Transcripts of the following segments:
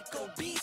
Nico B.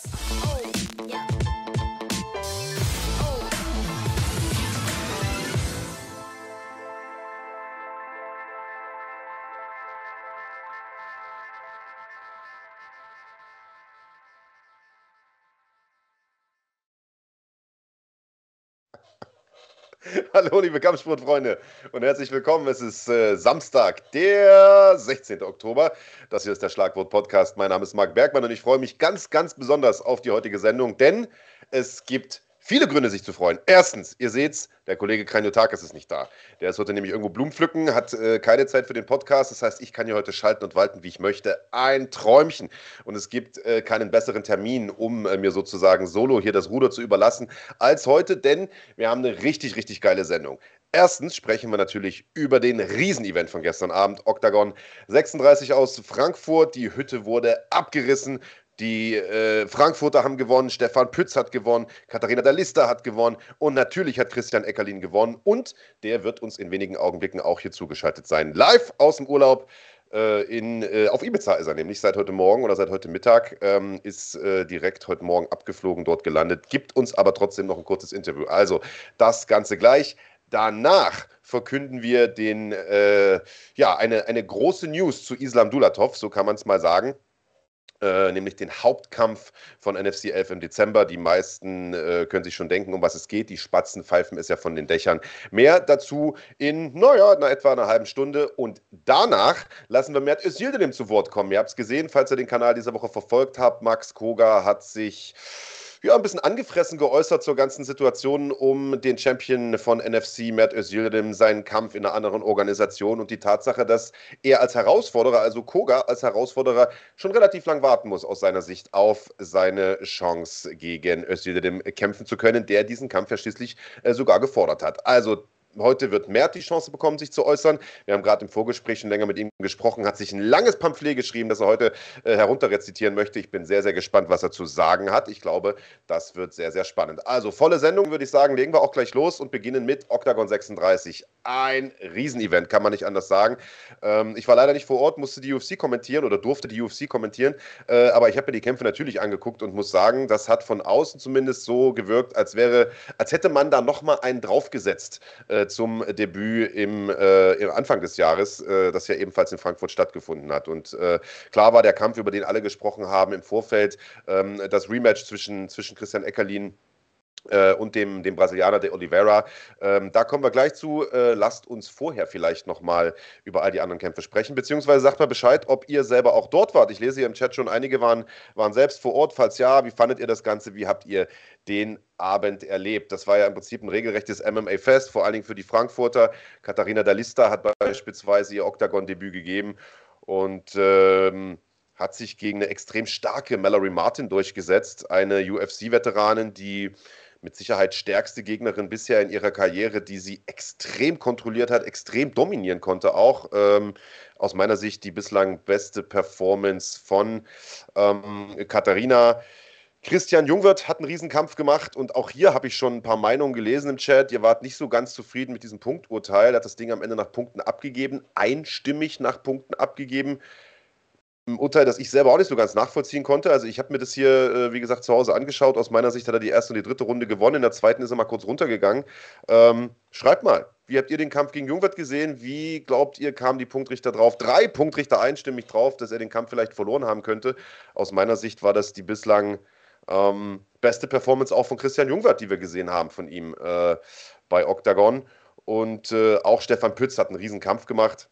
Hallo, liebe Kampfsportfreunde und herzlich willkommen. Es ist äh, Samstag, der 16. Oktober. Das hier ist der Schlagwort-Podcast. Mein Name ist Marc Bergmann und ich freue mich ganz, ganz besonders auf die heutige Sendung, denn es gibt viele Gründe, sich zu freuen. Erstens, ihr seht's, der Kollege Kranjotakis ist nicht da. Der ist heute nämlich irgendwo Blumen pflücken, hat äh, keine Zeit für den Podcast. Das heißt, ich kann hier heute schalten und walten, wie ich möchte. Ein Träumchen. Und es gibt äh, keinen besseren Termin, um äh, mir sozusagen solo hier das Ruder zu überlassen, als heute, denn wir haben eine richtig, richtig geile Sendung. Erstens sprechen wir natürlich über den Riesenevent von gestern Abend, Octagon 36 aus Frankfurt. Die Hütte wurde abgerissen. Die äh, Frankfurter haben gewonnen, Stefan Pütz hat gewonnen, Katharina Dalista hat gewonnen und natürlich hat Christian Eckerlin gewonnen und der wird uns in wenigen Augenblicken auch hier zugeschaltet sein. Live aus dem Urlaub. Äh, in, äh, auf Ibiza ist er nämlich seit heute Morgen oder seit heute Mittag, ähm, ist äh, direkt heute Morgen abgeflogen, dort gelandet, gibt uns aber trotzdem noch ein kurzes Interview. Also das Ganze gleich. Danach verkünden wir den, äh, ja, eine, eine große News zu Islam Dulatov, so kann man es mal sagen. Äh, nämlich den Hauptkampf von NFC 11 im Dezember. Die meisten äh, können sich schon denken, um was es geht. Die Spatzen pfeifen es ja von den Dächern. Mehr dazu in, naja, na, etwa einer halben Stunde. Und danach lassen wir Mert Özildirim zu Wort kommen. Ihr habt es gesehen, falls ihr den Kanal dieser Woche verfolgt habt. Max Koga hat sich ja, ein bisschen angefressen geäußert zur ganzen Situation um den Champion von NFC, Mert Özildim, seinen Kampf in einer anderen Organisation und die Tatsache, dass er als Herausforderer, also Koga als Herausforderer, schon relativ lang warten muss aus seiner Sicht auf seine Chance gegen Özildim kämpfen zu können, der diesen Kampf ja schließlich äh, sogar gefordert hat. Also Heute wird Mert die Chance bekommen, sich zu äußern. Wir haben gerade im Vorgespräch schon länger mit ihm gesprochen, hat sich ein langes Pamphlet geschrieben, das er heute äh, herunterrezitieren möchte. Ich bin sehr, sehr gespannt, was er zu sagen hat. Ich glaube, das wird sehr, sehr spannend. Also volle Sendung, würde ich sagen, legen wir auch gleich los und beginnen mit Octagon 36. Ein Riesenevent, kann man nicht anders sagen. Ähm, ich war leider nicht vor Ort, musste die UFC kommentieren oder durfte die UFC kommentieren, äh, aber ich habe mir die Kämpfe natürlich angeguckt und muss sagen, das hat von außen zumindest so gewirkt, als wäre, als hätte man da nochmal einen draufgesetzt. Äh, zum Debüt im, äh, im Anfang des Jahres, äh, das ja ebenfalls in Frankfurt stattgefunden hat. Und äh, klar war der Kampf, über den alle gesprochen haben im Vorfeld, ähm, das Rematch zwischen, zwischen Christian Eckerlin äh, und dem, dem Brasilianer de Oliveira. Ähm, da kommen wir gleich zu. Äh, lasst uns vorher vielleicht nochmal über all die anderen Kämpfe sprechen, beziehungsweise sagt mal Bescheid, ob ihr selber auch dort wart. Ich lese hier im Chat schon, einige waren, waren selbst vor Ort. Falls ja, wie fandet ihr das Ganze? Wie habt ihr den Abend erlebt? Das war ja im Prinzip ein regelrechtes MMA-Fest, vor allen Dingen für die Frankfurter. Katharina Dalista hat beispielsweise ihr Octagon-Debüt gegeben und ähm, hat sich gegen eine extrem starke Mallory Martin durchgesetzt, eine UFC-Veteranin, die mit Sicherheit stärkste Gegnerin bisher in ihrer Karriere, die sie extrem kontrolliert hat, extrem dominieren konnte auch. Ähm, aus meiner Sicht die bislang beste Performance von ähm, Katharina. Christian Jungwirth hat einen Riesenkampf gemacht und auch hier habe ich schon ein paar Meinungen gelesen im Chat. Ihr wart nicht so ganz zufrieden mit diesem Punkturteil. Er hat das Ding am Ende nach Punkten abgegeben, einstimmig nach Punkten abgegeben ein Urteil, das ich selber auch nicht so ganz nachvollziehen konnte. Also ich habe mir das hier, äh, wie gesagt, zu Hause angeschaut. Aus meiner Sicht hat er die erste und die dritte Runde gewonnen. In der zweiten ist er mal kurz runtergegangen. Ähm, schreibt mal, wie habt ihr den Kampf gegen Jungwirth gesehen? Wie glaubt ihr, kamen die Punktrichter drauf? Drei Punktrichter einstimmig drauf, dass er den Kampf vielleicht verloren haben könnte. Aus meiner Sicht war das die bislang ähm, beste Performance auch von Christian Jungwirth, die wir gesehen haben von ihm äh, bei Octagon. Und äh, auch Stefan Pütz hat einen Riesenkampf gemacht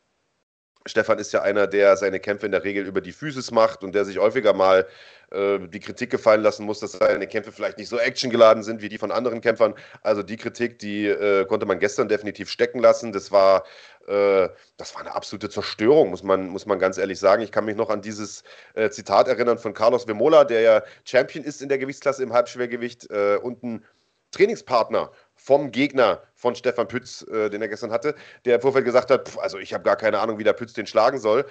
Stefan ist ja einer, der seine Kämpfe in der Regel über die Physis macht und der sich häufiger mal äh, die Kritik gefallen lassen muss, dass seine Kämpfe vielleicht nicht so actiongeladen sind wie die von anderen Kämpfern. Also die Kritik, die äh, konnte man gestern definitiv stecken lassen. Das war, äh, das war eine absolute Zerstörung, muss man, muss man ganz ehrlich sagen. Ich kann mich noch an dieses äh, Zitat erinnern von Carlos Vemola, der ja Champion ist in der Gewichtsklasse im Halbschwergewicht äh, und ein Trainingspartner vom Gegner von Stefan Pütz, äh, den er gestern hatte, der im Vorfeld gesagt hat, pff, also ich habe gar keine Ahnung, wie der Pütz den schlagen soll.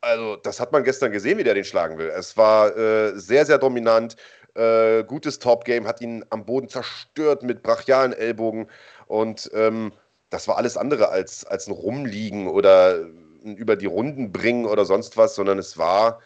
Also das hat man gestern gesehen, wie der den schlagen will. Es war äh, sehr, sehr dominant, äh, gutes Top-Game, hat ihn am Boden zerstört mit brachialen Ellbogen und ähm, das war alles andere als, als ein Rumliegen oder ein über die Runden bringen oder sonst was, sondern es war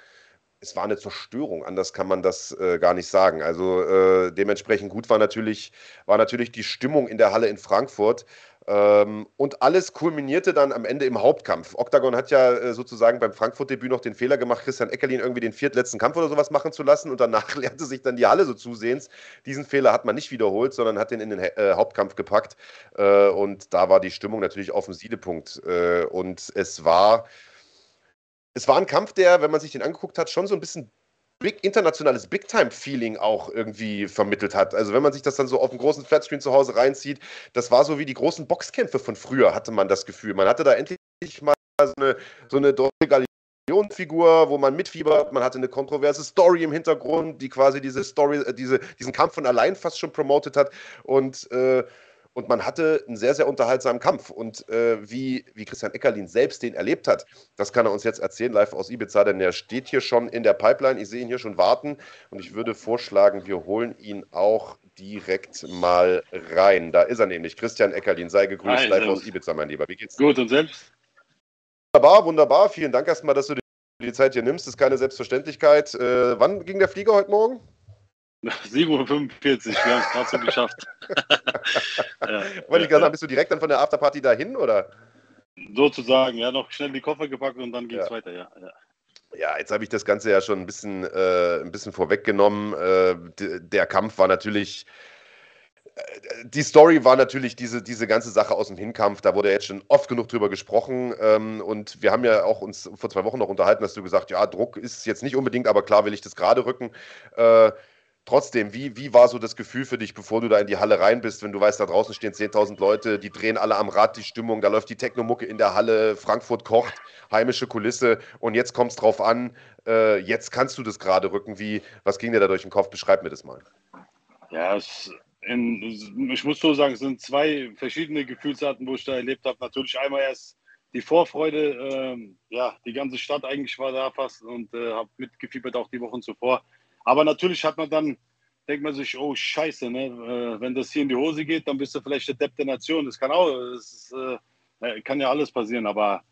es war eine Zerstörung, anders kann man das äh, gar nicht sagen. Also äh, dementsprechend gut war natürlich, war natürlich die Stimmung in der Halle in Frankfurt. Ähm, und alles kulminierte dann am Ende im Hauptkampf. Octagon hat ja äh, sozusagen beim Frankfurt-Debüt noch den Fehler gemacht, Christian Eckerlin irgendwie den viertletzten Kampf oder sowas machen zu lassen und danach leerte sich dann die Halle so zusehends. Diesen Fehler hat man nicht wiederholt, sondern hat den in den äh, Hauptkampf gepackt äh, und da war die Stimmung natürlich auf dem Siedepunkt. Äh, und es war es war ein Kampf, der, wenn man sich den angeguckt hat, schon so ein bisschen big, internationales Big-Time-Feeling auch irgendwie vermittelt hat. Also wenn man sich das dann so auf dem großen Flatscreen zu Hause reinzieht, das war so wie die großen Boxkämpfe von früher, hatte man das Gefühl. Man hatte da endlich mal so eine, so eine Figur, wo man mitfiebert, man hatte eine kontroverse Story im Hintergrund, die quasi diese Story, äh, diese, diesen Kampf von allein fast schon promotet hat. Und äh, und man hatte einen sehr, sehr unterhaltsamen Kampf. Und äh, wie, wie Christian Eckerlin selbst den erlebt hat, das kann er uns jetzt erzählen, live aus Ibiza, denn er steht hier schon in der Pipeline. Ich sehe ihn hier schon warten und ich würde vorschlagen, wir holen ihn auch direkt mal rein. Da ist er nämlich. Christian Eckerlin, sei gegrüßt, Hi, live aus Ibiza, mein Lieber. Wie geht's dir? Gut, und selbst? Wunderbar, wunderbar. Vielen Dank erstmal, dass du dir die Zeit hier nimmst. Das ist keine Selbstverständlichkeit. Äh, wann ging der Flieger heute Morgen? 7.45 Uhr, wir haben es gerade so geschafft. ja. Wollte ich gerade sagen, bist du direkt dann von der Afterparty dahin oder? Sozusagen, ja, noch schnell die Koffer gepackt und dann ging es ja. weiter, ja. ja. Ja, jetzt habe ich das Ganze ja schon ein bisschen, äh, ein bisschen vorweggenommen. Äh, der Kampf war natürlich äh, die Story war natürlich diese, diese ganze Sache aus dem Hinkampf. Da wurde jetzt schon oft genug drüber gesprochen. Ähm, und wir haben ja auch uns vor zwei Wochen noch unterhalten, hast du gesagt, ja, Druck ist jetzt nicht unbedingt, aber klar will ich das gerade rücken. Äh, Trotzdem, wie, wie war so das Gefühl für dich, bevor du da in die Halle rein bist, wenn du weißt, da draußen stehen 10.000 Leute, die drehen alle am Rad die Stimmung, da läuft die Technomucke in der Halle, Frankfurt kocht, heimische Kulisse und jetzt kommt es drauf an, äh, jetzt kannst du das gerade rücken. Wie, was ging dir da durch den Kopf? Beschreib mir das mal. Ja, es, in, ich muss so sagen, es sind zwei verschiedene Gefühlsarten, wo ich da erlebt habe. Natürlich einmal erst die Vorfreude, äh, ja, die ganze Stadt eigentlich war da fast und äh, habe mitgefiebert auch die Wochen zuvor aber natürlich hat man dann, denkt man sich, oh Scheiße, ne? Äh, wenn das hier in die Hose geht, dann bist du vielleicht der Depp der Nation. Das kann auch, das äh, kann ja alles passieren, aber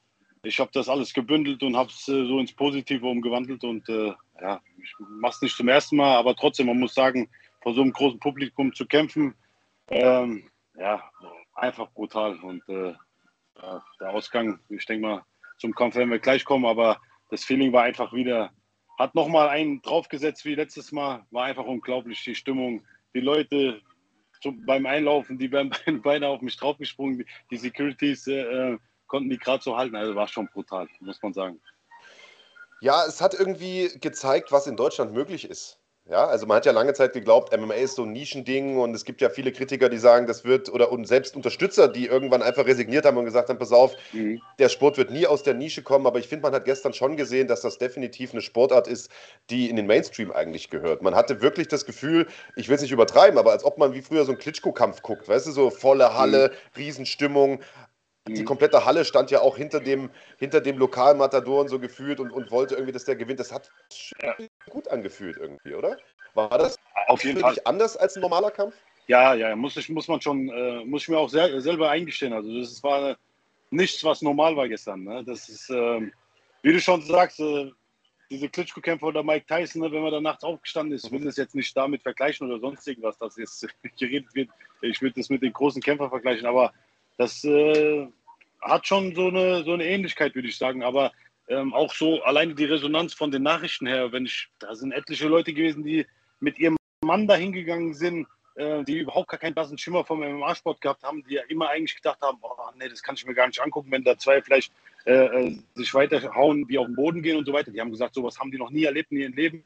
ich habe das alles gebündelt und habe es äh, so ins Positive umgewandelt und äh, ja, ich mache es nicht zum ersten Mal, aber trotzdem, man muss sagen, vor so einem großen Publikum zu kämpfen, ähm, ja, einfach brutal und äh, der Ausgang, ich denke mal, zum Kampf werden wir gleich kommen, aber das Feeling war einfach wieder hat nochmal einen draufgesetzt wie letztes Mal. War einfach unglaublich, die Stimmung. Die Leute zum, beim Einlaufen, die wären beinahe auf mich draufgesprungen. Die, die Securities äh, konnten die gerade so halten. Also war schon brutal, muss man sagen. Ja, es hat irgendwie gezeigt, was in Deutschland möglich ist. Ja, also man hat ja lange Zeit geglaubt, MMA ist so ein Nischending und es gibt ja viele Kritiker, die sagen, das wird, oder und selbst Unterstützer, die irgendwann einfach resigniert haben und gesagt haben, pass auf, mhm. der Sport wird nie aus der Nische kommen, aber ich finde, man hat gestern schon gesehen, dass das definitiv eine Sportart ist, die in den Mainstream eigentlich gehört. Man hatte wirklich das Gefühl, ich will es nicht übertreiben, aber als ob man wie früher so einen Klitschko-Kampf guckt, weißt du, so volle Halle, mhm. Riesenstimmung, die mhm. komplette Halle stand ja auch hinter dem, hinter dem Lokalmatadoren so gefühlt und, und wollte irgendwie, dass der gewinnt. Das hat ja. gut angefühlt irgendwie, oder? War das auf jeden Fall anders als ein normaler Kampf? Ja, ja, muss ich, muss man schon, äh, muss ich mir auch sehr, selber eingestehen. Also das war nichts, was normal war gestern. Ne? Das ist, äh, wie du schon sagst, äh, diese Klitschko-Kämpfer oder Mike Tyson, ne, wenn man da nachts aufgestanden ist, ich will das jetzt nicht damit vergleichen oder sonst irgendwas, dass jetzt geredet wird. Ich würde das mit den großen Kämpfern vergleichen, aber das äh, hat schon so eine, so eine Ähnlichkeit, würde ich sagen. Aber ähm, auch so alleine die Resonanz von den Nachrichten her, wenn ich, da sind etliche Leute gewesen, die mit ihrem Mann dahin gegangen sind, äh, die überhaupt gar keinen blassen Schimmer vom MMA-Sport gehabt haben, die ja immer eigentlich gedacht haben, oh nee, das kann ich mir gar nicht angucken, wenn da zwei vielleicht äh, äh, sich weiterhauen, wie auf den Boden gehen und so weiter. Die haben gesagt, sowas haben die noch nie erlebt in ihrem Leben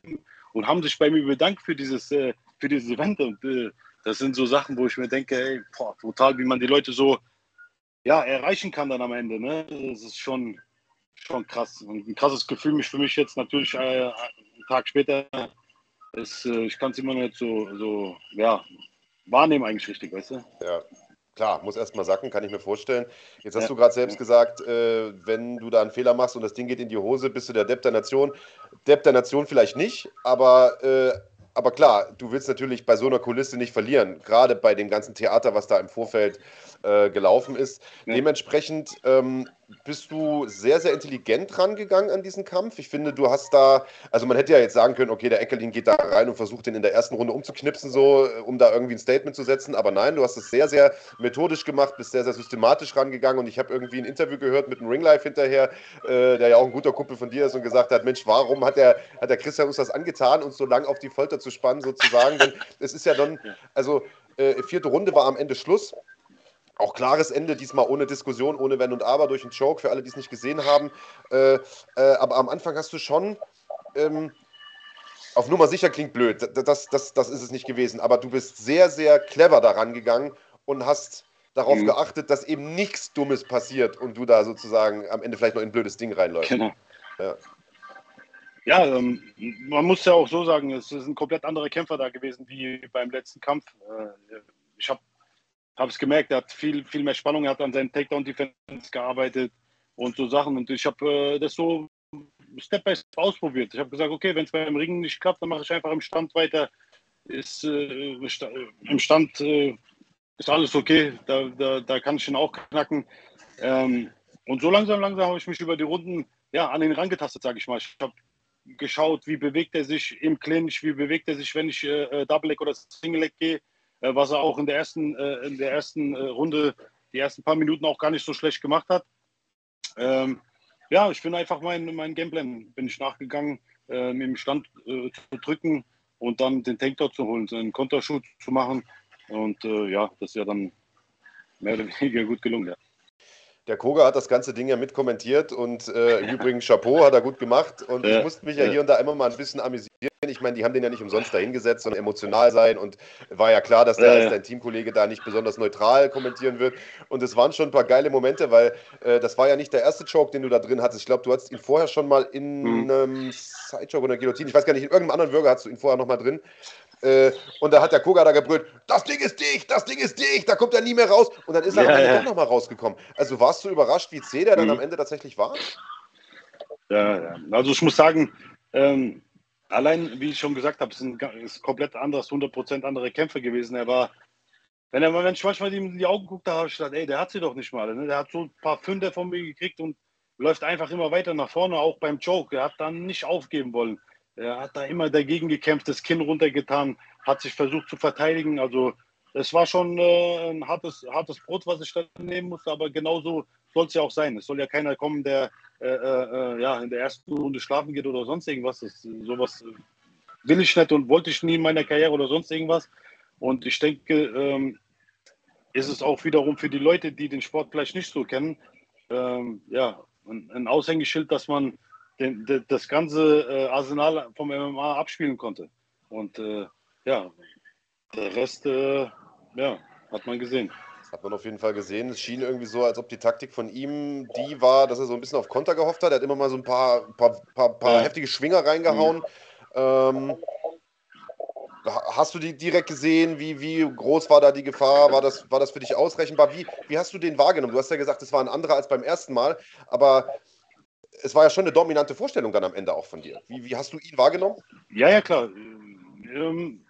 und haben sich bei mir bedankt für dieses, äh, für dieses Event. Und äh, das sind so Sachen, wo ich mir denke, ey, boah, brutal, wie man die Leute so ja, erreichen kann dann am Ende. Ne? Das ist schon, schon krass. Und ein krasses Gefühl mich für mich jetzt natürlich äh, einen Tag später. Ist, äh, ich kann es immer nicht so, so ja, wahrnehmen eigentlich richtig, weißt du? Ja. Klar, muss erst mal sacken, kann ich mir vorstellen. Jetzt hast ja. du gerade selbst gesagt, äh, wenn du da einen Fehler machst und das Ding geht in die Hose, bist du der Depp der Nation. Depp der Nation vielleicht nicht, aber äh, aber klar, du willst natürlich bei so einer Kulisse nicht verlieren, gerade bei dem ganzen Theater, was da im Vorfeld äh, gelaufen ist. Ja. Dementsprechend ähm, bist du sehr, sehr intelligent rangegangen an diesen Kampf. Ich finde, du hast da, also man hätte ja jetzt sagen können, okay, der Eckerlin geht da rein und versucht den in der ersten Runde umzuknipsen, so, um da irgendwie ein Statement zu setzen. Aber nein, du hast es sehr, sehr methodisch gemacht, bist sehr, sehr systematisch rangegangen. Und ich habe irgendwie ein Interview gehört mit einem Ringlife hinterher, äh, der ja auch ein guter Kumpel von dir ist und gesagt hat, Mensch, warum hat der, hat der Christian uns das angetan, uns so lange auf die Folter zu spannen, sozusagen? Denn es ist ja dann, also äh, vierte Runde war am Ende Schluss. Auch klares Ende, diesmal ohne Diskussion, ohne Wenn und Aber, durch einen Joke, für alle, die es nicht gesehen haben. Äh, äh, aber am Anfang hast du schon, ähm, auf Nummer sicher klingt blöd, das, das, das ist es nicht gewesen, aber du bist sehr, sehr clever daran gegangen und hast darauf mhm. geachtet, dass eben nichts Dummes passiert und du da sozusagen am Ende vielleicht noch in ein blödes Ding reinläufst. Genau. Ja. Ja, ähm, man muss ja auch so sagen, es ein komplett anderer Kämpfer da gewesen wie beim letzten Kampf. Äh, ich habe habe es gemerkt, er hat viel, viel mehr Spannung, er hat an seinem Takedown-Defense gearbeitet und so Sachen. Und ich habe äh, das so Step by Step ausprobiert. Ich habe gesagt, okay, wenn es beim Ringen nicht klappt, dann mache ich einfach im Stand weiter. Ist, äh, Im Stand äh, ist alles okay, da, da, da kann ich ihn auch knacken. Ähm, und so langsam, langsam habe ich mich über die Runden ja, an ihn rangetastet, sage ich mal. Ich habe geschaut, wie bewegt er sich im Clinch, wie bewegt er sich, wenn ich äh, äh Double Leg oder Single Leg gehe. Äh, was er auch in der ersten, äh, in der ersten äh, Runde, die ersten paar Minuten auch gar nicht so schlecht gemacht hat. Ähm, ja, ich bin einfach mein, mein Gameplan, bin ich nachgegangen, äh, mit dem Stand äh, zu drücken und dann den Takedown zu holen, einen Kontershoot zu machen. Und äh, ja, das ist ja dann mehr oder weniger gut gelungen. Ja. Der Koga hat das ganze Ding ja mitkommentiert und äh, übrigens Chapeau hat er gut gemacht. Und ich musste mich ja hier und da immer mal ein bisschen amüsieren. Ich meine, die haben den ja nicht umsonst dahingesetzt, sondern emotional sein. Und war ja klar, dass der als dein Teamkollege da nicht besonders neutral kommentieren wird. Und es waren schon ein paar geile Momente, weil äh, das war ja nicht der erste Choke, den du da drin hattest. Ich glaube, du hattest ihn vorher schon mal in mhm. einem Sidechoke oder Guillotine. Ich weiß gar nicht, in irgendeinem anderen Würger hast du ihn vorher noch mal drin. Äh, und da hat der Koga da gebrüllt, das Ding ist dicht, das Ding ist dicht, da kommt er nie mehr raus. Und dann ist er ja, ja. doch nochmal rausgekommen. Also warst du überrascht, wie zäh der mhm. dann am Ende tatsächlich war? Ja, ja. Also ich muss sagen, ähm, allein, wie ich schon gesagt habe, es sind ist komplett anderes, 100% andere Kämpfe gewesen. Er war, wenn, er, wenn ich manchmal ihm in die Augen guckte, habe ich gedacht, ey, der hat sie doch nicht mal. Ne? Der hat so ein paar Fünde von mir gekriegt und läuft einfach immer weiter nach vorne, auch beim Joke. Er hat dann nicht aufgeben wollen. Er hat da immer dagegen gekämpft, das Kinn runtergetan, hat sich versucht zu verteidigen. Also es war schon äh, ein hartes, hartes Brot, was ich da nehmen musste, aber genauso soll es ja auch sein. Es soll ja keiner kommen, der äh, äh, ja, in der ersten Runde schlafen geht oder sonst irgendwas. Das, sowas will ich nicht und wollte ich nie in meiner Karriere oder sonst irgendwas. Und ich denke, ähm, ist es auch wiederum für die Leute, die den Sport vielleicht nicht so kennen, ähm, ja, ein, ein Aushängeschild, dass man den, de, das ganze äh, Arsenal vom MMA abspielen konnte. Und äh, ja, der Rest, äh, ja, hat man gesehen. Hat man auf jeden Fall gesehen. Es schien irgendwie so, als ob die Taktik von ihm die war, dass er so ein bisschen auf Konter gehofft hat. Er hat immer mal so ein paar, paar, paar, paar ja. heftige Schwinger reingehauen. Mhm. Ähm, hast du die direkt gesehen? Wie, wie groß war da die Gefahr? War das, war das für dich ausrechenbar? Wie, wie hast du den wahrgenommen? Du hast ja gesagt, es war ein anderer als beim ersten Mal, aber es war ja schon eine dominante Vorstellung dann am Ende auch von dir. Wie, wie hast du ihn wahrgenommen? Ja, ja, klar. Ähm,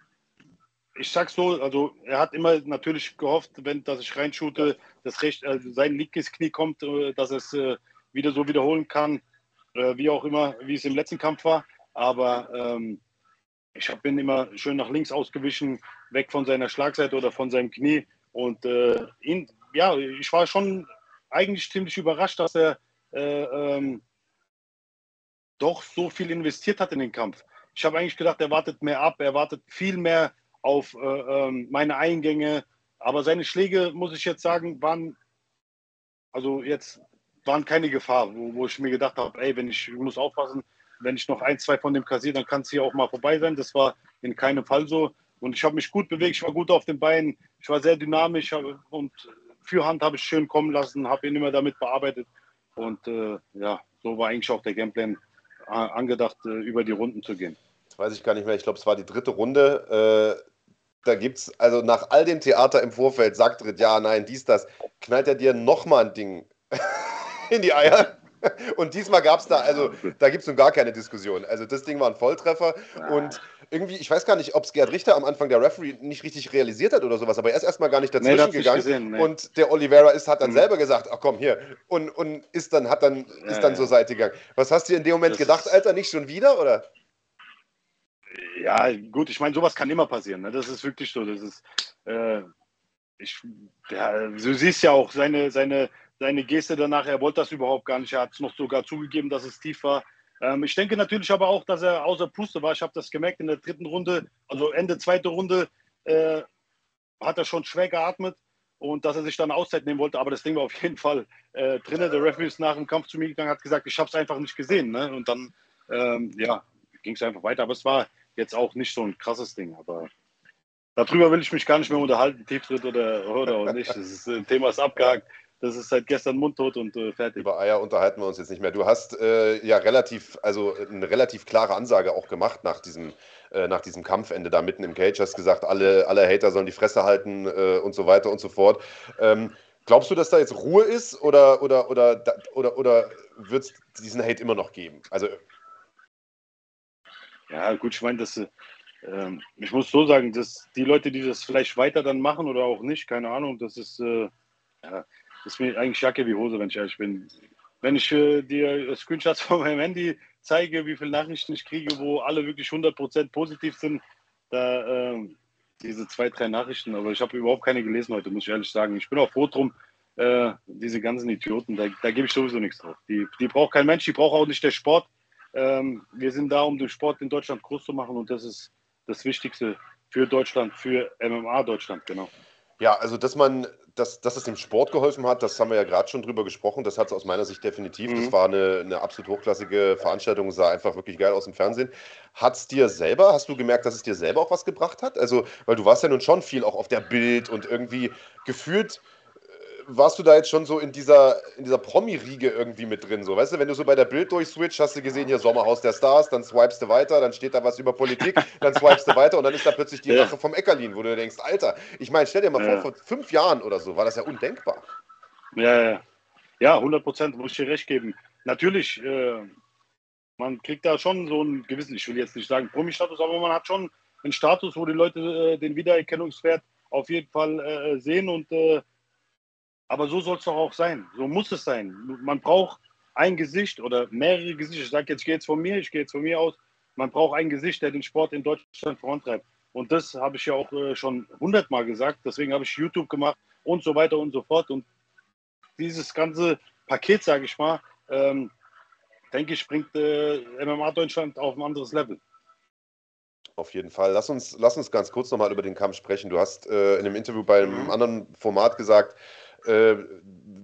ich sag's so, also er hat immer natürlich gehofft, wenn dass ich reinschute, dass recht, äh, sein linkes Knie kommt, äh, dass es äh, wieder so wiederholen kann, äh, wie auch immer, wie es im letzten Kampf war. Aber ähm, ich bin immer schön nach links ausgewichen, weg von seiner Schlagseite oder von seinem Knie. Und äh, ihn, ja, ich war schon eigentlich ziemlich überrascht, dass er äh, ähm, doch so viel investiert hat in den Kampf. Ich habe eigentlich gedacht, er wartet mehr ab, er wartet viel mehr auf äh, ähm, meine Eingänge. Aber seine Schläge, muss ich jetzt sagen, waren also jetzt waren keine Gefahr, wo, wo ich mir gedacht habe, ey, wenn ich, ich muss aufpassen, wenn ich noch ein, zwei von dem kassiere, dann kann es hier auch mal vorbei sein. Das war in keinem Fall so. Und ich habe mich gut bewegt, ich war gut auf den Beinen, ich war sehr dynamisch und für Hand habe ich schön kommen lassen, habe ihn immer damit bearbeitet. Und äh, ja, so war eigentlich auch der Gameplan angedacht, äh, über die Runden zu gehen. Das weiß ich gar nicht mehr. Ich glaube, es war die dritte Runde. Äh, da es, also nach all dem Theater im Vorfeld, sagt Ritt, ja, nein, dies, das, knallt er dir nochmal ein Ding in die Eier. und diesmal gab es da, also da gibt es nun gar keine Diskussion. Also das Ding war ein Volltreffer und irgendwie, ich weiß gar nicht, ob es Gerd Richter am Anfang der Referee nicht richtig realisiert hat oder sowas, aber er ist erstmal gar nicht dazwischen nee, gegangen. Gesehen, nee. Und der Oliveira ist, hat dann mhm. selber gesagt, ach komm, hier, und, und ist dann, hat dann, ja, ist dann ja. zur Seite gegangen. Was hast du in dem Moment das gedacht, Alter, nicht schon wieder, oder? Ja, gut, ich meine, sowas kann immer passieren. Ne? Das ist wirklich so. Das ist, äh, ich, ja, du siehst ja auch seine, seine, seine Geste danach, er wollte das überhaupt gar nicht. Er hat es noch sogar zugegeben, dass es tief war. Ähm, ich denke natürlich aber auch, dass er außer Puste war. Ich habe das gemerkt in der dritten Runde, also Ende zweite Runde, äh, hat er schon schwer geatmet und dass er sich dann Auszeit nehmen wollte. Aber das Ding war auf jeden Fall äh, drin. Der Referee ist nach dem Kampf zu mir gegangen, hat gesagt, ich habe es einfach nicht gesehen. Ne? Und dann, ähm, ja, ging es einfach weiter. Aber es war jetzt auch nicht so ein krasses Ding. Aber darüber will ich mich gar nicht mehr unterhalten, Tieftritt oder, oder auch nicht. Das ist, äh, Thema ist abgehakt. Das ist seit gestern mundtot und äh, fertig. Über Eier unterhalten wir uns jetzt nicht mehr. Du hast äh, ja relativ, also eine relativ klare Ansage auch gemacht nach diesem, äh, nach diesem Kampfende da mitten im Cage. Hast gesagt, alle, alle Hater sollen die Fresse halten äh, und so weiter und so fort. Ähm, glaubst du, dass da jetzt Ruhe ist oder, oder, oder, oder, oder wird es diesen Hate immer noch geben? Also ja, gut, ich meine, dass ähm, ich muss so sagen, dass die Leute, die das vielleicht weiter dann machen oder auch nicht, keine Ahnung, das ist, äh, ja, ist mir eigentlich Jacke wie Hose, wenn ich ehrlich bin. Wenn ich äh, dir Screenshots von meinem Handy zeige, wie viele Nachrichten ich kriege, wo alle wirklich 100% positiv sind, da äh, diese zwei, drei Nachrichten, aber ich habe überhaupt keine gelesen heute, muss ich ehrlich sagen. Ich bin auch froh drum, äh, diese ganzen Idioten, da, da gebe ich sowieso nichts drauf. Die, die braucht kein Mensch, die braucht auch nicht der Sport. Ähm, wir sind da, um den Sport in Deutschland groß zu machen und das ist das Wichtigste für Deutschland, für MMA Deutschland, genau. Ja, also dass man, dass, dass es dem Sport geholfen hat, das haben wir ja gerade schon drüber gesprochen. Das hat es aus meiner Sicht definitiv. Mhm. Das war eine, eine absolut hochklassige Veranstaltung, sah einfach wirklich geil aus im Fernsehen. Hat es dir selber, hast du gemerkt, dass es dir selber auch was gebracht hat? Also, weil du warst ja nun schon viel auch auf der Bild und irgendwie gefühlt warst du da jetzt schon so in dieser, in dieser Promi-Riege irgendwie mit drin? So, weißt du, wenn du so bei der Bild durchswitcht, hast du gesehen, hier Sommerhaus der Stars, dann swipest du weiter, dann steht da was über Politik, dann swipest du weiter und dann ist da plötzlich die Rache vom Eckerlin, wo du denkst, Alter, ich meine, stell dir mal ja. vor, vor fünf Jahren oder so war das ja undenkbar. Ja, ja. Ja, 100 Prozent, muss ich dir recht geben. Natürlich, äh, man kriegt da schon so einen gewissen, ich will jetzt nicht sagen Promi-Status, aber man hat schon einen Status, wo die Leute äh, den Wiedererkennungswert auf jeden Fall äh, sehen und äh, aber so soll es doch auch sein. So muss es sein. Man braucht ein Gesicht oder mehrere Gesichter. Ich sage jetzt, ich gehe jetzt von mir, ich gehe jetzt von mir aus. Man braucht ein Gesicht, der den Sport in Deutschland vorantreibt. Und das habe ich ja auch äh, schon hundertmal gesagt. Deswegen habe ich YouTube gemacht und so weiter und so fort. Und dieses ganze Paket, sage ich mal, ähm, denke ich, bringt äh, MMA Deutschland auf ein anderes Level. Auf jeden Fall. Lass uns, lass uns ganz kurz nochmal über den Kampf sprechen. Du hast äh, in einem Interview bei einem mhm. anderen Format gesagt, äh,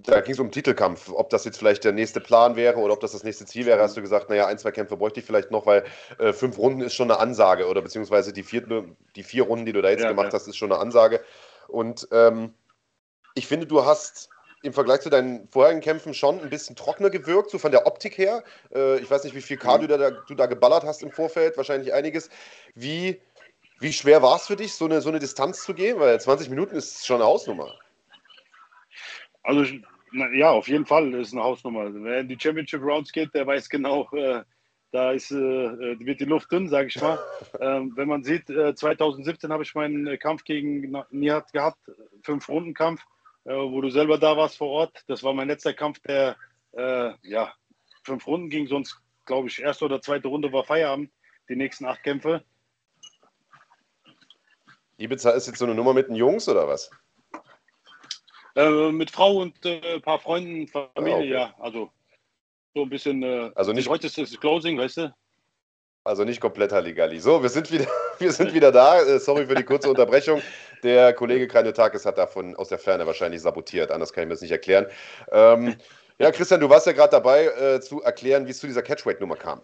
da ging es um Titelkampf, ob das jetzt vielleicht der nächste Plan wäre oder ob das das nächste Ziel wäre, hast du gesagt, naja, ein, zwei Kämpfe bräuchte ich vielleicht noch, weil äh, fünf Runden ist schon eine Ansage oder beziehungsweise die, vier, die vier Runden, die du da jetzt ja, gemacht ja. hast, ist schon eine Ansage. Und ähm, ich finde, du hast im Vergleich zu deinen vorherigen Kämpfen schon ein bisschen trockener gewirkt, so von der Optik her. Äh, ich weiß nicht, wie viel Cardio mhm. da, du da geballert hast im Vorfeld, wahrscheinlich einiges. Wie, wie schwer war es für dich, so eine, so eine Distanz zu gehen? Weil 20 Minuten ist schon eine Hausnummer. Also ja, auf jeden Fall ist eine Hausnummer. Wer in die Championship Rounds geht, der weiß genau, äh, da ist, äh, äh wird die Luft dünn, sage ich mal. ähm, wenn man sieht, äh, 2017 habe ich meinen Kampf gegen Nihat gehabt, fünf Runden Kampf, äh, wo du selber da warst vor Ort. Das war mein letzter Kampf, der äh, ja fünf Runden ging. Sonst glaube ich erste oder zweite Runde war Feierabend. Die nächsten acht Kämpfe. Ibiza ist jetzt so eine Nummer mit den Jungs oder was? Äh, mit Frau und äh, ein paar Freunden, Familie, ah, okay. ja. Also so ein bisschen. Äh, also nicht, heute ist das Closing, weißt du? Also nicht komplett Halligalli. So, wir sind wieder, wir sind wieder da. Äh, sorry für die kurze Unterbrechung. Der Kollege Kranjotakis hat davon aus der Ferne wahrscheinlich sabotiert. Anders kann ich mir das nicht erklären. Ähm, ja, Christian, du warst ja gerade dabei äh, zu erklären, wie es zu dieser Catchweight-Nummer kam.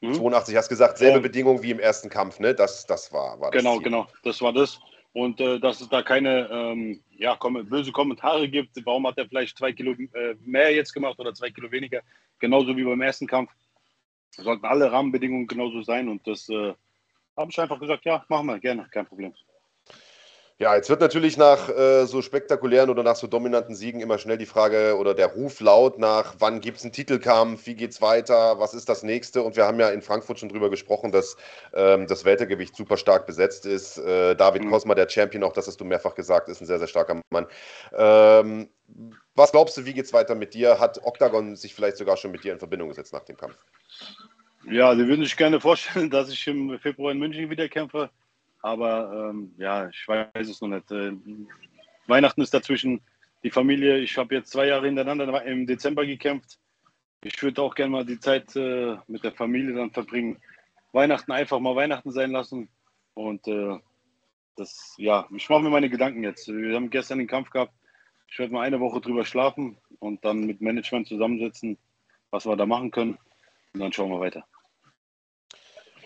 Mhm. 82, hast gesagt, selbe ja. Bedingung wie im ersten Kampf, ne? Das, das war, war das Genau, Ziel. genau. Das war das und äh, dass es da keine ähm, ja, kom böse Kommentare gibt. Warum hat er vielleicht zwei Kilo äh, mehr jetzt gemacht oder zwei Kilo weniger? Genauso wie beim ersten Kampf. Sollten alle Rahmenbedingungen genauso sein und das äh, habe ich einfach gesagt, ja, machen wir gerne, kein Problem. Ja, jetzt wird natürlich nach äh, so spektakulären oder nach so dominanten Siegen immer schnell die Frage oder der Ruf laut nach, wann gibt es einen Titelkampf, wie geht es weiter, was ist das nächste? Und wir haben ja in Frankfurt schon drüber gesprochen, dass ähm, das Weltergewicht super stark besetzt ist. Äh, David mhm. Kosma, der Champion, auch das hast du mehrfach gesagt, ist ein sehr, sehr starker Mann. Ähm, was glaubst du, wie geht es weiter mit dir? Hat Octagon sich vielleicht sogar schon mit dir in Verbindung gesetzt nach dem Kampf? Ja, sie würden sich gerne vorstellen, dass ich im Februar in München wieder kämpfe. Aber ähm, ja, ich weiß es noch nicht. Äh, Weihnachten ist dazwischen, die Familie. Ich habe jetzt zwei Jahre hintereinander im Dezember gekämpft. Ich würde auch gerne mal die Zeit äh, mit der Familie dann verbringen. Weihnachten einfach mal Weihnachten sein lassen. Und äh, das, ja, ich mache mir meine Gedanken jetzt. Wir haben gestern den Kampf gehabt. Ich werde mal eine Woche drüber schlafen und dann mit Management zusammensetzen, was wir da machen können. Und dann schauen wir weiter.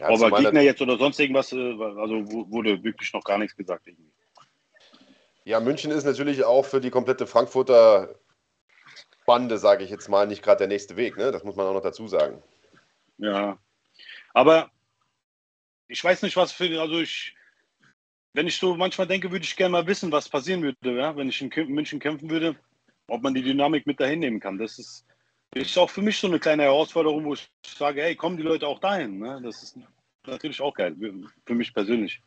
Ja, Aber Gegner jetzt oder sonst irgendwas, äh, also wurde wirklich noch gar nichts gesagt. Irgendwie. Ja, München ist natürlich auch für die komplette Frankfurter Bande, sage ich jetzt mal, nicht gerade der nächste Weg. Ne? Das muss man auch noch dazu sagen. Ja, aber ich weiß nicht, was für, also ich, wenn ich so manchmal denke, würde ich gerne mal wissen, was passieren würde, ja? wenn ich in München kämpfen würde, ob man die Dynamik mit dahin nehmen kann. Das ist, ist auch für mich so eine kleine Herausforderung, wo ich sage, hey, kommen die Leute auch dahin? Ne? Das ist natürlich auch geil, für mich persönlich.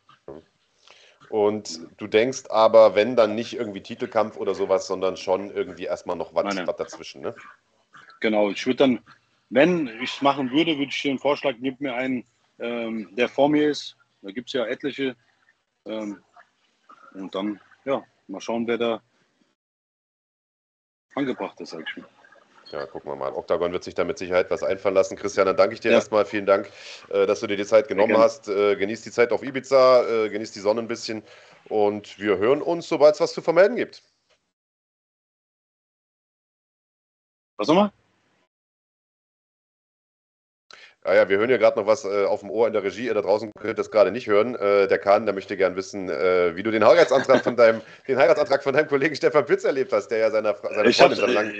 Und du denkst aber, wenn dann nicht irgendwie Titelkampf oder sowas, sondern schon irgendwie erstmal noch was, was dazwischen, ne? Genau, ich würde dann, wenn ich es machen würde, würde ich dir einen Vorschlag, gib mir einen, ähm, der vor mir ist. Da gibt es ja etliche. Ähm, und dann, ja, mal schauen, wer da angebracht ist, sag ich mal. Ja, gucken wir mal. Octagon wird sich da mit Sicherheit was einfallen lassen. Christian, dann danke ich dir ja. erstmal. Vielen Dank, äh, dass du dir die Zeit genommen hast. Äh, genieß die Zeit auf Ibiza, äh, genieß die Sonne ein bisschen und wir hören uns, sobald es was zu vermelden gibt. Was nochmal? Ah ja, wir hören ja gerade noch was äh, auf dem Ohr in der Regie. Ihr da draußen könnt das gerade nicht hören. Äh, der Kahn, der möchte gern wissen, äh, wie du den Heiratsantrag von deinem, den Heiratsantrag von deinem Kollegen Stefan Pitz erlebt hast, der ja seiner, seiner Freundin schon lange.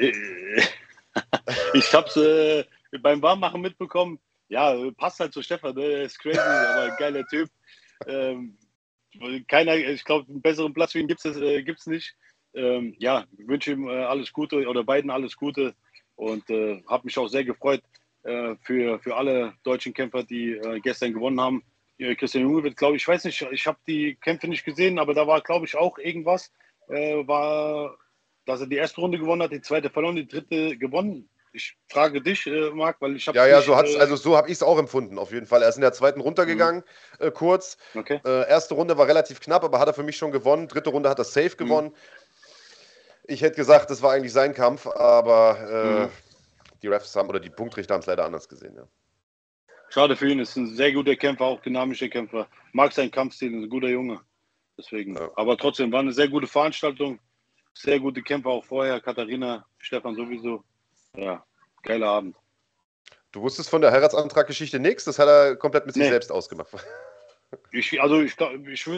ich hab's äh, beim Warmmachen mitbekommen. Ja, passt halt zu Stefan, ne? ist crazy, aber geiler Typ. Ähm, keiner, ich glaube, einen besseren Platz für ihn gibt es äh, nicht. Ähm, ja, ich wünsche ihm äh, alles Gute oder beiden alles Gute und äh, habe mich auch sehr gefreut äh, für, für alle deutschen Kämpfer, die äh, gestern gewonnen haben. Christian Junge wird, glaube ich, ich weiß nicht, ich habe die Kämpfe nicht gesehen, aber da war, glaube ich, auch irgendwas. Äh, war dass er die erste Runde gewonnen hat, die zweite verloren, die dritte gewonnen. Ich frage dich, äh, Marc, weil ich habe. Ja, ja, so hat's, äh, also so habe ich es auch empfunden, auf jeden Fall. Er ist in der zweiten runtergegangen, mhm. äh, kurz. Okay. Äh, erste Runde war relativ knapp, aber hat er für mich schon gewonnen. Dritte Runde hat er safe mhm. gewonnen. Mhm. Ich hätte gesagt, das war eigentlich sein Kampf, aber äh, mhm. die Refs haben oder die Punktrichter haben es leider anders gesehen, ja. Schade für ihn, ist ein sehr guter Kämpfer, auch dynamischer Kämpfer. Mag seinen Kampfstil, ist ein guter Junge. Deswegen. Ja. Aber trotzdem war eine sehr gute Veranstaltung sehr gute Kämpfer auch vorher. Katharina, Stefan sowieso. Ja, geiler Abend. Du wusstest von der Heiratsantraggeschichte nichts? Das hat er komplett mit sich nee. selbst ausgemacht. Ich, also ich, ich,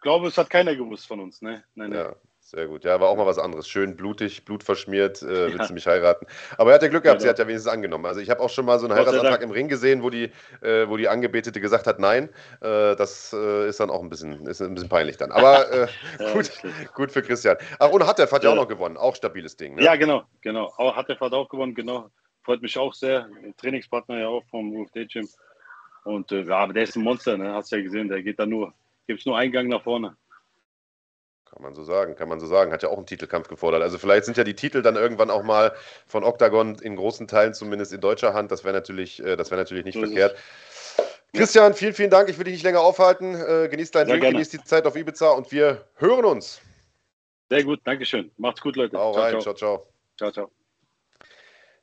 glaube, es hat keiner gewusst von uns. Ne? Nein, nein. Ja, sehr gut. Ja, war auch mal was anderes. Schön blutig, blutverschmiert, äh, willst ja. du mich heiraten. Aber er hat ja Glück gehabt, ja, sie hat ja wenigstens angenommen. Also ich habe auch schon mal so einen Heiratsantrag im Ring gesehen, wo die, äh, wo die Angebetete gesagt hat, nein. Äh, das äh, ist dann auch ein bisschen, ist ein bisschen peinlich dann. Aber äh, gut, gut für Christian. Ach, und Hatef hat ja auch noch gewonnen. Auch stabiles Ding. Ne? Ja, genau, genau. Auch Hatef hat auch gewonnen, genau. Freut mich auch sehr. Trainingspartner ja auch vom UFD Gym. Und äh, ja, aber der ist ein Monster, ne? Hast du ja gesehen, der geht da nur, gibt es nur einen Gang nach vorne. Kann man so sagen, kann man so sagen. Hat ja auch einen Titelkampf gefordert. Also vielleicht sind ja die Titel dann irgendwann auch mal von Octagon in großen Teilen zumindest in deutscher Hand. Das wäre natürlich, äh, das natürlich nicht so verkehrt. Christian, vielen, vielen Dank. Ich will dich nicht länger aufhalten. Äh, genieß deinen Drink, genieß die Zeit auf Ibiza und wir hören uns. Sehr gut, Dankeschön. Macht's gut, Leute. Hau rein, ciao, ciao. Ciao, ciao.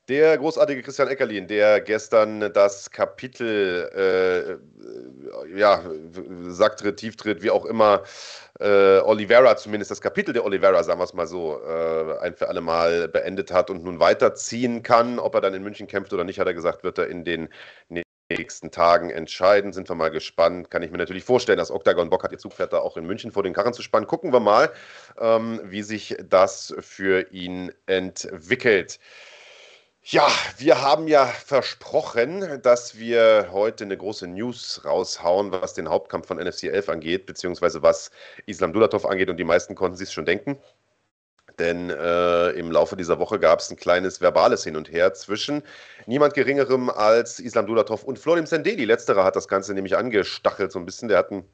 Der großartige Christian Eckerlin, der gestern das Kapitel, äh, ja, Sacktritt, Tieftritt, wie auch immer, äh, Oliveira, zumindest das Kapitel der Oliveira, sagen wir es mal so, äh, ein für alle Mal beendet hat und nun weiterziehen kann. Ob er dann in München kämpft oder nicht, hat er gesagt, wird er in den nächsten Tagen entscheiden. Sind wir mal gespannt. Kann ich mir natürlich vorstellen, dass Octagon Bock hat, ihr Zugpferd da auch in München vor den Karren zu spannen. Gucken wir mal, ähm, wie sich das für ihn entwickelt. Ja, wir haben ja versprochen, dass wir heute eine große News raushauen, was den Hauptkampf von NFC 11 angeht, beziehungsweise was Islam Dulatov angeht. Und die meisten konnten sich schon denken. Denn äh, im Laufe dieser Woche gab es ein kleines verbales Hin und Her zwischen niemand Geringerem als Islam Dulatov und Florim Sendeli. Letzterer hat das Ganze nämlich angestachelt so ein bisschen. Der hat ein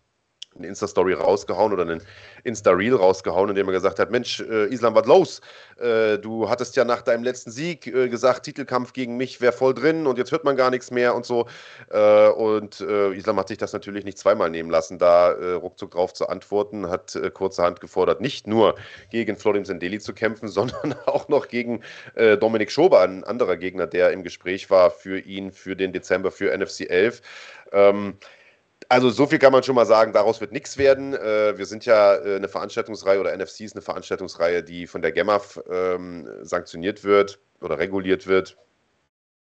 eine Insta-Story rausgehauen oder einen Insta-Reel rausgehauen, in dem er gesagt hat, Mensch, äh, Islam, was los? Äh, du hattest ja nach deinem letzten Sieg äh, gesagt, Titelkampf gegen mich wäre voll drin und jetzt hört man gar nichts mehr und so. Äh, und äh, Islam hat sich das natürlich nicht zweimal nehmen lassen, da äh, ruckzuck drauf zu antworten, hat kurzerhand gefordert, nicht nur gegen Florim Sendeli zu kämpfen, sondern auch noch gegen Dominik Schober, ein anderer Gegner, der im Gespräch war für ihn, für den Dezember, für NFC 11. Ähm, also so viel kann man schon mal sagen, daraus wird nichts werden. Äh, wir sind ja äh, eine Veranstaltungsreihe oder NFC ist eine Veranstaltungsreihe, die von der GEMAF ähm, sanktioniert wird oder reguliert wird.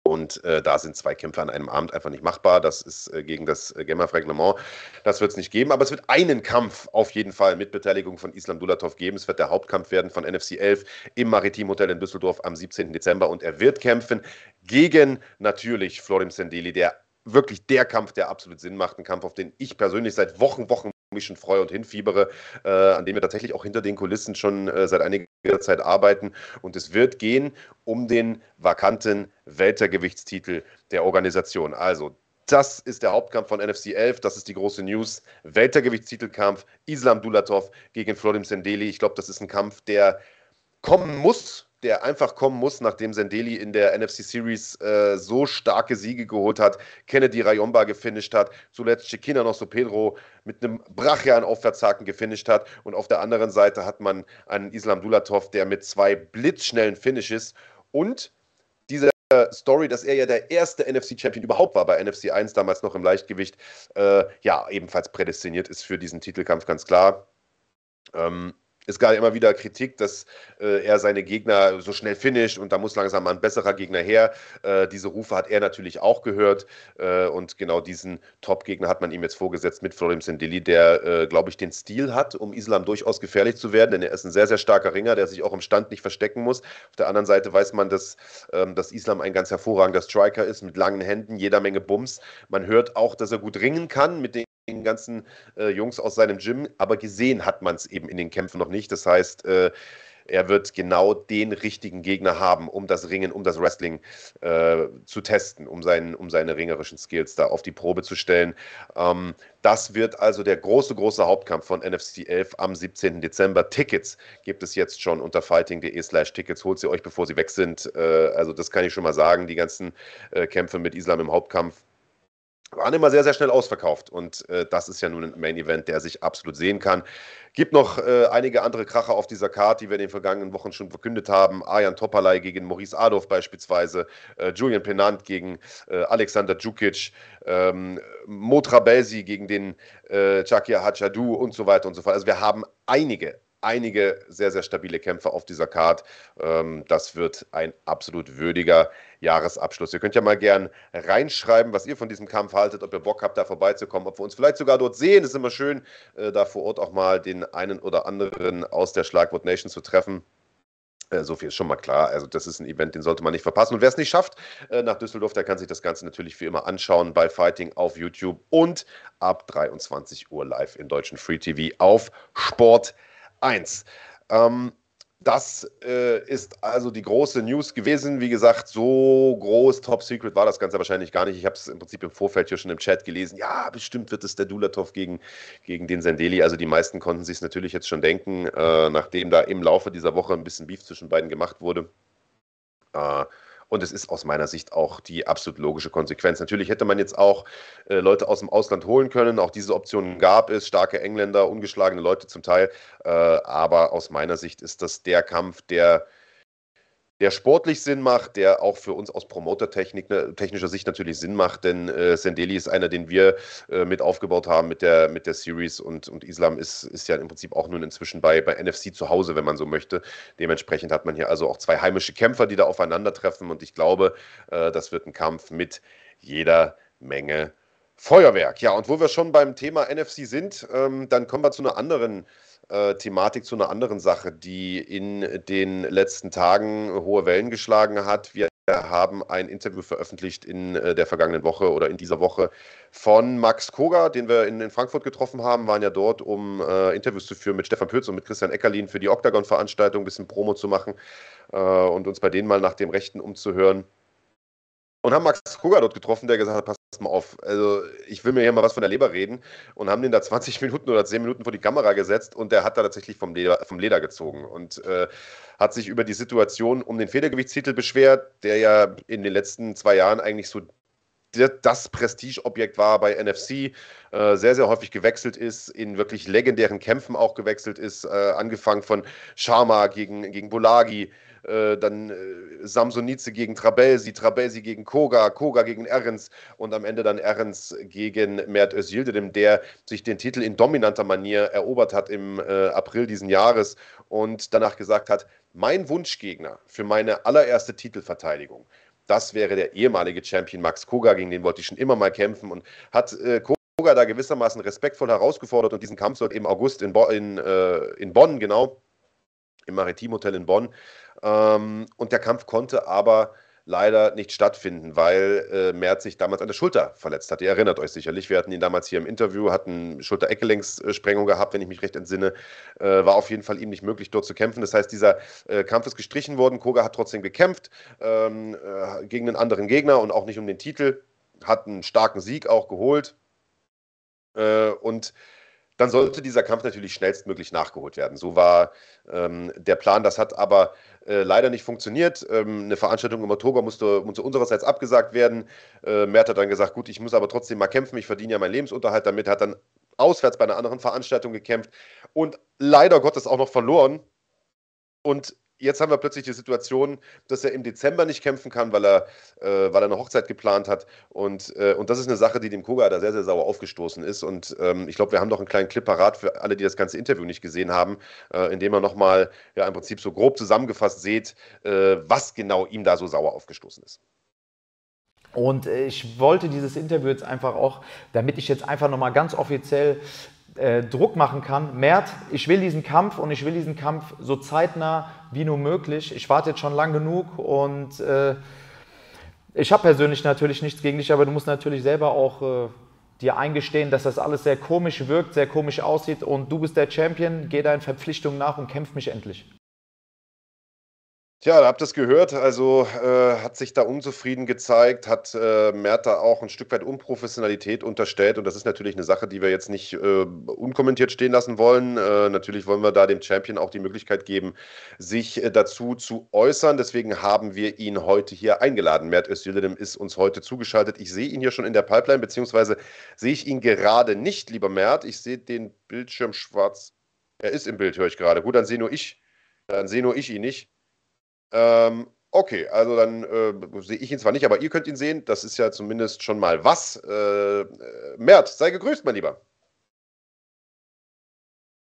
Und äh, da sind zwei Kämpfe an einem Abend einfach nicht machbar. Das ist äh, gegen das äh, GEMAF-Reglement. Das wird es nicht geben. Aber es wird einen Kampf auf jeden Fall mit Beteiligung von Islam Dulatov geben. Es wird der Hauptkampf werden von NFC 11 im Maritim Hotel in Düsseldorf am 17. Dezember. Und er wird kämpfen gegen natürlich Florim Sendeli, der wirklich der Kampf, der absolut Sinn macht. Ein Kampf, auf den ich persönlich seit Wochen, Wochen mich schon freue und hinfiebere, äh, an dem wir tatsächlich auch hinter den Kulissen schon äh, seit einiger Zeit arbeiten. Und es wird gehen um den vakanten Weltergewichtstitel der Organisation. Also das ist der Hauptkampf von NFC 11. Das ist die große News. Weltergewichtstitelkampf Islam Dulatov gegen Florim Sendeli. Ich glaube, das ist ein Kampf, der kommen muss der einfach kommen muss, nachdem Sendeli in der NFC Series äh, so starke Siege geholt hat, Kennedy Rayomba gefinisht hat, zuletzt Chiquina noch Pedro mit einem brachialen Aufwärtshaken gefinisht hat und auf der anderen Seite hat man einen Islam Dulatov, der mit zwei blitzschnellen Finishes und diese Story, dass er ja der erste NFC-Champion überhaupt war bei NFC 1, damals noch im Leichtgewicht, äh, ja, ebenfalls prädestiniert ist für diesen Titelkampf, ganz klar. Ähm, es gab immer wieder Kritik, dass äh, er seine Gegner so schnell finisht und da muss langsam mal ein besserer Gegner her. Äh, diese Rufe hat er natürlich auch gehört äh, und genau diesen Top-Gegner hat man ihm jetzt vorgesetzt mit Florim Sendili, der, äh, glaube ich, den Stil hat, um Islam durchaus gefährlich zu werden, denn er ist ein sehr, sehr starker Ringer, der sich auch im Stand nicht verstecken muss. Auf der anderen Seite weiß man, dass, ähm, dass Islam ein ganz hervorragender Striker ist mit langen Händen, jeder Menge Bums. Man hört auch, dass er gut ringen kann mit den den ganzen äh, Jungs aus seinem Gym, aber gesehen hat man es eben in den Kämpfen noch nicht. Das heißt, äh, er wird genau den richtigen Gegner haben, um das Ringen, um das Wrestling äh, zu testen, um, seinen, um seine ringerischen Skills da auf die Probe zu stellen. Ähm, das wird also der große, große Hauptkampf von NFC 11 am 17. Dezember. Tickets gibt es jetzt schon unter fighting.de slash Tickets. Holt sie euch, bevor sie weg sind. Äh, also das kann ich schon mal sagen. Die ganzen äh, Kämpfe mit Islam im Hauptkampf waren immer sehr, sehr schnell ausverkauft. Und äh, das ist ja nun ein Main Event, der sich absolut sehen kann. Gibt noch äh, einige andere Kracher auf dieser Karte, die wir in den vergangenen Wochen schon verkündet haben. Arjan Topalay gegen Maurice Adolf beispielsweise, äh, Julian Penant gegen äh, Alexander Djukic, ähm, Motra Belsi gegen den äh, Chakia Hachadu und so weiter und so fort. Also wir haben einige, einige sehr, sehr stabile Kämpfer auf dieser Card. Ähm, das wird ein absolut würdiger Jahresabschluss. Ihr könnt ja mal gern reinschreiben, was ihr von diesem Kampf haltet, ob ihr Bock habt, da vorbeizukommen, ob wir uns vielleicht sogar dort sehen. Es ist immer schön, äh, da vor Ort auch mal den einen oder anderen aus der Schlagwort Nation zu treffen. Äh, so viel ist schon mal klar. Also, das ist ein Event, den sollte man nicht verpassen. Und wer es nicht schafft, äh, nach Düsseldorf, der kann sich das Ganze natürlich wie immer anschauen bei Fighting auf YouTube und ab 23 Uhr live in deutschen Free TV auf Sport 1. Ähm, das äh, ist also die große News gewesen. Wie gesagt, so groß, top secret war das Ganze wahrscheinlich gar nicht. Ich habe es im Prinzip im Vorfeld hier schon im Chat gelesen. Ja, bestimmt wird es der Dulatov gegen, gegen den Sendeli. Also die meisten konnten sich es natürlich jetzt schon denken, äh, nachdem da im Laufe dieser Woche ein bisschen Beef zwischen beiden gemacht wurde. Äh, und es ist aus meiner Sicht auch die absolut logische Konsequenz. Natürlich hätte man jetzt auch äh, Leute aus dem Ausland holen können. Auch diese Optionen gab es. Starke Engländer, ungeschlagene Leute zum Teil. Äh, aber aus meiner Sicht ist das der Kampf, der der sportlich Sinn macht, der auch für uns aus Promoter-technischer Sicht natürlich Sinn macht, denn äh, Sendeli ist einer, den wir äh, mit aufgebaut haben mit der, mit der Series und, und Islam ist, ist ja im Prinzip auch nun inzwischen bei, bei NFC zu Hause, wenn man so möchte. Dementsprechend hat man hier also auch zwei heimische Kämpfer, die da aufeinandertreffen und ich glaube, äh, das wird ein Kampf mit jeder Menge Feuerwerk. Ja, und wo wir schon beim Thema NFC sind, ähm, dann kommen wir zu einer anderen äh, Thematik zu einer anderen Sache, die in den letzten Tagen hohe Wellen geschlagen hat. Wir haben ein Interview veröffentlicht in äh, der vergangenen Woche oder in dieser Woche von Max Koga, den wir in, in Frankfurt getroffen haben, waren ja dort, um äh, Interviews zu führen mit Stefan Pütz und mit Christian Eckerlin für die Octagon-Veranstaltung, ein bisschen Promo zu machen äh, und uns bei denen mal nach dem Rechten umzuhören. Und haben Max Koga dort getroffen, der gesagt hat, pass mal auf, also ich will mir hier mal was von der Leber reden und haben den da 20 Minuten oder 10 Minuten vor die Kamera gesetzt und der hat da tatsächlich vom Leder, vom Leder gezogen und äh, hat sich über die Situation um den Federgewichtstitel beschwert, der ja in den letzten zwei Jahren eigentlich so das Prestigeobjekt war bei NFC, äh, sehr, sehr häufig gewechselt ist, in wirklich legendären Kämpfen auch gewechselt ist, äh, angefangen von Sharma gegen, gegen Bolagi, äh, dann äh, Samsonice gegen Trabelsi, Trabelsi gegen Koga, Koga gegen Ehrens und am Ende dann Ehrens gegen Mert Özildirim, der sich den Titel in dominanter Manier erobert hat im äh, April diesen Jahres und danach gesagt hat, mein Wunschgegner für meine allererste Titelverteidigung, das wäre der ehemalige Champion Max Koga, gegen den wollte ich schon immer mal kämpfen und hat äh, Koga da gewissermaßen respektvoll herausgefordert und diesen Kampf sollte im August in, Bo in, äh, in Bonn, genau, im Maritimhotel in Bonn, ähm, und der Kampf konnte aber leider nicht stattfinden, weil äh, Merz sich damals an der Schulter verletzt hat. Ihr erinnert euch sicherlich, wir hatten ihn damals hier im Interview, hatten Schulter-Eckgelenkssprengung gehabt, wenn ich mich recht entsinne. Äh, war auf jeden Fall ihm nicht möglich, dort zu kämpfen. Das heißt, dieser äh, Kampf ist gestrichen worden. Koga hat trotzdem gekämpft ähm, äh, gegen einen anderen Gegner und auch nicht um den Titel. Hat einen starken Sieg auch geholt. Äh, und dann sollte dieser Kampf natürlich schnellstmöglich nachgeholt werden. So war ähm, der Plan. Das hat aber äh, leider nicht funktioniert. Ähm, eine Veranstaltung im Oktober musste, musste unsererseits abgesagt werden. Äh, Mert hat dann gesagt, gut, ich muss aber trotzdem mal kämpfen, ich verdiene ja meinen Lebensunterhalt damit, hat dann auswärts bei einer anderen Veranstaltung gekämpft und leider Gottes auch noch verloren. Und jetzt haben wir plötzlich die Situation, dass er im Dezember nicht kämpfen kann, weil er, äh, weil er eine Hochzeit geplant hat. Und, äh, und das ist eine Sache, die dem Koga da sehr, sehr sauer aufgestoßen ist. Und ähm, ich glaube, wir haben noch einen kleinen Clip parat für alle, die das ganze Interview nicht gesehen haben, äh, in dem er nochmal ja, im Prinzip so grob zusammengefasst seht, äh, was genau ihm da so sauer aufgestoßen ist. Und äh, ich wollte dieses Interview jetzt einfach auch, damit ich jetzt einfach nochmal ganz offiziell äh, Druck machen kann. Mert, ich will diesen Kampf und ich will diesen Kampf so zeitnah wie nur möglich. Ich warte jetzt schon lang genug und äh, ich habe persönlich natürlich nichts gegen dich, aber du musst natürlich selber auch äh, dir eingestehen, dass das alles sehr komisch wirkt, sehr komisch aussieht und du bist der Champion, geh deinen Verpflichtungen nach und kämpf mich endlich. Tja, da habt ihr es gehört. Also äh, hat sich da unzufrieden gezeigt, hat äh, Merta auch ein Stück weit Unprofessionalität unterstellt. Und das ist natürlich eine Sache, die wir jetzt nicht äh, unkommentiert stehen lassen wollen. Äh, natürlich wollen wir da dem Champion auch die Möglichkeit geben, sich äh, dazu zu äußern. Deswegen haben wir ihn heute hier eingeladen. Mert Özildirim ist uns heute zugeschaltet. Ich sehe ihn hier schon in der Pipeline, beziehungsweise sehe ich ihn gerade nicht, lieber Mert. Ich sehe den Bildschirm schwarz. Er ist im Bild, höre ich gerade. Gut, dann sehe nur ich. Dann sehe nur ich ihn nicht. Ähm, okay, also dann äh, sehe ich ihn zwar nicht, aber ihr könnt ihn sehen. Das ist ja zumindest schon mal was. Äh, äh Mert, sei gegrüßt, mein Lieber.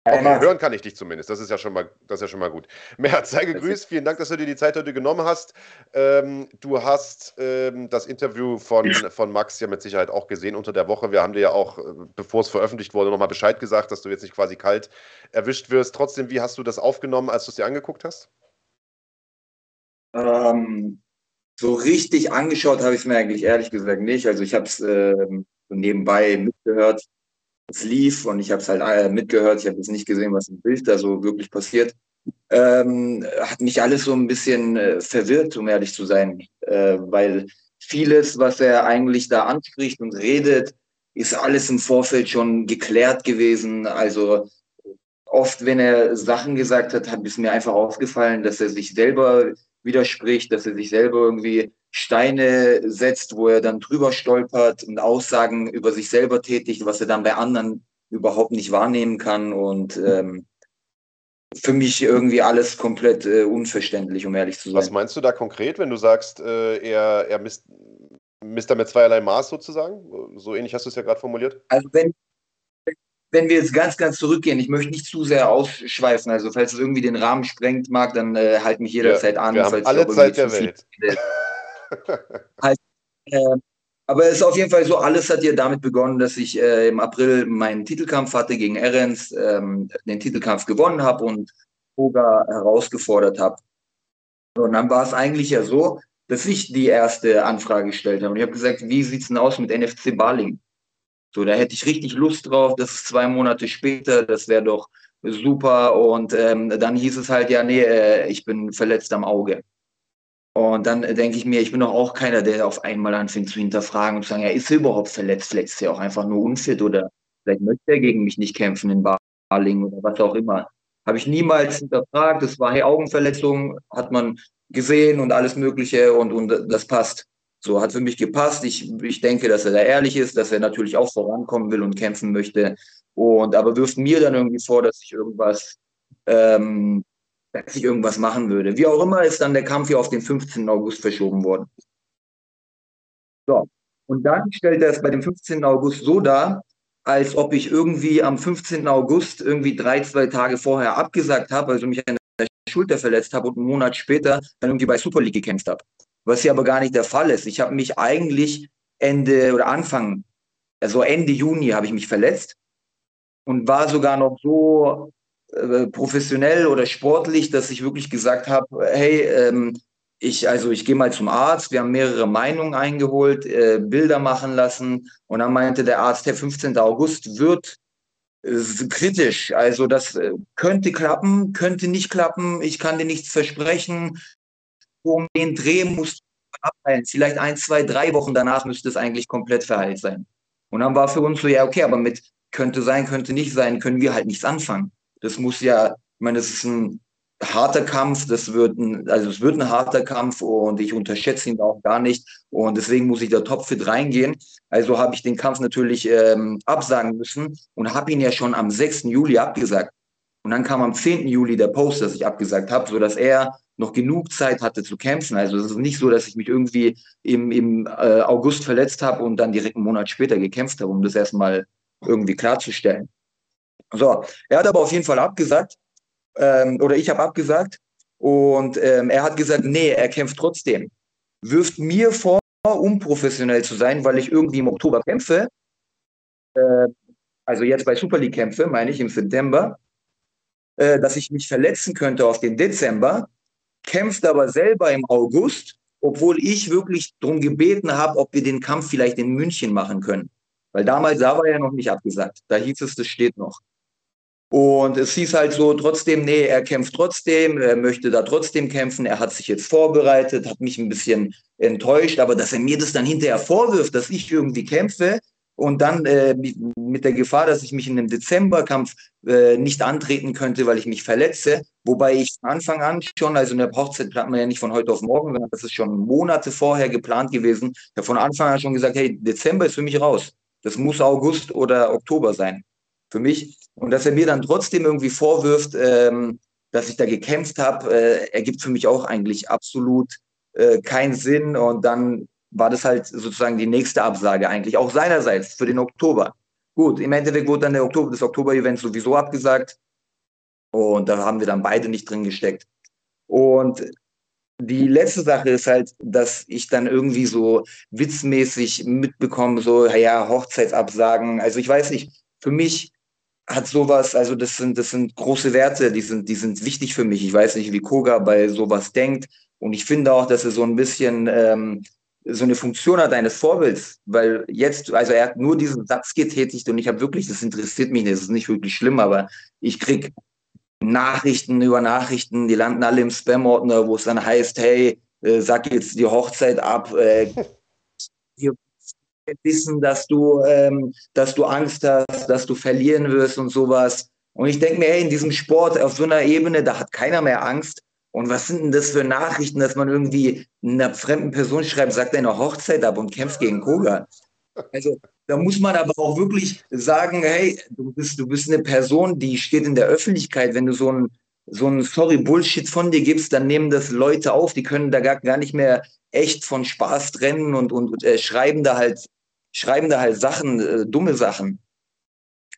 Okay, hören kann ich dich zumindest. Das ist ja schon mal, das ist ja schon mal gut. Mert, sei gegrüßt. Vielen Dank, dass du dir die Zeit heute genommen hast. Ähm, du hast ähm, das Interview von, von Max ja mit Sicherheit auch gesehen unter der Woche. Wir haben dir ja auch, äh, bevor es veröffentlicht wurde, nochmal Bescheid gesagt, dass du jetzt nicht quasi kalt erwischt wirst. Trotzdem, wie hast du das aufgenommen, als du es dir angeguckt hast? Ähm, so richtig angeschaut habe ich es mir eigentlich ehrlich gesagt nicht. Also ich habe es äh, nebenbei mitgehört. Es lief und ich habe es halt äh, mitgehört. Ich habe jetzt nicht gesehen, was im Bild da so wirklich passiert. Ähm, hat mich alles so ein bisschen äh, verwirrt, um ehrlich zu sein, äh, weil vieles, was er eigentlich da anspricht und redet, ist alles im Vorfeld schon geklärt gewesen. Also oft, wenn er Sachen gesagt hat, hat es mir einfach aufgefallen, dass er sich selber widerspricht, dass er sich selber irgendwie Steine setzt, wo er dann drüber stolpert und Aussagen über sich selber tätigt, was er dann bei anderen überhaupt nicht wahrnehmen kann. Und ähm, für mich irgendwie alles komplett äh, unverständlich, um ehrlich zu sein. Was meinst du da konkret, wenn du sagst, äh, er, er misst, misst da mit zweierlei Maß sozusagen? So ähnlich hast du es ja gerade formuliert. Also wenn, wenn wir jetzt ganz, ganz zurückgehen, ich möchte nicht zu sehr ausschweifen, also falls es irgendwie den Rahmen sprengt mag, dann äh, halt mich jederzeit ja, an. Wir haben alle Zeit der Welt. halt, äh, aber es ist auf jeden Fall so, alles hat ja damit begonnen, dass ich äh, im April meinen Titelkampf hatte gegen Ehrens, ähm, den Titelkampf gewonnen habe und Koga herausgefordert habe. Und dann war es eigentlich ja so, dass ich die erste Anfrage gestellt habe. Und ich habe gesagt, wie sieht's denn aus mit NFC Baling? So, da hätte ich richtig Lust drauf. Das ist zwei Monate später. Das wäre doch super. Und ähm, dann hieß es halt, ja, nee, äh, ich bin verletzt am Auge. Und dann denke ich mir, ich bin doch auch keiner, der auf einmal anfängt zu hinterfragen und zu sagen, ja, ist er überhaupt verletzt? Vielleicht ist er auch einfach nur unfit oder vielleicht möchte er gegen mich nicht kämpfen in Baling oder was auch immer. Habe ich niemals hinterfragt. Das war, hey, Augenverletzung, hat man gesehen und alles Mögliche und, und das passt. So hat für mich gepasst. Ich, ich denke, dass er da ehrlich ist, dass er natürlich auch vorankommen will und kämpfen möchte. Und aber wirft mir dann irgendwie vor, dass ich irgendwas, ähm, dass ich irgendwas machen würde. Wie auch immer ist dann der Kampf hier auf den 15. August verschoben worden. So. Und dann stellt er es bei dem 15. August so dar, als ob ich irgendwie am 15. August irgendwie drei, zwei Tage vorher abgesagt habe, also mich an der Schulter verletzt habe und einen Monat später dann irgendwie bei Super League gekämpft habe. Was hier aber gar nicht der Fall ist. Ich habe mich eigentlich Ende oder Anfang, also Ende Juni habe ich mich verletzt und war sogar noch so äh, professionell oder sportlich, dass ich wirklich gesagt habe, hey, ähm, ich, also ich gehe mal zum Arzt, wir haben mehrere Meinungen eingeholt, äh, Bilder machen lassen und dann meinte der Arzt, der 15. August wird äh, kritisch. Also das äh, könnte klappen, könnte nicht klappen, ich kann dir nichts versprechen. Um den Dreh musst du abheilen. Vielleicht ein, zwei, drei Wochen danach müsste es eigentlich komplett verheilt sein. Und dann war für uns so, ja, okay, aber mit könnte sein, könnte nicht sein, können wir halt nichts anfangen. Das muss ja, ich meine, das ist ein harter Kampf, das wird ein, also es wird ein harter Kampf und ich unterschätze ihn auch gar nicht und deswegen muss ich da topfit reingehen. Also habe ich den Kampf natürlich ähm, absagen müssen und habe ihn ja schon am 6. Juli abgesagt. Und dann kam am 10. Juli der Post, dass ich abgesagt habe, so dass er noch genug Zeit hatte zu kämpfen. Also es ist nicht so, dass ich mich irgendwie im, im äh, August verletzt habe und dann direkt einen Monat später gekämpft habe, um das erstmal irgendwie klarzustellen. So, er hat aber auf jeden Fall abgesagt ähm, oder ich habe abgesagt und ähm, er hat gesagt, nee, er kämpft trotzdem. Wirft mir vor, unprofessionell zu sein, weil ich irgendwie im Oktober kämpfe, äh, also jetzt bei Super League kämpfe, meine ich im September, äh, dass ich mich verletzen könnte auf den Dezember, kämpft aber selber im August, obwohl ich wirklich darum gebeten habe, ob wir den Kampf vielleicht in München machen können. Weil damals, da war er noch nicht abgesagt. Da hieß es, das steht noch. Und es hieß halt so trotzdem, nee, er kämpft trotzdem, er möchte da trotzdem kämpfen, er hat sich jetzt vorbereitet, hat mich ein bisschen enttäuscht, aber dass er mir das dann hinterher vorwirft, dass ich irgendwie kämpfe und dann äh, mit der Gefahr, dass ich mich in einem Dezemberkampf äh, nicht antreten könnte, weil ich mich verletze, wobei ich von Anfang an schon, also eine Hochzeit plant man ja nicht von heute auf morgen, sondern das ist schon Monate vorher geplant gewesen. Ich von Anfang an schon gesagt, hey, Dezember ist für mich raus. Das muss August oder Oktober sein für mich. Und dass er mir dann trotzdem irgendwie vorwirft, ähm, dass ich da gekämpft habe, äh, ergibt für mich auch eigentlich absolut äh, keinen Sinn. Und dann war das halt sozusagen die nächste Absage eigentlich, auch seinerseits für den Oktober. Gut, im Endeffekt wurde dann der Oktober, das Oktober-Event sowieso abgesagt. Und da haben wir dann beide nicht drin gesteckt. Und die letzte Sache ist halt, dass ich dann irgendwie so witzmäßig mitbekomme, so, ja, Hochzeitsabsagen. Also ich weiß nicht, für mich hat sowas, also das sind, das sind große Werte, die sind, die sind wichtig für mich. Ich weiß nicht, wie Koga bei sowas denkt. Und ich finde auch, dass er so ein bisschen ähm, so eine Funktion hat eines Vorbilds, weil jetzt, also er hat nur diesen Satz getätigt und ich habe wirklich, das interessiert mich nicht, das ist nicht wirklich schlimm, aber ich krieg Nachrichten über Nachrichten, die landen alle im Spam-Ordner, wo es dann heißt, hey, äh, sag jetzt die Hochzeit ab, äh, wissen, dass du, ähm, dass du Angst hast, dass du verlieren wirst und sowas. Und ich denke mir, hey, in diesem Sport auf so einer Ebene, da hat keiner mehr Angst. Und was sind denn das für Nachrichten, dass man irgendwie einer fremden Person schreibt, sagt deine Hochzeit ab und kämpft gegen Koga? Also da muss man aber auch wirklich sagen, hey, du bist, du bist eine Person, die steht in der Öffentlichkeit. Wenn du so ein, so ein sorry Bullshit von dir gibst, dann nehmen das Leute auf, die können da gar, gar nicht mehr echt von Spaß trennen und, und äh, schreiben da halt schreiben da halt Sachen, äh, dumme Sachen.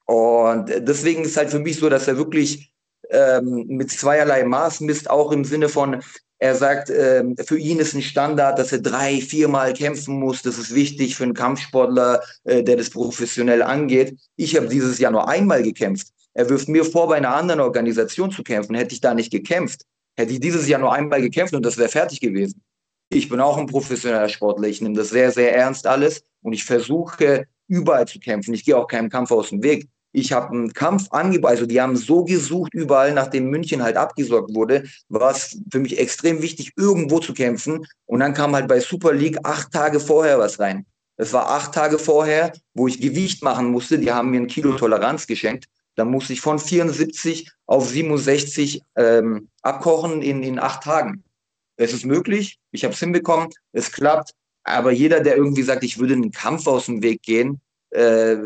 Und deswegen ist halt für mich so, dass er wirklich ähm, mit zweierlei Maß misst, auch im Sinne von, er sagt, ähm, für ihn ist ein Standard, dass er drei, viermal kämpfen muss. Das ist wichtig für einen Kampfsportler, äh, der das professionell angeht. Ich habe dieses Jahr nur einmal gekämpft. Er wirft mir vor, bei einer anderen Organisation zu kämpfen. Hätte ich da nicht gekämpft, hätte ich dieses Jahr nur einmal gekämpft und das wäre fertig gewesen. Ich bin auch ein professioneller Sportler. Ich nehme das sehr, sehr ernst alles und ich versuche überall zu kämpfen. Ich gehe auch keinem Kampf aus dem Weg. Ich habe einen Kampf angeboten, also die haben so gesucht überall, nachdem München halt abgesorgt wurde, war es für mich extrem wichtig, irgendwo zu kämpfen. Und dann kam halt bei Super League acht Tage vorher was rein. Das war acht Tage vorher, wo ich Gewicht machen musste. Die haben mir ein Kilo Toleranz geschenkt. Da musste ich von 74 auf 67 ähm, abkochen in, in acht Tagen. Es ist möglich, ich habe es hinbekommen, es klappt. Aber jeder, der irgendwie sagt, ich würde einen Kampf aus dem Weg gehen, äh,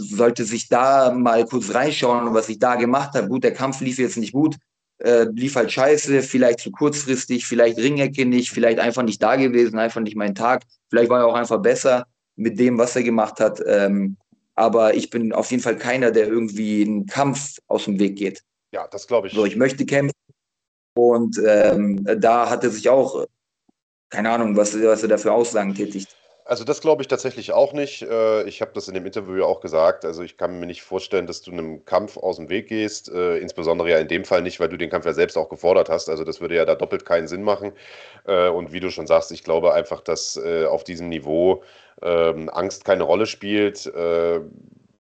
sollte sich da mal kurz reinschauen, was ich da gemacht habe. Gut, der Kampf lief jetzt nicht gut, äh, lief halt scheiße, vielleicht zu kurzfristig, vielleicht Ringecke nicht, vielleicht einfach nicht da gewesen, einfach nicht mein Tag. Vielleicht war er auch einfach besser mit dem, was er gemacht hat. Ähm, aber ich bin auf jeden Fall keiner, der irgendwie einen Kampf aus dem Weg geht. Ja, das glaube ich. So, ich möchte kämpfen. Und ähm, da hat er sich auch, keine Ahnung, was, was er da für Aussagen tätigt. Also das glaube ich tatsächlich auch nicht. Äh, ich habe das in dem Interview auch gesagt. Also ich kann mir nicht vorstellen, dass du einem Kampf aus dem Weg gehst. Äh, insbesondere ja in dem Fall nicht, weil du den Kampf ja selbst auch gefordert hast. Also das würde ja da doppelt keinen Sinn machen. Äh, und wie du schon sagst, ich glaube einfach, dass auf diesem Niveau ähm, Angst keine Rolle spielt.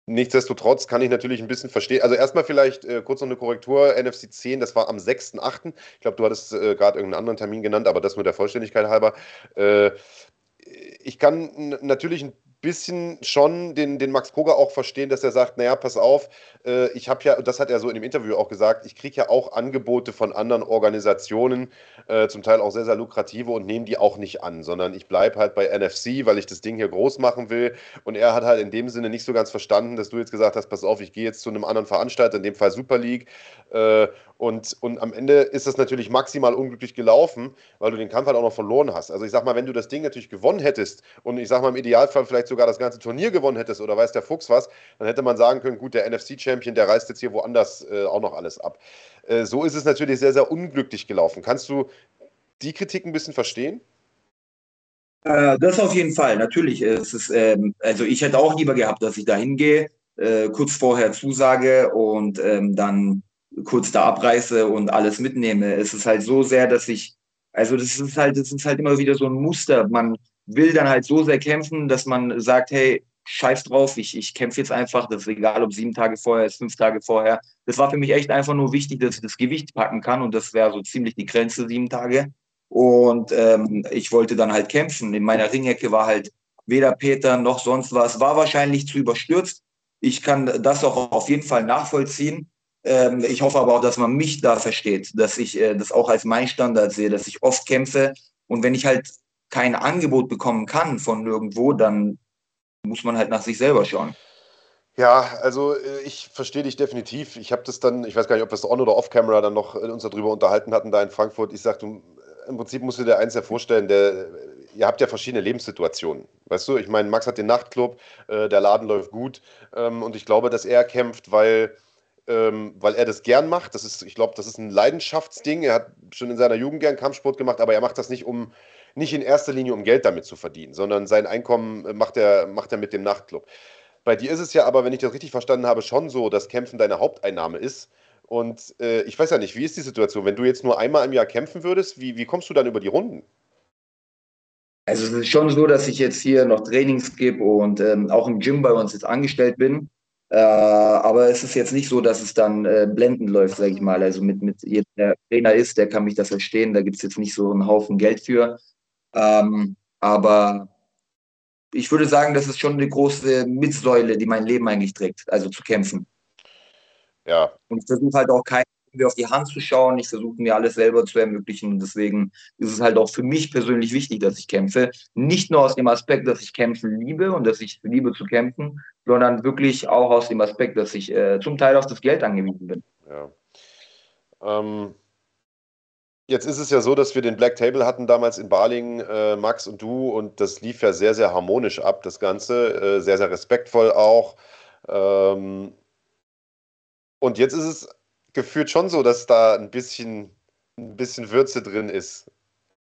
Nichtsdestotrotz kann ich natürlich ein bisschen verstehen. Also erstmal vielleicht äh, kurz noch eine Korrektur. NFC 10, das war am 6.8. Ich glaube, du hattest äh, gerade irgendeinen anderen Termin genannt, aber das nur der Vollständigkeit halber. Äh, ich kann natürlich ein bisschen schon den, den Max Koga auch verstehen, dass er sagt, naja, pass auf, äh, ich habe ja, das hat er so in dem Interview auch gesagt, ich kriege ja auch Angebote von anderen Organisationen, äh, zum Teil auch sehr, sehr lukrative und nehme die auch nicht an, sondern ich bleibe halt bei NFC, weil ich das Ding hier groß machen will. Und er hat halt in dem Sinne nicht so ganz verstanden, dass du jetzt gesagt hast, pass auf, ich gehe jetzt zu einem anderen Veranstalter, in dem Fall Super League, äh, und, und am Ende ist das natürlich maximal unglücklich gelaufen, weil du den Kampf halt auch noch verloren hast. Also ich sag mal, wenn du das Ding natürlich gewonnen hättest und ich sag mal im Idealfall vielleicht sogar das ganze Turnier gewonnen hättest oder weiß der Fuchs was, dann hätte man sagen können, gut, der NFC-Champion, der reißt jetzt hier woanders äh, auch noch alles ab. Äh, so ist es natürlich sehr, sehr unglücklich gelaufen. Kannst du die Kritik ein bisschen verstehen? Äh, das auf jeden Fall, natürlich. Es ist, ähm, also ich hätte auch lieber gehabt, dass ich da hingehe, äh, kurz vorher zusage und ähm, dann kurz da abreiße und alles mitnehme. Es ist halt so sehr, dass ich, also das ist halt, das ist halt immer wieder so ein Muster. Man will dann halt so sehr kämpfen, dass man sagt, hey, scheiß drauf, ich, ich kämpfe jetzt einfach, das ist egal, ob sieben Tage vorher ist, fünf Tage vorher. Das war für mich echt einfach nur wichtig, dass ich das Gewicht packen kann und das wäre so ziemlich die Grenze, sieben Tage. Und ähm, ich wollte dann halt kämpfen. In meiner Ringecke war halt weder Peter noch sonst was, war wahrscheinlich zu überstürzt. Ich kann das auch auf jeden Fall nachvollziehen. Ähm, ich hoffe aber auch, dass man mich da versteht, dass ich äh, das auch als mein Standard sehe, dass ich oft kämpfe. Und wenn ich halt kein Angebot bekommen kann von irgendwo, dann muss man halt nach sich selber schauen. Ja, also äh, ich verstehe dich definitiv. Ich habe das dann, ich weiß gar nicht, ob wir es on oder off Camera dann noch äh, uns darüber unterhalten hatten da in Frankfurt. Ich sagte, im Prinzip musst du dir eins ja vorstellen, der, ihr habt ja verschiedene Lebenssituationen. Weißt du, ich meine, Max hat den Nachtclub, äh, der Laden läuft gut ähm, und ich glaube, dass er kämpft, weil ähm, weil er das gern macht. Das ist, ich glaube, das ist ein Leidenschaftsding. Er hat schon in seiner Jugend gern Kampfsport gemacht, aber er macht das nicht, um nicht in erster Linie um Geld damit zu verdienen, sondern sein Einkommen macht er, macht er mit dem Nachtclub. Bei dir ist es ja aber, wenn ich das richtig verstanden habe, schon so, dass Kämpfen deine Haupteinnahme ist. Und äh, ich weiß ja nicht, wie ist die Situation? Wenn du jetzt nur einmal im Jahr kämpfen würdest, wie, wie kommst du dann über die Runden? Also es ist schon so, dass ich jetzt hier noch Trainings gebe und ähm, auch im Gym bei uns jetzt angestellt bin. Äh, aber es ist jetzt nicht so, dass es dann äh, blendend läuft, sage ich mal. Also mit, mit jedem, der Trainer ist, der kann mich das verstehen. Da gibt es jetzt nicht so einen Haufen Geld für. Ähm, aber ich würde sagen, das ist schon eine große Mitsäule, die mein Leben eigentlich trägt, also zu kämpfen. Ja. Und ich versuche halt auch keinen irgendwie auf die Hand zu schauen. Ich versuche mir alles selber zu ermöglichen. Und deswegen ist es halt auch für mich persönlich wichtig, dass ich kämpfe. Nicht nur aus dem Aspekt, dass ich kämpfen liebe und dass ich liebe zu kämpfen, sondern wirklich auch aus dem Aspekt, dass ich äh, zum Teil auf das Geld angewiesen bin. Ja. Ähm, jetzt ist es ja so, dass wir den Black Table hatten damals in Balingen, äh, Max und du, und das lief ja sehr, sehr harmonisch ab, das Ganze, äh, sehr, sehr respektvoll auch. Ähm, und jetzt ist es gefühlt schon so, dass da ein bisschen, ein bisschen Würze drin ist.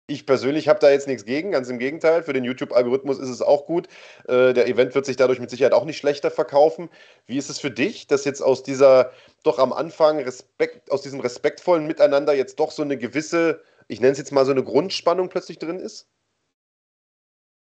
Ich persönlich habe da jetzt nichts gegen, ganz im Gegenteil. Für den YouTube-Algorithmus ist es auch gut. Äh, der Event wird sich dadurch mit Sicherheit auch nicht schlechter verkaufen. Wie ist es für dich, dass jetzt aus dieser doch am Anfang Respekt, aus diesem respektvollen Miteinander jetzt doch so eine gewisse ich nenne es jetzt mal so eine Grundspannung plötzlich drin ist?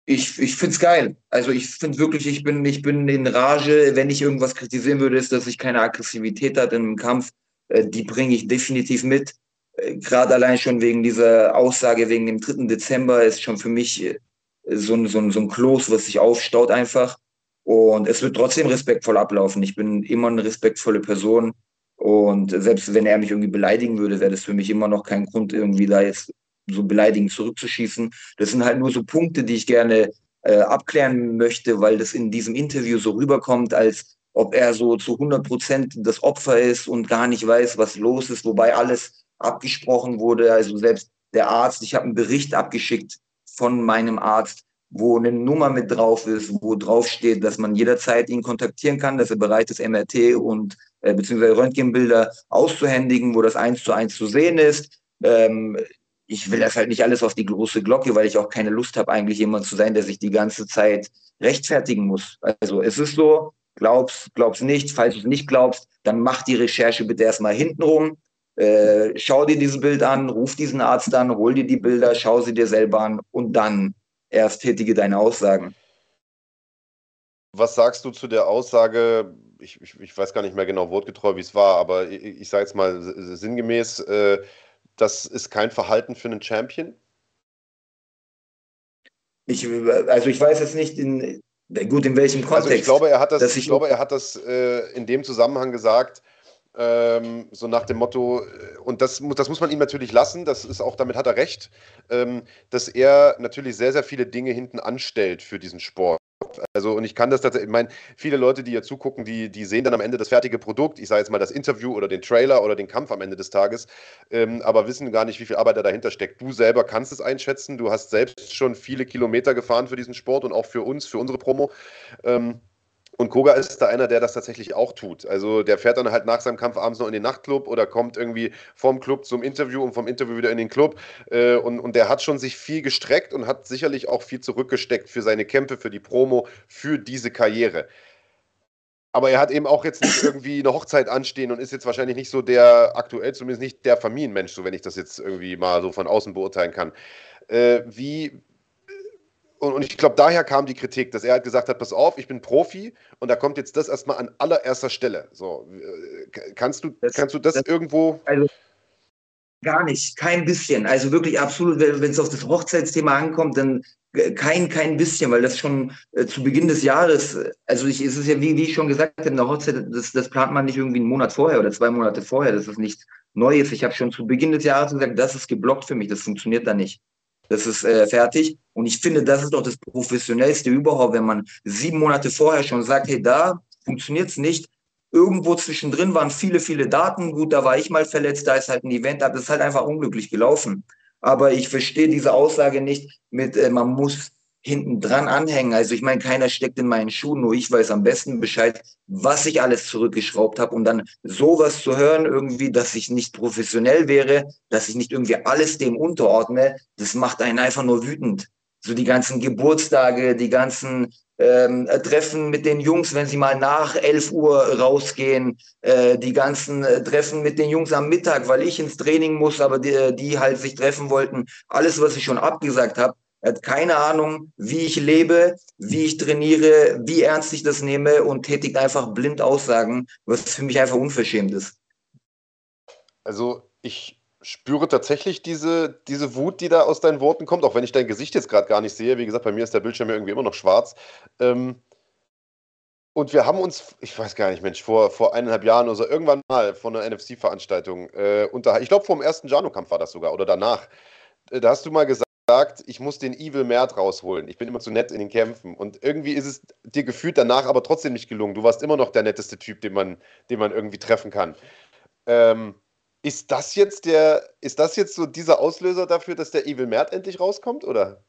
Ich, ich finde es geil. Also ich finde wirklich, ich bin, ich bin in Rage. Wenn ich irgendwas kritisieren würde, ist, dass ich keine Aggressivität hatte im Kampf. Äh, die bringe ich definitiv mit. Äh, Gerade allein schon wegen dieser Aussage, wegen dem 3. Dezember, ist schon für mich äh, so ein, so ein, so ein Kloß, was sich aufstaut einfach. Und es wird trotzdem respektvoll ablaufen. Ich bin immer eine respektvolle Person. Und selbst wenn er mich irgendwie beleidigen würde, wäre das für mich immer noch kein Grund, irgendwie da jetzt so beleidigend zurückzuschießen. Das sind halt nur so Punkte, die ich gerne äh, abklären möchte, weil das in diesem Interview so rüberkommt, als ob er so zu 100 Prozent das Opfer ist und gar nicht weiß, was los ist, wobei alles abgesprochen wurde. Also selbst der Arzt, ich habe einen Bericht abgeschickt von meinem Arzt, wo eine Nummer mit drauf ist, wo drauf steht, dass man jederzeit ihn kontaktieren kann, dass er bereit ist, MRT und äh, beziehungsweise Röntgenbilder auszuhändigen, wo das eins zu eins zu sehen ist. Ähm, ich will das halt nicht alles auf die große Glocke, weil ich auch keine Lust habe, eigentlich jemand zu sein, der sich die ganze Zeit rechtfertigen muss. Also es ist so, glaubst, glaubst nicht, falls du es nicht glaubst, dann mach die Recherche bitte erstmal hintenrum. Äh, schau dir dieses Bild an, ruf diesen Arzt an, hol dir die Bilder, schau sie dir selber an und dann erst tätige deine Aussagen. Was sagst du zu der Aussage, ich, ich, ich weiß gar nicht mehr genau wortgetreu, wie es war, aber ich, ich sage jetzt mal sinngemäß, äh, das ist kein Verhalten für einen Champion? Ich, also ich weiß jetzt nicht, in, gut, in welchem Kontext. Also ich glaube, er hat das, ich glaube, er hat das äh, in dem Zusammenhang gesagt, ähm, so nach dem Motto, äh, und das, das muss man ihm natürlich lassen, das ist auch, damit hat er recht, ähm, dass er natürlich sehr, sehr viele Dinge hinten anstellt für diesen Sport. Also, und ich kann das tatsächlich, ich meine, viele Leute, die hier zugucken, die, die sehen dann am Ende das fertige Produkt, ich sage jetzt mal das Interview oder den Trailer oder den Kampf am Ende des Tages, ähm, aber wissen gar nicht, wie viel Arbeit da dahinter steckt. Du selber kannst es einschätzen, du hast selbst schon viele Kilometer gefahren für diesen Sport und auch für uns, für unsere Promo. Ähm, und Koga ist da einer, der das tatsächlich auch tut. Also der fährt dann halt nach seinem Kampf abends noch in den Nachtclub oder kommt irgendwie vom Club zum Interview und vom Interview wieder in den Club. Äh, und, und der hat schon sich viel gestreckt und hat sicherlich auch viel zurückgesteckt für seine Kämpfe, für die Promo, für diese Karriere. Aber er hat eben auch jetzt nicht irgendwie eine Hochzeit anstehen und ist jetzt wahrscheinlich nicht so der, aktuell zumindest nicht der Familienmensch, so wenn ich das jetzt irgendwie mal so von außen beurteilen kann. Äh, wie, und, und ich glaube, daher kam die Kritik, dass er halt gesagt hat, pass auf, ich bin Profi und da kommt jetzt das erstmal an allererster Stelle. So, äh, kannst du das, kannst du das, das irgendwo... Also gar nicht, kein bisschen. Also wirklich absolut, wenn es auf das Hochzeitsthema ankommt, dann äh, kein, kein bisschen, weil das schon äh, zu Beginn des Jahres, also ich, es ist ja, wie, wie ich schon gesagt habe, eine Hochzeit, das, das plant man nicht irgendwie einen Monat vorher oder zwei Monate vorher, das ist nichts Neues. Ich habe schon zu Beginn des Jahres gesagt, das ist geblockt für mich, das funktioniert da nicht das ist äh, fertig. Und ich finde, das ist doch das Professionellste überhaupt, wenn man sieben Monate vorher schon sagt, hey, da funktioniert es nicht. Irgendwo zwischendrin waren viele, viele Daten. Gut, da war ich mal verletzt, da ist halt ein Event, aber das ist halt einfach unglücklich gelaufen. Aber ich verstehe diese Aussage nicht mit, äh, man muss hinten dran anhängen. Also ich meine, keiner steckt in meinen Schuhen, nur ich weiß am besten Bescheid, was ich alles zurückgeschraubt habe und dann sowas zu hören irgendwie, dass ich nicht professionell wäre, dass ich nicht irgendwie alles dem unterordne, das macht einen einfach nur wütend. So die ganzen Geburtstage, die ganzen ähm, Treffen mit den Jungs, wenn sie mal nach 11 Uhr rausgehen, äh, die ganzen äh, Treffen mit den Jungs am Mittag, weil ich ins Training muss, aber die, die halt sich treffen wollten, alles, was ich schon abgesagt habe, er hat keine Ahnung, wie ich lebe, wie ich trainiere, wie ernst ich das nehme und tätigt einfach blind Aussagen, was für mich einfach unverschämt ist. Also ich spüre tatsächlich diese, diese Wut, die da aus deinen Worten kommt, auch wenn ich dein Gesicht jetzt gerade gar nicht sehe. Wie gesagt, bei mir ist der Bildschirm ja irgendwie immer noch schwarz. Ähm, und wir haben uns, ich weiß gar nicht, Mensch, vor, vor eineinhalb Jahren oder so, irgendwann mal von einer NFC-Veranstaltung äh, unterhalten. Ich glaube, vor dem ersten Jano-Kampf war das sogar oder danach. Äh, da hast du mal gesagt, sagt, ich muss den Evil Mert rausholen. Ich bin immer zu nett in den Kämpfen. Und irgendwie ist es dir gefühlt danach aber trotzdem nicht gelungen. Du warst immer noch der netteste Typ, den man, den man irgendwie treffen kann. Ähm, ist das jetzt der, ist das jetzt so dieser Auslöser dafür, dass der Evil Mert endlich rauskommt, oder?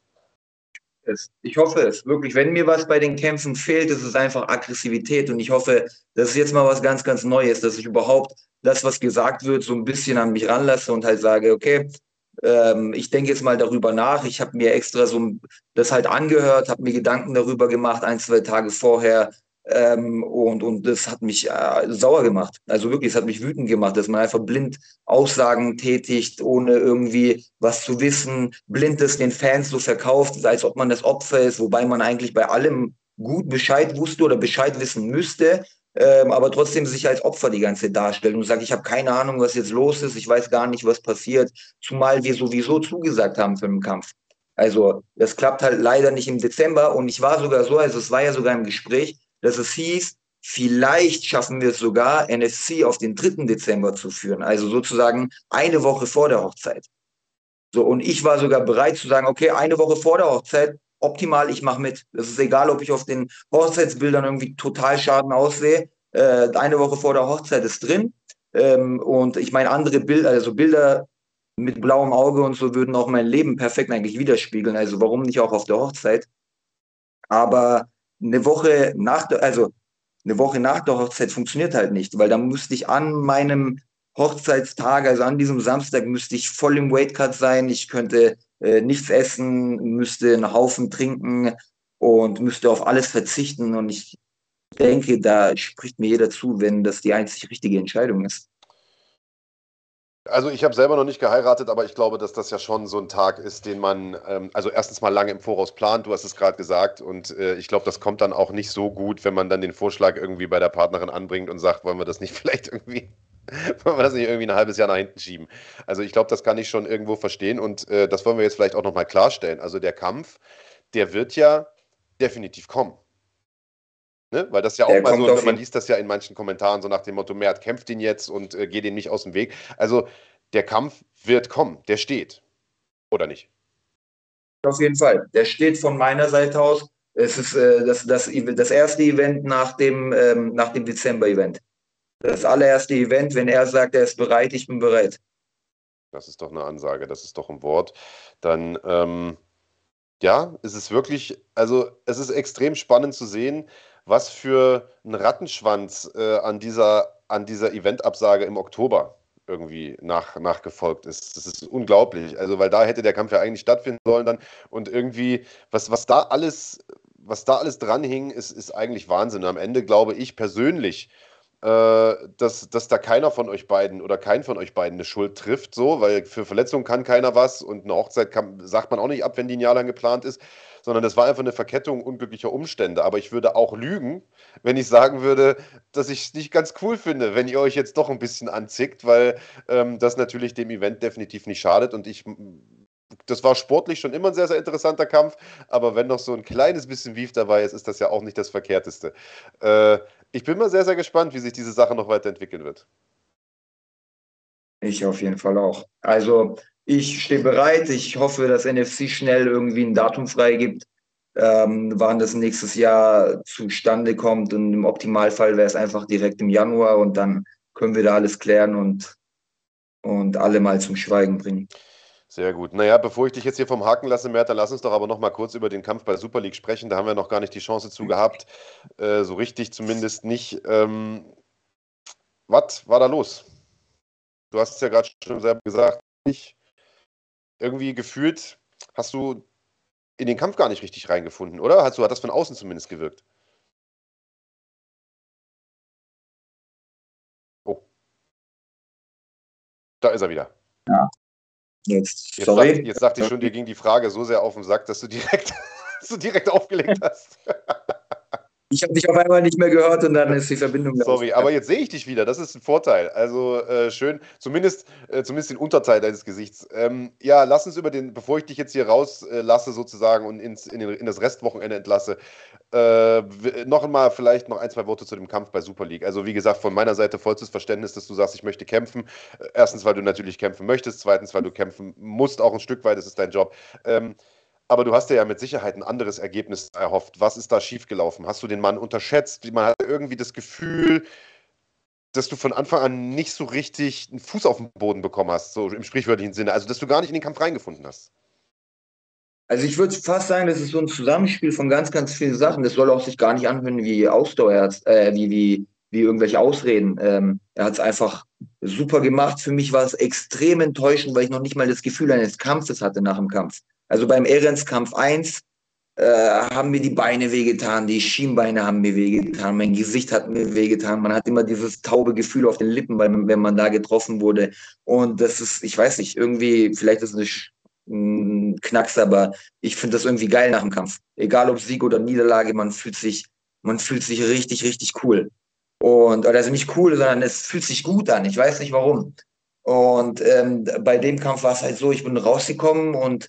Ich hoffe es. Wirklich, wenn mir was bei den Kämpfen fehlt, ist es einfach Aggressivität. Und ich hoffe, das ist jetzt mal was ganz, ganz Neues, dass ich überhaupt das, was gesagt wird, so ein bisschen an mich ranlasse und halt sage, okay, ähm, ich denke jetzt mal darüber nach. Ich habe mir extra so das halt angehört, habe mir Gedanken darüber gemacht, ein, zwei Tage vorher, Ähm, und, und das hat mich äh, sauer gemacht. Also wirklich, es hat mich wütend gemacht, dass man einfach blind Aussagen tätigt, ohne irgendwie was zu wissen, blind es den Fans so verkauft, als ob man das Opfer ist, wobei man eigentlich bei allem gut Bescheid wusste oder Bescheid wissen müsste, ähm, aber trotzdem sich als Opfer die ganze Zeit darstellt und sagt, ich habe keine Ahnung, was jetzt los ist, ich weiß gar nicht, was passiert, zumal wir sowieso zugesagt haben für den Kampf. Also das klappt halt leider nicht im Dezember und ich war sogar so, also es war ja sogar im Gespräch, dass es hieß, vielleicht schaffen wir es sogar, NFC auf den 3. Dezember zu führen, also sozusagen eine Woche vor der Hochzeit. So, und ich war sogar bereit zu sagen, okay, eine Woche vor der Hochzeit, optimal, ich mache mit. Es ist egal, ob ich auf den Hochzeitsbildern irgendwie total schaden aussehe. Äh, eine Woche vor der Hochzeit ist drin. Ähm, und ich meine, andere Bilder, also Bilder mit blauem Auge und so würden auch mein Leben perfekt eigentlich widerspiegeln. Also warum nicht auch auf der Hochzeit? Aber eine Woche nach der, also eine Woche nach der Hochzeit funktioniert halt nicht, weil dann müsste ich an meinem Hochzeitstag, also an diesem Samstag, müsste ich voll im Weightcut sein. Ich könnte äh, nichts essen, müsste einen Haufen trinken und müsste auf alles verzichten. Und ich denke, da spricht mir jeder zu, wenn das die einzig richtige Entscheidung ist. Also ich habe selber noch nicht geheiratet, aber ich glaube, dass das ja schon so ein Tag ist, den man ähm, also erstens mal lange im Voraus plant, du hast es gerade gesagt, und äh, ich glaube, das kommt dann auch nicht so gut, wenn man dann den Vorschlag irgendwie bei der Partnerin anbringt und sagt, wollen wir das nicht vielleicht irgendwie, wollen wir das nicht irgendwie ein halbes Jahr nach hinten schieben. Also ich glaube, das kann ich schon irgendwo verstehen und äh, das wollen wir jetzt vielleicht auch nochmal klarstellen. Also der Kampf, der wird ja definitiv kommen. Ne? Weil das ja auch der mal so, man liest das ja in manchen Kommentaren so nach dem Motto, Mert kämpft ihn jetzt und äh, geht ihn nicht aus dem Weg. Also der Kampf wird kommen, der steht. Oder nicht? Auf jeden Fall. Der steht von meiner Seite aus. Es ist äh, das, das, das erste Event nach dem, ähm, nach dem Dezember-Event. Das allererste Event, wenn er sagt, er ist bereit, ich bin bereit. Das ist doch eine Ansage, das ist doch ein Wort. Dann, ähm, ja, es ist wirklich, also es ist extrem spannend zu sehen, was für ein Rattenschwanz äh, an dieser, an dieser Eventabsage im Oktober irgendwie nach, nachgefolgt ist. Das ist unglaublich. Also, weil da hätte der Kampf ja eigentlich stattfinden sollen dann. Und irgendwie, was, was da alles, was da alles dran hing, ist, ist eigentlich Wahnsinn. Und am Ende glaube ich persönlich, dass, dass da keiner von euch beiden oder kein von euch beiden eine Schuld trifft, so, weil für Verletzungen kann keiner was und eine Hochzeit kann, sagt man auch nicht ab, wenn die ein Jahr lang geplant ist, sondern das war einfach eine Verkettung unglücklicher Umstände. Aber ich würde auch lügen, wenn ich sagen würde, dass ich es nicht ganz cool finde, wenn ihr euch jetzt doch ein bisschen anzickt, weil ähm, das natürlich dem Event definitiv nicht schadet und ich das war sportlich schon immer ein sehr, sehr interessanter Kampf, aber wenn noch so ein kleines bisschen Wief dabei ist, ist das ja auch nicht das Verkehrteste. Äh, ich bin mal sehr, sehr gespannt, wie sich diese Sache noch weiterentwickeln wird. Ich auf jeden Fall auch. Also ich stehe bereit. Ich hoffe, dass NFC schnell irgendwie ein Datum freigibt, ähm, wann das nächstes Jahr zustande kommt. Und im Optimalfall wäre es einfach direkt im Januar und dann können wir da alles klären und, und alle mal zum Schweigen bringen. Sehr gut. Naja, bevor ich dich jetzt hier vom Haken lasse, Merta, lass uns doch aber noch mal kurz über den Kampf bei Super League sprechen. Da haben wir noch gar nicht die Chance zu gehabt. Äh, so richtig zumindest nicht. Ähm, was war da los? Du hast es ja gerade schon selber gesagt. Ich, irgendwie gefühlt hast du in den Kampf gar nicht richtig reingefunden, oder? Hast du, hat das von außen zumindest gewirkt? Oh. Da ist er wieder. Ja. Jetzt, jetzt, sorry. Sagt, jetzt sagte ich schon, dir ging die Frage so sehr auf den Sack, dass du direkt, dass du direkt aufgelegt hast. Ich habe dich auf einmal nicht mehr gehört und dann ist die Verbindung. Sorry, aber jetzt sehe ich dich wieder. Das ist ein Vorteil. Also äh, schön, zumindest, äh, zumindest den Unterteil deines Gesichts. Ähm, ja, lass uns über den, bevor ich dich jetzt hier rauslasse äh, sozusagen und ins, in, den, in, das Restwochenende entlasse, äh, noch einmal vielleicht noch ein, zwei Worte zu dem Kampf bei Super League. Also wie gesagt, von meiner Seite vollstes Verständnis, dass du sagst, ich möchte kämpfen. Erstens, weil du natürlich kämpfen möchtest. Zweitens, weil du kämpfen musst, auch ein Stück weit. Das ist dein Job. Ähm, aber du hast ja mit Sicherheit ein anderes Ergebnis erhofft. Was ist da schiefgelaufen? Hast du den Mann unterschätzt? Man hat irgendwie das Gefühl, dass du von Anfang an nicht so richtig einen Fuß auf den Boden bekommen hast, so im sprichwörtlichen Sinne. Also, dass du gar nicht in den Kampf reingefunden hast. Also ich würde fast sagen, das ist so ein Zusammenspiel von ganz, ganz vielen Sachen. Das soll auch sich gar nicht anhören wie Ausdauer, äh, wie, wie, wie irgendwelche Ausreden. Ähm, er hat es einfach super gemacht. Für mich war es extrem enttäuschend, weil ich noch nicht mal das Gefühl eines Kampfes hatte nach dem Kampf. Also beim Ehrens Kampf 1 äh, haben mir die Beine wehgetan, die Schienbeine haben mir wehgetan, mein Gesicht hat mir wehgetan. Man hat immer dieses taube Gefühl auf den Lippen, weil, wenn man da getroffen wurde. Und das ist, ich weiß nicht, irgendwie, vielleicht ist es ein Knacks, aber ich finde das irgendwie geil nach dem Kampf. Egal ob Sieg oder Niederlage, man fühlt sich, man fühlt sich richtig, richtig cool. Und, also nicht cool, sondern es fühlt sich gut an. Ich weiß nicht warum. Und ähm, bei dem Kampf war es halt so, ich bin rausgekommen und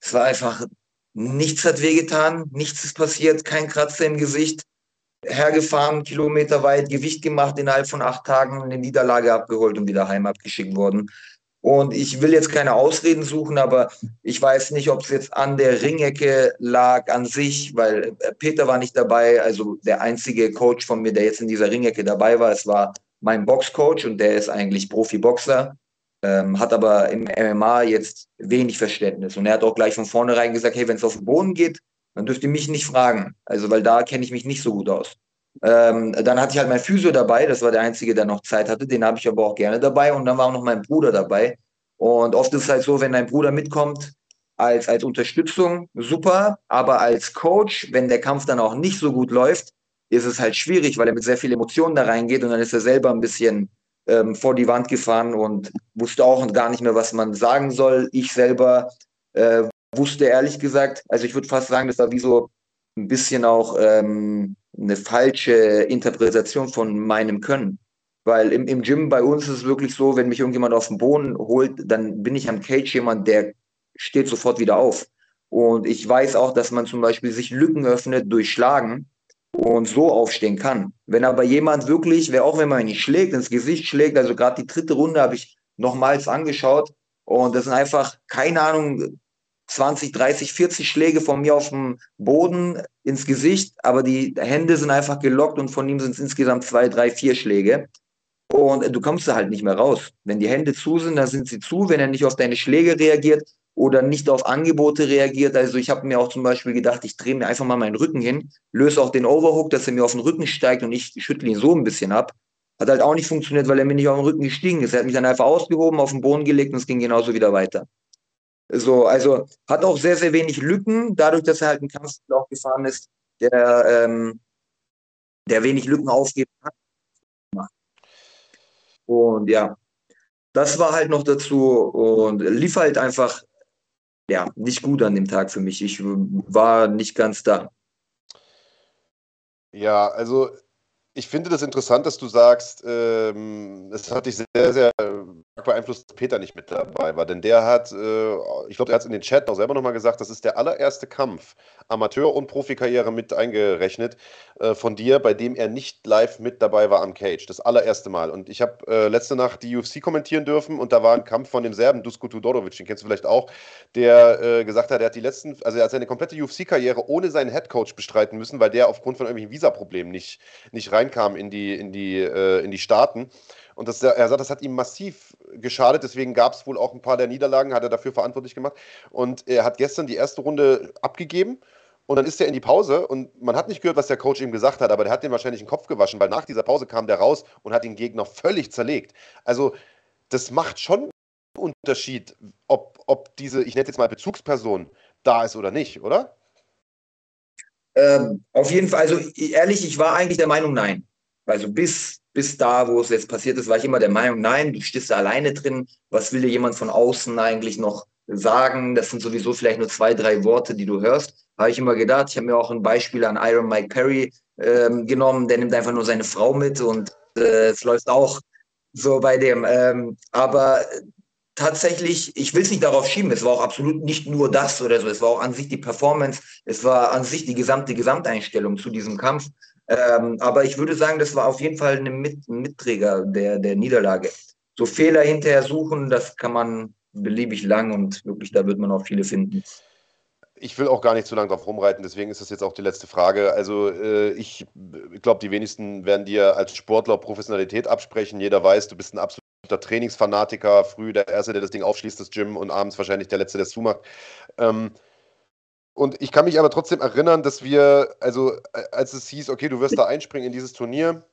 es war einfach, nichts hat wehgetan, nichts ist passiert, kein Kratzer im Gesicht, hergefahren, kilometerweit, Gewicht gemacht, innerhalb von acht Tagen eine Niederlage abgeholt und wieder heim abgeschickt worden. Und ich will jetzt keine Ausreden suchen, aber ich weiß nicht, ob es jetzt an der Ringecke lag an sich, weil äh, Peter war nicht dabei, also der einzige Coach von mir, der jetzt in dieser Ringecke dabei war. Es war mein Boxcoach und der ist eigentlich Profiboxer, ähm, hat aber im MMA jetzt wenig Verständnis. Und er hat auch gleich von vornherein gesagt, hey, wenn es auf den Boden geht, dann dürft ihr mich nicht fragen. Also, weil da kenne ich mich nicht so gut aus. Ähm, dann hatte ich halt mein Physio dabei, das war der Einzige, der noch Zeit hatte, den habe ich aber auch gerne dabei und dann war auch noch mein Bruder dabei. Und oft ist es halt so, wenn dein Bruder mitkommt, als, als Unterstützung super, aber als Coach, wenn der Kampf dann auch nicht so gut läuft, ist es halt schwierig, weil er mit sehr viel Emotionen da reingeht und dann ist er selber ein bisschen ähm, vor die Wand gefahren und wusste auch gar nicht mehr, was man sagen soll. Ich selber äh, wusste ehrlich gesagt, also ich würde fast sagen, das war wie so ein bisschen auch ähm, eine falsche Interpretation von meinem Können. Weil im, im Gym bei uns ist es wirklich so, wenn mich irgendjemand auf den Boden holt, dann bin ich am Cage jemand, der steht sofort wieder auf. Und ich weiß auch, dass man zum Beispiel sich Lücken öffnet durch Schlagen und so aufstehen kann. Wenn aber jemand wirklich, wer auch wenn man ihn nicht schlägt, ins Gesicht schlägt, also gerade die dritte Runde habe ich nochmals angeschaut und das sind einfach, keine Ahnung, 20, 30, 40 Schläge von mir auf dem Boden ins Gesicht, aber die Hände sind einfach gelockt und von ihm sind es insgesamt zwei, drei, vier Schläge. Und du kommst da halt nicht mehr raus. Wenn die Hände zu sind, dann sind sie zu. Wenn er nicht auf deine Schläge reagiert oder nicht auf Angebote reagiert, also ich habe mir auch zum Beispiel gedacht, ich drehe mir einfach mal meinen Rücken hin, löse auch den Overhook, dass er mir auf den Rücken steigt und ich schüttle ihn so ein bisschen ab. Hat halt auch nicht funktioniert, weil er mir nicht auf den Rücken gestiegen ist. Er hat mich dann einfach ausgehoben, auf den Boden gelegt und es ging genauso wieder weiter. So, also hat auch sehr, sehr wenig Lücken, dadurch, dass er halt einen Kampfstil auch gefahren ist, der, ähm, der wenig Lücken aufgibt hat. Und ja, das war halt noch dazu und lief halt einfach ja, nicht gut an dem Tag für mich. Ich war nicht ganz da. Ja, also ich finde das interessant, dass du sagst, ähm, es hat dich sehr, sehr beeinflusst, dass Peter nicht mit dabei war. Denn der hat, äh, ich glaube, er hat es in den Chat auch selber nochmal gesagt, das ist der allererste Kampf, Amateur- und Profikarriere mit eingerechnet, äh, von dir, bei dem er nicht live mit dabei war am Cage. Das allererste Mal. Und ich habe äh, letzte Nacht die UFC kommentieren dürfen und da war ein Kampf von dem Serben Dusko Tudorovic, den kennst du vielleicht auch, der äh, gesagt hat, er hat die letzten, also er hat seine komplette UFC-Karriere ohne seinen Headcoach bestreiten müssen, weil der aufgrund von irgendwelchen Visaproblemen nicht, nicht reinkam in die, in die, äh, in die Staaten. Und das, er sagt, das hat ihm massiv geschadet, deswegen gab es wohl auch ein paar der Niederlagen, hat er dafür verantwortlich gemacht. Und er hat gestern die erste Runde abgegeben und dann ist er in die Pause und man hat nicht gehört, was der Coach ihm gesagt hat, aber der hat ihm wahrscheinlich den Kopf gewaschen, weil nach dieser Pause kam der raus und hat den Gegner völlig zerlegt. Also das macht schon einen Unterschied, ob, ob diese, ich nenne jetzt mal Bezugsperson, da ist oder nicht, oder? Ähm, auf jeden Fall, also ehrlich, ich war eigentlich der Meinung, nein. Also bis, bis da, wo es jetzt passiert ist, war ich immer der Meinung, nein, du stehst da alleine drin. Was will dir jemand von außen eigentlich noch sagen? Das sind sowieso vielleicht nur zwei, drei Worte, die du hörst. Habe ich immer gedacht. Ich habe mir auch ein Beispiel an Iron Mike Perry ähm, genommen. Der nimmt einfach nur seine Frau mit und äh, es läuft auch so bei dem. Ähm, aber tatsächlich, ich will es nicht darauf schieben, es war auch absolut nicht nur das oder so, es war auch an sich die Performance, es war an sich die gesamte Gesamteinstellung zu diesem Kampf. Ähm, aber ich würde sagen, das war auf jeden Fall ein Mit Mitträger der, der Niederlage. So Fehler hinterher suchen, das kann man beliebig lang und wirklich, da wird man auch viele finden. Ich will auch gar nicht zu lange drauf rumreiten, deswegen ist das jetzt auch die letzte Frage. Also äh, ich glaube, die wenigsten werden dir als Sportler Professionalität absprechen. Jeder weiß, du bist ein absoluter Trainingsfanatiker, früh der Erste, der das Ding aufschließt, das Gym und abends wahrscheinlich der Letzte, der es zumacht. Ähm, und ich kann mich aber trotzdem erinnern, dass wir, also als es hieß, okay, du wirst da einspringen in dieses Turnier,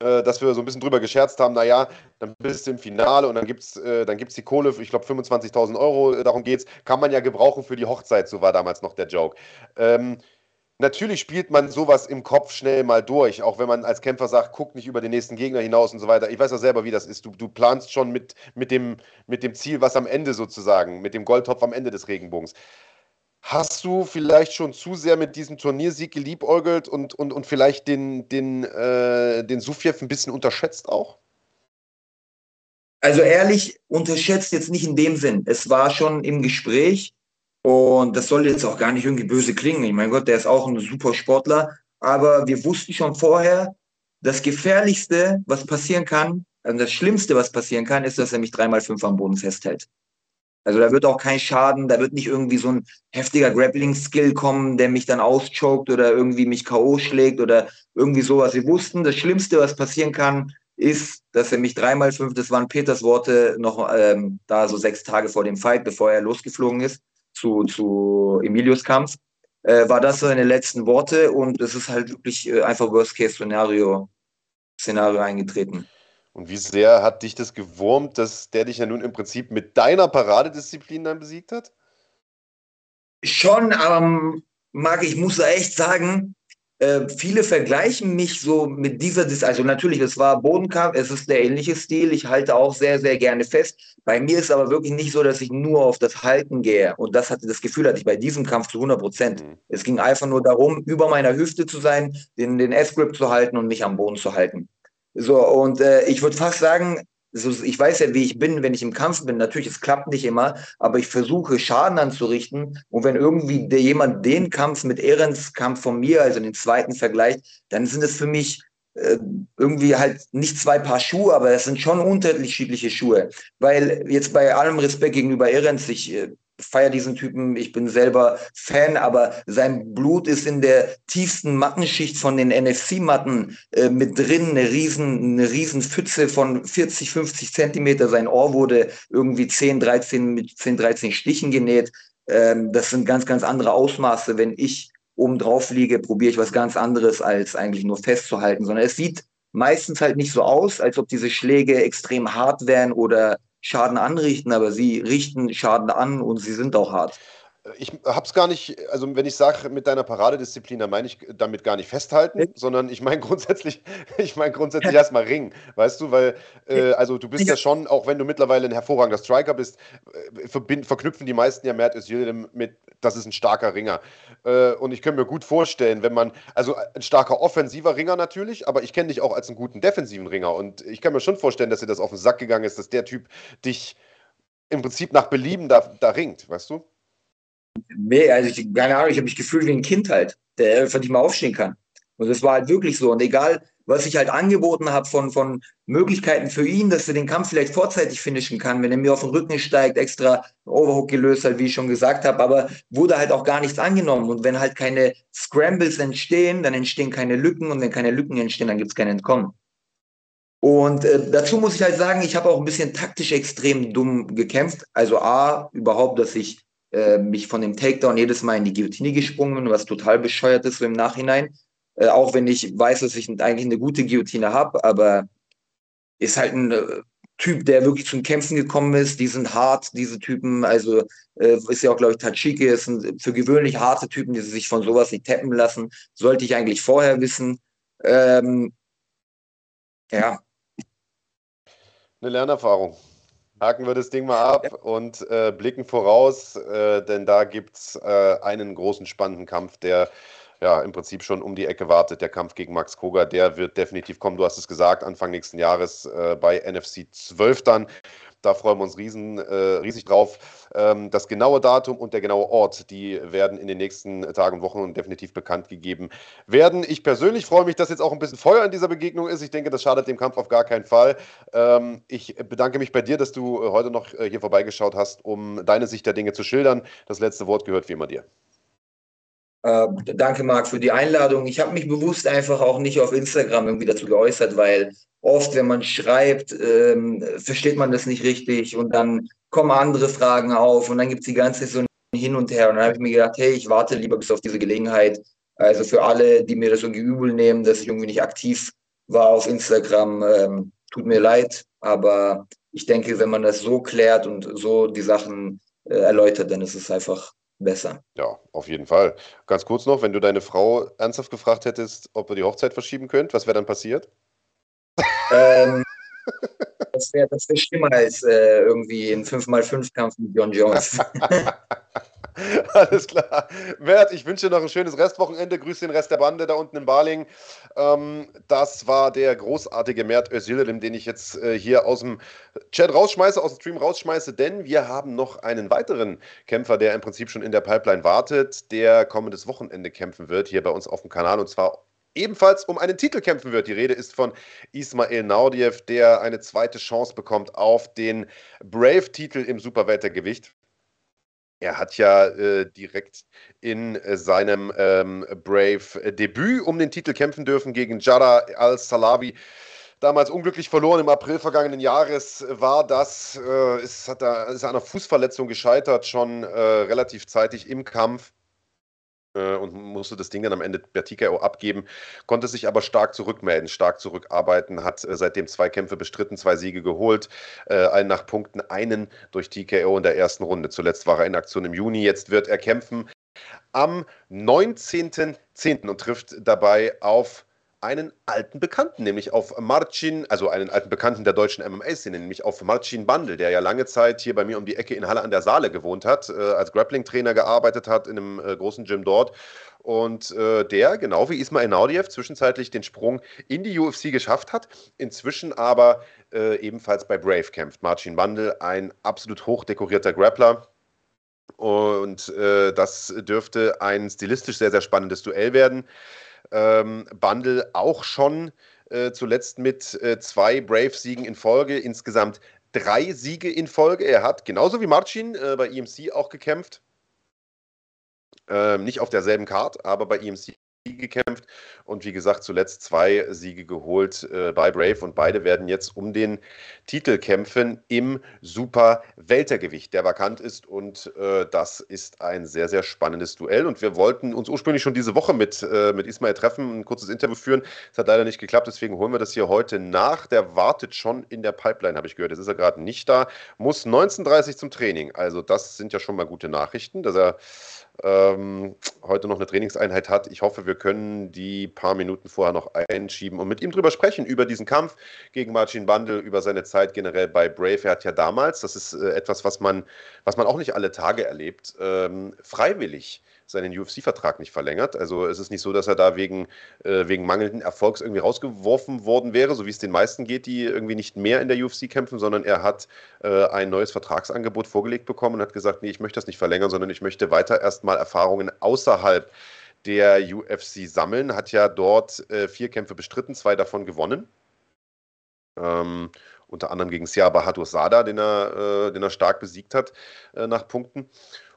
äh, dass wir so ein bisschen drüber gescherzt haben, naja, dann bist du im Finale und dann gibt es äh, die Kohle, ich glaube 25.000 Euro, äh, darum geht's, kann man ja gebrauchen für die Hochzeit, so war damals noch der Joke. Ähm, natürlich spielt man sowas im Kopf schnell mal durch, auch wenn man als Kämpfer sagt, guck nicht über den nächsten Gegner hinaus und so weiter. Ich weiß ja selber, wie das ist. Du, du planst schon mit, mit, dem, mit dem Ziel, was am Ende sozusagen, mit dem Goldtopf am Ende des Regenbogens. Hast du vielleicht schon zu sehr mit diesem Turniersieg geliebäugelt und, und, und vielleicht den, den, äh, den Sufjev ein bisschen unterschätzt auch? Also ehrlich, unterschätzt jetzt nicht in dem Sinn. Es war schon im Gespräch und das soll jetzt auch gar nicht irgendwie böse klingen. Ich meine Gott, der ist auch ein super Sportler. Aber wir wussten schon vorher, das Gefährlichste, was passieren kann, also das Schlimmste, was passieren kann, ist, dass er mich dreimal fünf am Boden festhält. Also da wird auch kein Schaden, da wird nicht irgendwie so ein heftiger Grappling-Skill kommen, der mich dann auschoked oder irgendwie mich K.O. schlägt oder irgendwie sowas. Wir wussten, das Schlimmste, was passieren kann, ist, dass er mich dreimal fünf, das waren Peters Worte, noch ähm, da so sechs Tage vor dem Fight, bevor er losgeflogen ist zu, zu Emilius Kampf, äh, war das seine letzten Worte und es ist halt wirklich äh, einfach Worst-Case-Szenario Szenario eingetreten. Und wie sehr hat dich das gewurmt, dass der dich ja nun im Prinzip mit deiner Paradedisziplin dann besiegt hat? Schon, aber Marc, ich muss echt sagen, äh, viele vergleichen mich so mit dieser, Dis also natürlich, es war Bodenkampf, es ist der ähnliche Stil, ich halte auch sehr, sehr gerne fest. Bei mir ist aber wirklich nicht so, dass ich nur auf das Halten gehe und das hatte das Gefühl hatte ich bei diesem Kampf zu 100 Prozent. Mhm. Es ging einfach nur darum, über meiner Hüfte zu sein, den, den S-Grip zu halten und mich am Boden zu halten. So, und äh, ich würde fast sagen, ich weiß ja, wie ich bin, wenn ich im Kampf bin. Natürlich, es klappt nicht immer, aber ich versuche Schaden anzurichten. Und wenn irgendwie der, jemand den Kampf mit Ehrens Kampf von mir, also den zweiten vergleicht, dann sind es für mich äh, irgendwie halt nicht zwei Paar Schuhe, aber es sind schon unterschiedliche Schuhe. Weil jetzt bei allem Respekt gegenüber Ehrens, ich äh, feiere diesen Typen, ich bin selber Fan, aber sein Blut ist in der tiefsten Mattenschicht von den NFC-Matten äh, mit drin, eine riesen, eine riesen Pfütze von 40, 50 Zentimeter. Sein Ohr wurde irgendwie 10, 13 mit 10, 13 Stichen genäht. Ähm, das sind ganz, ganz andere Ausmaße. Wenn ich oben drauf liege, probiere ich was ganz anderes, als eigentlich nur festzuhalten, sondern es sieht meistens halt nicht so aus, als ob diese Schläge extrem hart wären oder Schaden anrichten, aber sie richten Schaden an und sie sind auch hart ich habe es gar nicht, also wenn ich sage mit deiner Paradedisziplin, dann meine ich damit gar nicht festhalten, okay. sondern ich meine grundsätzlich, ich meine grundsätzlich erstmal Ringen, weißt du, weil äh, also du bist ja. ja. schon, auch wenn du mittlerweile ein hervorragender Striker bist, äh, verknüpfen die meisten ja Mert Özil mit, das ist ein starker Ringer. Äh, und ich könnte mir gut vorstellen, wenn man, also ein starker offensiver Ringer natürlich, aber ich kenne dich auch als einen guten defensiven Ringer und ich kann mir schon vorstellen, dass dir das auf den Sack gegangen ist, dass der Typ dich im Prinzip nach Belieben da, da ringt, weißt du? Also ich, keine Ahnung, ich habe mich gefühlt wie ein Kind halt, der einfach nicht mehr aufstehen kann. Und das war halt wirklich so. Und egal, was ich halt angeboten habe von, von Möglichkeiten für ihn, dass er den Kampf vielleicht vorzeitig finishen kann, wenn er mir auf den Rücken steigt, extra Overhook gelöst halt, wie ich schon gesagt habe, aber wurde halt auch gar nichts angenommen. Und wenn halt keine Scrambles entstehen, dann entstehen keine Lücken und wenn keine Lücken entstehen, dann gibt es kein Entkommen. Und äh, dazu muss ich halt sagen, ich habe auch ein bisschen taktisch extrem dumm gekämpft. Also A, überhaupt, dass ich äh, mich von dem Takedown jedes Mal in die Guillotine gesprungen, was total bescheuert ist im Nachhinein. Äh, auch wenn ich weiß, dass ich eigentlich eine gute Guillotine habe, aber ist halt ein äh, Typ, der wirklich zum Kämpfen gekommen ist. Die sind hart, diese Typen. Also äh, ist ja auch, glaube ich, Tachiki ist ein, für gewöhnlich harte Typen, die sich von sowas nicht tappen lassen. Sollte ich eigentlich vorher wissen. Ähm, ja. Eine Lernerfahrung. Haken wir das Ding mal ab ja. und äh, blicken voraus, äh, denn da gibt es äh, einen großen spannenden Kampf, der ja im Prinzip schon um die Ecke wartet. Der Kampf gegen Max Koga, der wird definitiv kommen. Du hast es gesagt, Anfang nächsten Jahres äh, bei NFC 12 dann. Da freuen wir uns riesen, äh, riesig drauf. Ähm, das genaue Datum und der genaue Ort, die werden in den nächsten Tagen und Wochen definitiv bekannt gegeben werden. Ich persönlich freue mich, dass jetzt auch ein bisschen Feuer in dieser Begegnung ist. Ich denke, das schadet dem Kampf auf gar keinen Fall. Ähm, ich bedanke mich bei dir, dass du äh, heute noch äh, hier vorbeigeschaut hast, um deine Sicht der Dinge zu schildern. Das letzte Wort gehört wie immer dir. Äh, danke, Marc, für die Einladung. Ich habe mich bewusst einfach auch nicht auf Instagram irgendwie dazu geäußert, weil oft, wenn man schreibt, ähm, versteht man das nicht richtig und dann kommen andere Fragen auf und dann gibt es die ganze so hin und her. Und dann habe ich mir gedacht, hey, ich warte lieber bis auf diese Gelegenheit. Also für alle, die mir das irgendwie übel nehmen, dass ich irgendwie nicht aktiv war auf Instagram, ähm, tut mir leid, aber ich denke, wenn man das so klärt und so die Sachen äh, erläutert, dann ist es einfach besser. Ja, auf jeden Fall. Ganz kurz noch, wenn du deine Frau ernsthaft gefragt hättest, ob ihr die Hochzeit verschieben könnt, was wäre dann passiert? Ähm, das wäre das wär schlimmer als äh, irgendwie ein 5x5-Kampf mit John Jones. Alles klar. Mert, ich wünsche dir noch ein schönes Restwochenende. Grüße den Rest der Bande da unten in Baling. Ähm, das war der großartige Mert Özilrim, den ich jetzt äh, hier aus dem Chat rausschmeiße, aus dem Stream rausschmeiße, denn wir haben noch einen weiteren Kämpfer, der im Prinzip schon in der Pipeline wartet, der kommendes Wochenende kämpfen wird, hier bei uns auf dem Kanal und zwar ebenfalls um einen Titel kämpfen wird. Die Rede ist von Ismail Naudiev, der eine zweite Chance bekommt auf den Brave-Titel im Superweltergewicht. Er hat ja äh, direkt in äh, seinem ähm, Brave-Debüt um den Titel kämpfen dürfen gegen Jara al-Salabi. Damals unglücklich verloren im April vergangenen Jahres war das, äh, ist, hat er, ist an einer Fußverletzung gescheitert, schon äh, relativ zeitig im Kampf. Äh, und musste das Ding dann am Ende per TKO abgeben, konnte sich aber stark zurückmelden, stark zurückarbeiten, hat äh, seitdem zwei Kämpfe bestritten, zwei Siege geholt, äh, allen nach Punkten, einen durch TKO in der ersten Runde. Zuletzt war er in Aktion im Juni, jetzt wird er kämpfen am 19.10. und trifft dabei auf einen alten Bekannten, nämlich auf Marcin, also einen alten Bekannten der deutschen MMA-Szene, nämlich auf Marcin Bandel, der ja lange Zeit hier bei mir um die Ecke in Halle an der Saale gewohnt hat, äh, als Grappling-Trainer gearbeitet hat in einem äh, großen Gym dort. Und äh, der, genau wie Ismail Naudiev, zwischenzeitlich den Sprung in die UFC geschafft hat, inzwischen aber äh, ebenfalls bei Brave kämpft. Marcin Bandel, ein absolut hochdekorierter Grappler, und äh, das dürfte ein stilistisch sehr, sehr spannendes Duell werden ähm, Bundle auch schon äh, zuletzt mit äh, zwei Brave-Siegen in Folge, insgesamt drei Siege in Folge. Er hat genauso wie Marcin äh, bei EMC auch gekämpft. Ähm, nicht auf derselben Card, aber bei EMC gekämpft und wie gesagt zuletzt zwei Siege geholt äh, bei Brave und beide werden jetzt um den Titel kämpfen im Super Weltergewicht, der vakant ist und äh, das ist ein sehr sehr spannendes Duell und wir wollten uns ursprünglich schon diese Woche mit äh, mit Ismail treffen, ein kurzes Interview führen. Es hat leider nicht geklappt, deswegen holen wir das hier heute nach. Der wartet schon in der Pipeline, habe ich gehört. Jetzt ist er gerade nicht da, muss 19:30 zum Training. Also das sind ja schon mal gute Nachrichten, dass er ähm, heute noch eine Trainingseinheit hat. Ich hoffe, wir können die paar Minuten vorher noch einschieben und mit ihm drüber sprechen, über diesen Kampf gegen Marcin Bandel, über seine Zeit generell bei Brave. Er hat ja damals, das ist äh, etwas, was man, was man auch nicht alle Tage erlebt, ähm, freiwillig seinen UFC-Vertrag nicht verlängert. Also es ist nicht so, dass er da wegen, äh, wegen mangelnden Erfolgs irgendwie rausgeworfen worden wäre, so wie es den meisten geht, die irgendwie nicht mehr in der UFC kämpfen, sondern er hat äh, ein neues Vertragsangebot vorgelegt bekommen und hat gesagt, nee, ich möchte das nicht verlängern, sondern ich möchte weiter erstmal Erfahrungen außerhalb der UFC sammeln. Hat ja dort äh, vier Kämpfe bestritten, zwei davon gewonnen. Ähm, unter anderem gegen Sia Bahadur Sada, den er, äh, den er stark besiegt hat äh, nach Punkten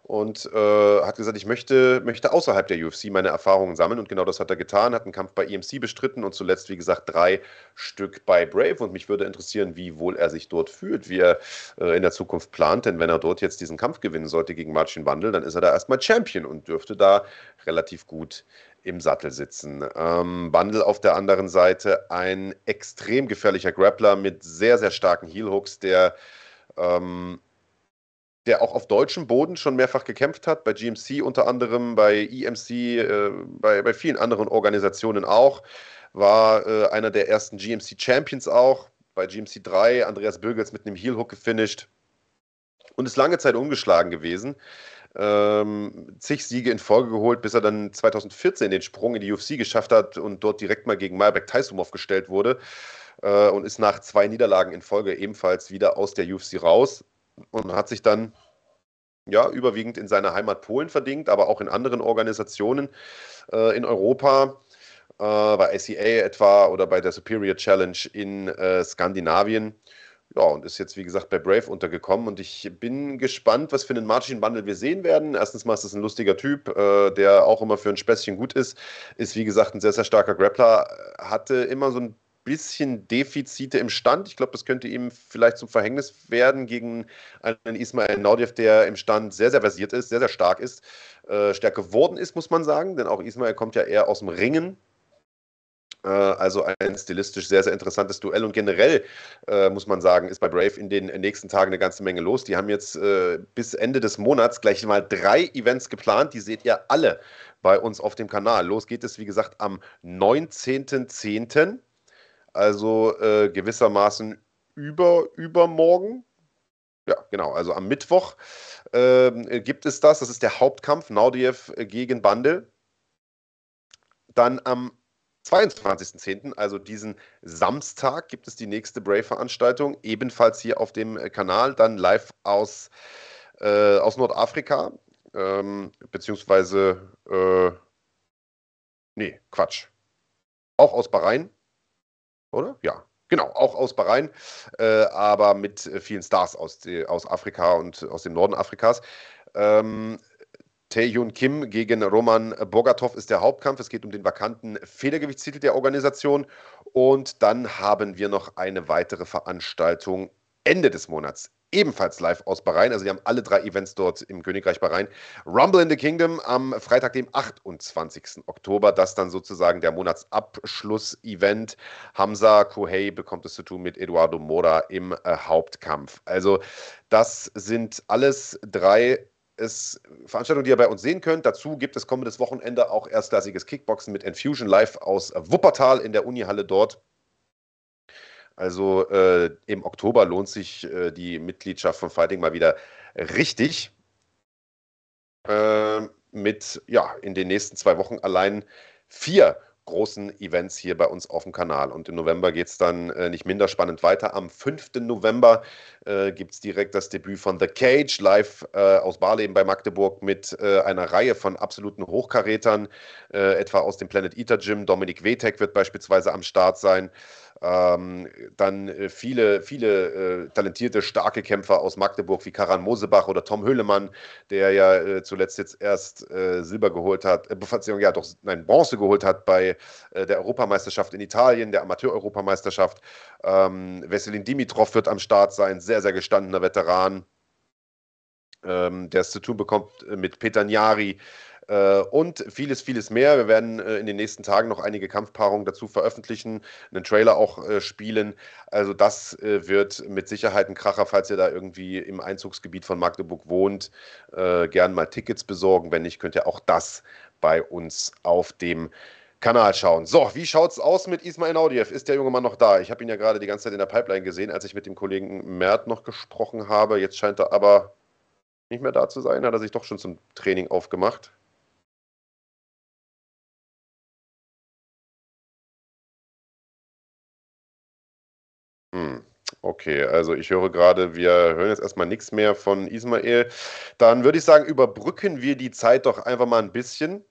und äh, hat gesagt, ich möchte, möchte außerhalb der UFC meine Erfahrungen sammeln. Und genau das hat er getan, hat einen Kampf bei EMC bestritten und zuletzt, wie gesagt, drei Stück bei Brave. Und mich würde interessieren, wie wohl er sich dort fühlt, wie er äh, in der Zukunft plant, denn wenn er dort jetzt diesen Kampf gewinnen sollte gegen Marcin Wandel, dann ist er da erstmal Champion und dürfte da relativ gut im Sattel sitzen. Ähm, Bundle auf der anderen Seite ein extrem gefährlicher Grappler mit sehr, sehr starken Heelhooks, der ähm, der auch auf deutschem Boden schon mehrfach gekämpft hat, bei GMC unter anderem, bei EMC, äh, bei, bei vielen anderen Organisationen auch, war äh, einer der ersten GMC Champions auch, bei GMC 3, Andreas Bögels mit einem Heel Hook gefinisht und ist lange Zeit ungeschlagen gewesen. Ähm, zig Siege in Folge geholt, bis er dann 2014 den Sprung in die UFC geschafft hat und dort direkt mal gegen Malbek Taisumov gestellt wurde äh, und ist nach zwei Niederlagen in Folge ebenfalls wieder aus der UFC raus und hat sich dann ja überwiegend in seiner Heimat Polen verdingt, aber auch in anderen Organisationen äh, in Europa, äh, bei ICA etwa oder bei der Superior Challenge in äh, Skandinavien. Ja, und ist jetzt, wie gesagt, bei Brave untergekommen. Und ich bin gespannt, was für einen Margin Bundle wir sehen werden. Erstens mal ist es ein lustiger Typ, äh, der auch immer für ein Späßchen gut ist. Ist, wie gesagt, ein sehr, sehr starker Grappler. Hatte immer so ein bisschen Defizite im Stand. Ich glaube, das könnte ihm vielleicht zum Verhängnis werden gegen einen Ismail Naudiev, der im Stand sehr, sehr versiert ist, sehr, sehr stark ist, äh, stärker geworden ist, muss man sagen, denn auch Ismail kommt ja eher aus dem Ringen. Äh, also ein stilistisch sehr, sehr interessantes Duell. Und generell äh, muss man sagen, ist bei Brave in den nächsten Tagen eine ganze Menge los. Die haben jetzt äh, bis Ende des Monats gleich mal drei Events geplant. Die seht ihr alle bei uns auf dem Kanal. Los geht es, wie gesagt, am 19.10., also äh, gewissermaßen über, übermorgen. Ja, genau, also am Mittwoch ähm, gibt es das. Das ist der Hauptkampf, Naudiev gegen Bandel. Dann am 22.10., also diesen Samstag, gibt es die nächste Brave-Veranstaltung, ebenfalls hier auf dem Kanal, dann live aus, äh, aus Nordafrika, ähm, beziehungsweise, äh, nee, Quatsch, auch aus Bahrain, oder? Ja, Genau, auch aus Bahrain, äh, aber mit vielen Stars aus, aus Afrika und aus dem Norden Afrikas. Ähm, Taeyun Kim gegen Roman Bogatov ist der Hauptkampf. Es geht um den vakanten Federgewichtstitel der Organisation. Und dann haben wir noch eine weitere Veranstaltung Ende des Monats. Ebenfalls live aus Bahrain. Also, wir haben alle drei Events dort im Königreich Bahrain. Rumble in the Kingdom am Freitag, dem 28. Oktober. Das dann sozusagen der Monatsabschluss-Event. Hamza Kohei bekommt es zu tun mit Eduardo Mora im äh, Hauptkampf. Also, das sind alles drei es Veranstaltungen, die ihr bei uns sehen könnt. Dazu gibt es kommendes Wochenende auch erstklassiges Kickboxen mit Infusion live aus Wuppertal in der Unihalle dort. Also äh, im Oktober lohnt sich äh, die Mitgliedschaft von Fighting mal wieder richtig. Äh, mit, ja, in den nächsten zwei Wochen allein vier großen Events hier bei uns auf dem Kanal. Und im November geht es dann äh, nicht minder spannend weiter. Am 5. November äh, gibt es direkt das Debüt von The Cage live äh, aus Barleben bei Magdeburg mit äh, einer Reihe von absoluten Hochkarätern, äh, etwa aus dem Planet Eater Gym. Dominik Wetek wird beispielsweise am Start sein. Ähm, dann äh, viele, viele äh, talentierte, starke Kämpfer aus Magdeburg wie Karan Mosebach oder Tom Höhlemann, der ja äh, zuletzt jetzt erst äh, Silber geholt hat, äh, ja doch, nein, Bronze geholt hat bei äh, der Europameisterschaft in Italien, der Amateur-Europameisterschaft. Ähm, Veselin Dimitrov wird am Start sein, sehr, sehr gestandener Veteran, ähm, der es zu tun bekommt mit Peter Njari. Äh, und vieles, vieles mehr. Wir werden äh, in den nächsten Tagen noch einige Kampfpaarungen dazu veröffentlichen, einen Trailer auch äh, spielen. Also das wird mit Sicherheit ein Kracher, falls ihr da irgendwie im Einzugsgebiet von Magdeburg wohnt, gern mal Tickets besorgen. Wenn nicht, könnt ihr auch das bei uns auf dem Kanal schauen. So, wie schaut es aus mit Ismail Naudiev? Ist der junge Mann noch da? Ich habe ihn ja gerade die ganze Zeit in der Pipeline gesehen, als ich mit dem Kollegen Mert noch gesprochen habe. Jetzt scheint er aber nicht mehr da zu sein. Hat er sich doch schon zum Training aufgemacht? Hm, okay, also ich höre gerade, wir hören jetzt erstmal nichts mehr von Ismael. Dann würde ich sagen, überbrücken wir die Zeit doch einfach mal ein bisschen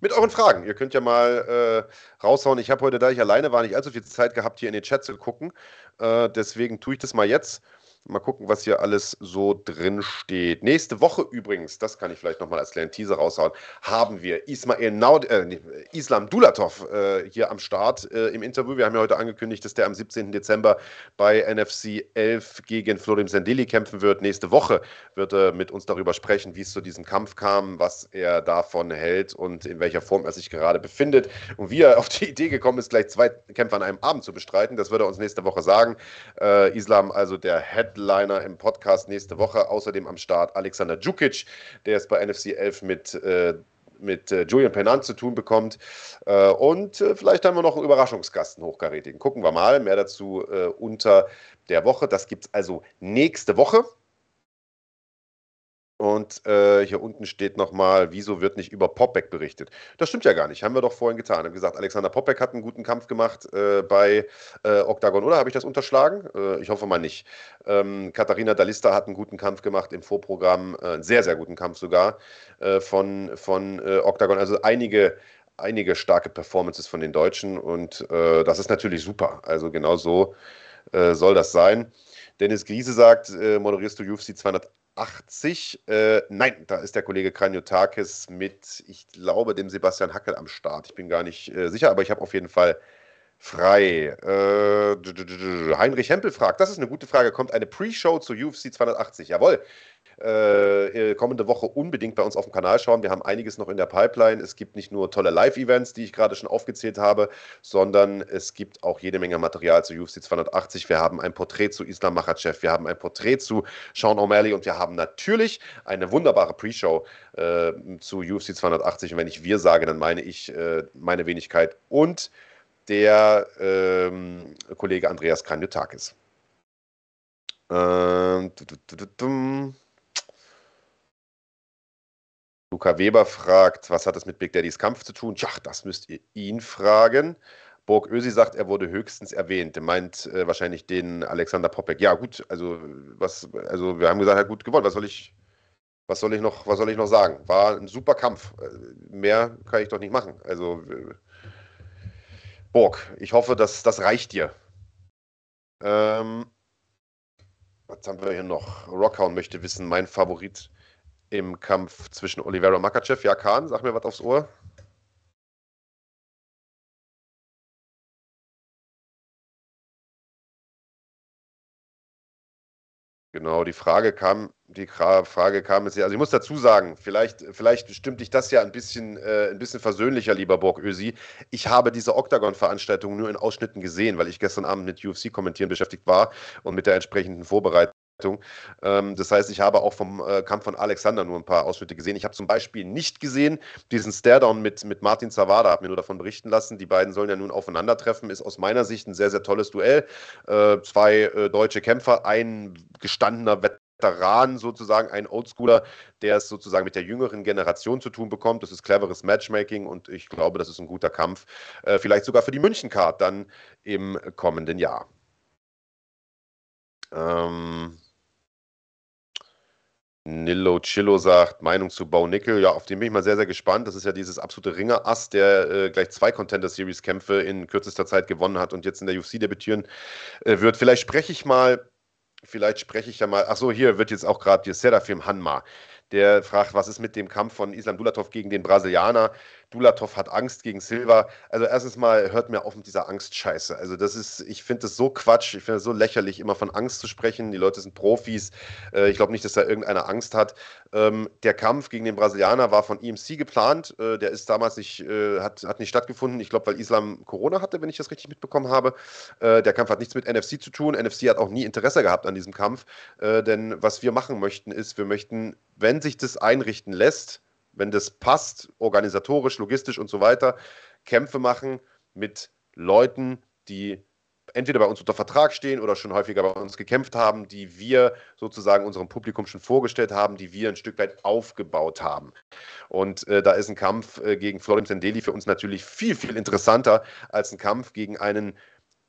mit euren Fragen. Ihr könnt ja mal äh, raushauen. Ich habe heute, da ich alleine war, nicht allzu viel Zeit gehabt, hier in den Chat zu gucken. Äh, deswegen tue ich das mal jetzt. Mal gucken, was hier alles so drin steht. Nächste Woche übrigens, das kann ich vielleicht nochmal als kleinen Teaser raushauen, haben wir Ismail Naud äh, Islam Dulatov äh, hier am Start äh, im Interview. Wir haben ja heute angekündigt, dass der am 17. Dezember bei NFC 11 gegen Florim Sendeli kämpfen wird. Nächste Woche wird er mit uns darüber sprechen, wie es zu diesem Kampf kam, was er davon hält und in welcher Form er sich gerade befindet und wie er auf die Idee gekommen ist, gleich zwei Kämpfe an einem Abend zu bestreiten. Das wird er uns nächste Woche sagen. Äh, Islam, also der Head Headliner im Podcast nächste Woche. Außerdem am Start Alexander Djukic, der es bei NFC 11 mit äh, mit äh, Julian Pennant zu tun bekommt. Äh, und äh, vielleicht haben wir noch einen Überraschungsgast, einen hochkarätigen. Gucken wir mal. Mehr dazu unter der Woche. Das gibt es also nächste Woche. Und äh, hier unten steht nochmal, wieso wird nicht über Popek berichtet? Das stimmt ja gar nicht, haben wir doch vorhin getan. Haben gesagt, Alexander Popek hat einen guten Kampf gemacht äh, bei äh, Octagon, oder? Habe ich das unterschlagen? Äh, ich hoffe mal nicht. Ähm, Katharina Dalista hat einen guten Kampf gemacht im Vorprogramm, äh, einen sehr, sehr guten Kampf sogar äh, von, von Octagon. Also einige, einige starke Performances von den Deutschen und das ist natürlich super. Also genau so soll das sein. Dennis Griese sagt, moderierst du UFC 200 80. Äh, nein, da ist der Kollege Kranjotakis mit, ich glaube, dem Sebastian Hackel am Start. Ich bin gar nicht äh, sicher, aber ich habe auf jeden Fall frei. Äh, Heinrich Hempel fragt, das ist eine gute Frage, kommt eine Pre-Show zu UFC 280? Jawohl. Äh, kommende Woche unbedingt bei uns auf dem Kanal schauen. Wir haben einiges noch in der Pipeline. Es gibt nicht nur tolle Live-Events, die ich gerade schon aufgezählt habe, sondern es gibt auch jede Menge Material zu UFC 280. Wir haben ein Porträt zu Islam Makhachev, wir haben ein Porträt zu Sean O'Malley und wir haben natürlich eine wunderbare Pre-Show äh, zu UFC 280. Und wenn ich wir sage, dann meine ich äh, meine Wenigkeit und der ähm, Kollege Andreas Kranjotakis. Ähm, Luca Weber fragt, was hat das mit Big Daddys Kampf zu tun? Tja, das müsst ihr ihn fragen. Burg Ösi sagt, er wurde höchstens erwähnt. Er meint äh, wahrscheinlich den Alexander Popek. Ja, gut, also was, also wir haben gesagt, er hat gut gewonnen. Was soll ich, was soll ich noch, was soll ich noch sagen? War ein super Kampf. Äh, mehr kann ich doch nicht machen. Also äh, Burg, ich hoffe, dass das reicht dir. Ähm, was haben wir hier noch? Rockhound möchte wissen, mein Favorit im Kampf zwischen Oliveira und Makachev. Ja, Kahn, sag mir was aufs Ohr. Genau, die Frage kam, die Frage kam jetzt, also ich muss dazu sagen, vielleicht, vielleicht stimmt dich das ja ein bisschen, äh, ein bisschen versöhnlicher, lieber Borg Ösi. Ich habe diese Octagon-Veranstaltung nur in Ausschnitten gesehen, weil ich gestern Abend mit UFC-Kommentieren beschäftigt war und mit der entsprechenden Vorbereitung. Ähm, das heißt, ich habe auch vom äh, Kampf von Alexander nur ein paar Ausschnitte gesehen. Ich habe zum Beispiel nicht gesehen diesen Staredown mit, mit Martin Zawada, habe mir nur davon berichten lassen. Die beiden sollen ja nun aufeinandertreffen. Ist aus meiner Sicht ein sehr, sehr tolles Duell. Äh, zwei äh, deutsche Kämpfer, ein gestandener Veteran sozusagen, ein Oldschooler, der es sozusagen mit der jüngeren Generation zu tun bekommt. Das ist cleveres Matchmaking und ich glaube, das ist ein guter Kampf. Äh, vielleicht sogar für die München-Card dann im kommenden Jahr. Ähm, Nillo Chillo sagt, Meinung zu Baunickel. Ja, auf den bin ich mal sehr, sehr gespannt. Das ist ja dieses absolute Ringer-Ass, der äh, gleich zwei Contender-Series-Kämpfe in kürzester Zeit gewonnen hat und jetzt in der UFC debütieren äh, wird. Vielleicht spreche ich mal, vielleicht spreche ich ja mal, ach so, hier wird jetzt auch gerade Serafim Hanma. Der fragt, was ist mit dem Kampf von Islam Dulatov gegen den Brasilianer? Dulatov hat Angst gegen Silva. Also erstens mal hört mir auf mit dieser Angstscheiße. Also das ist, ich finde das so Quatsch, ich finde es so lächerlich, immer von Angst zu sprechen. Die Leute sind Profis. Äh, ich glaube nicht, dass da irgendeiner Angst hat. Ähm, der Kampf gegen den Brasilianer war von EMC geplant. Äh, der ist damals nicht, äh, hat, hat nicht stattgefunden. Ich glaube, weil Islam Corona hatte, wenn ich das richtig mitbekommen habe. der Kampf hat nichts mit NFC zu tun. NFC hat auch nie Interesse gehabt an diesem Kampf. denn was wir machen möchten, ist, wir möchten, wenn sich das einrichten lässt, wenn das passt, organisatorisch, logistisch und so weiter, Kämpfe machen mit Leuten, die entweder bei uns unter Vertrag stehen oder schon häufiger bei uns gekämpft haben, die wir sozusagen unserem Publikum schon vorgestellt haben, die wir ein Stück weit aufgebaut haben. Und äh, da ist ein Kampf äh, gegen Florim Sendeli für uns natürlich viel, viel interessanter als ein Kampf gegen einen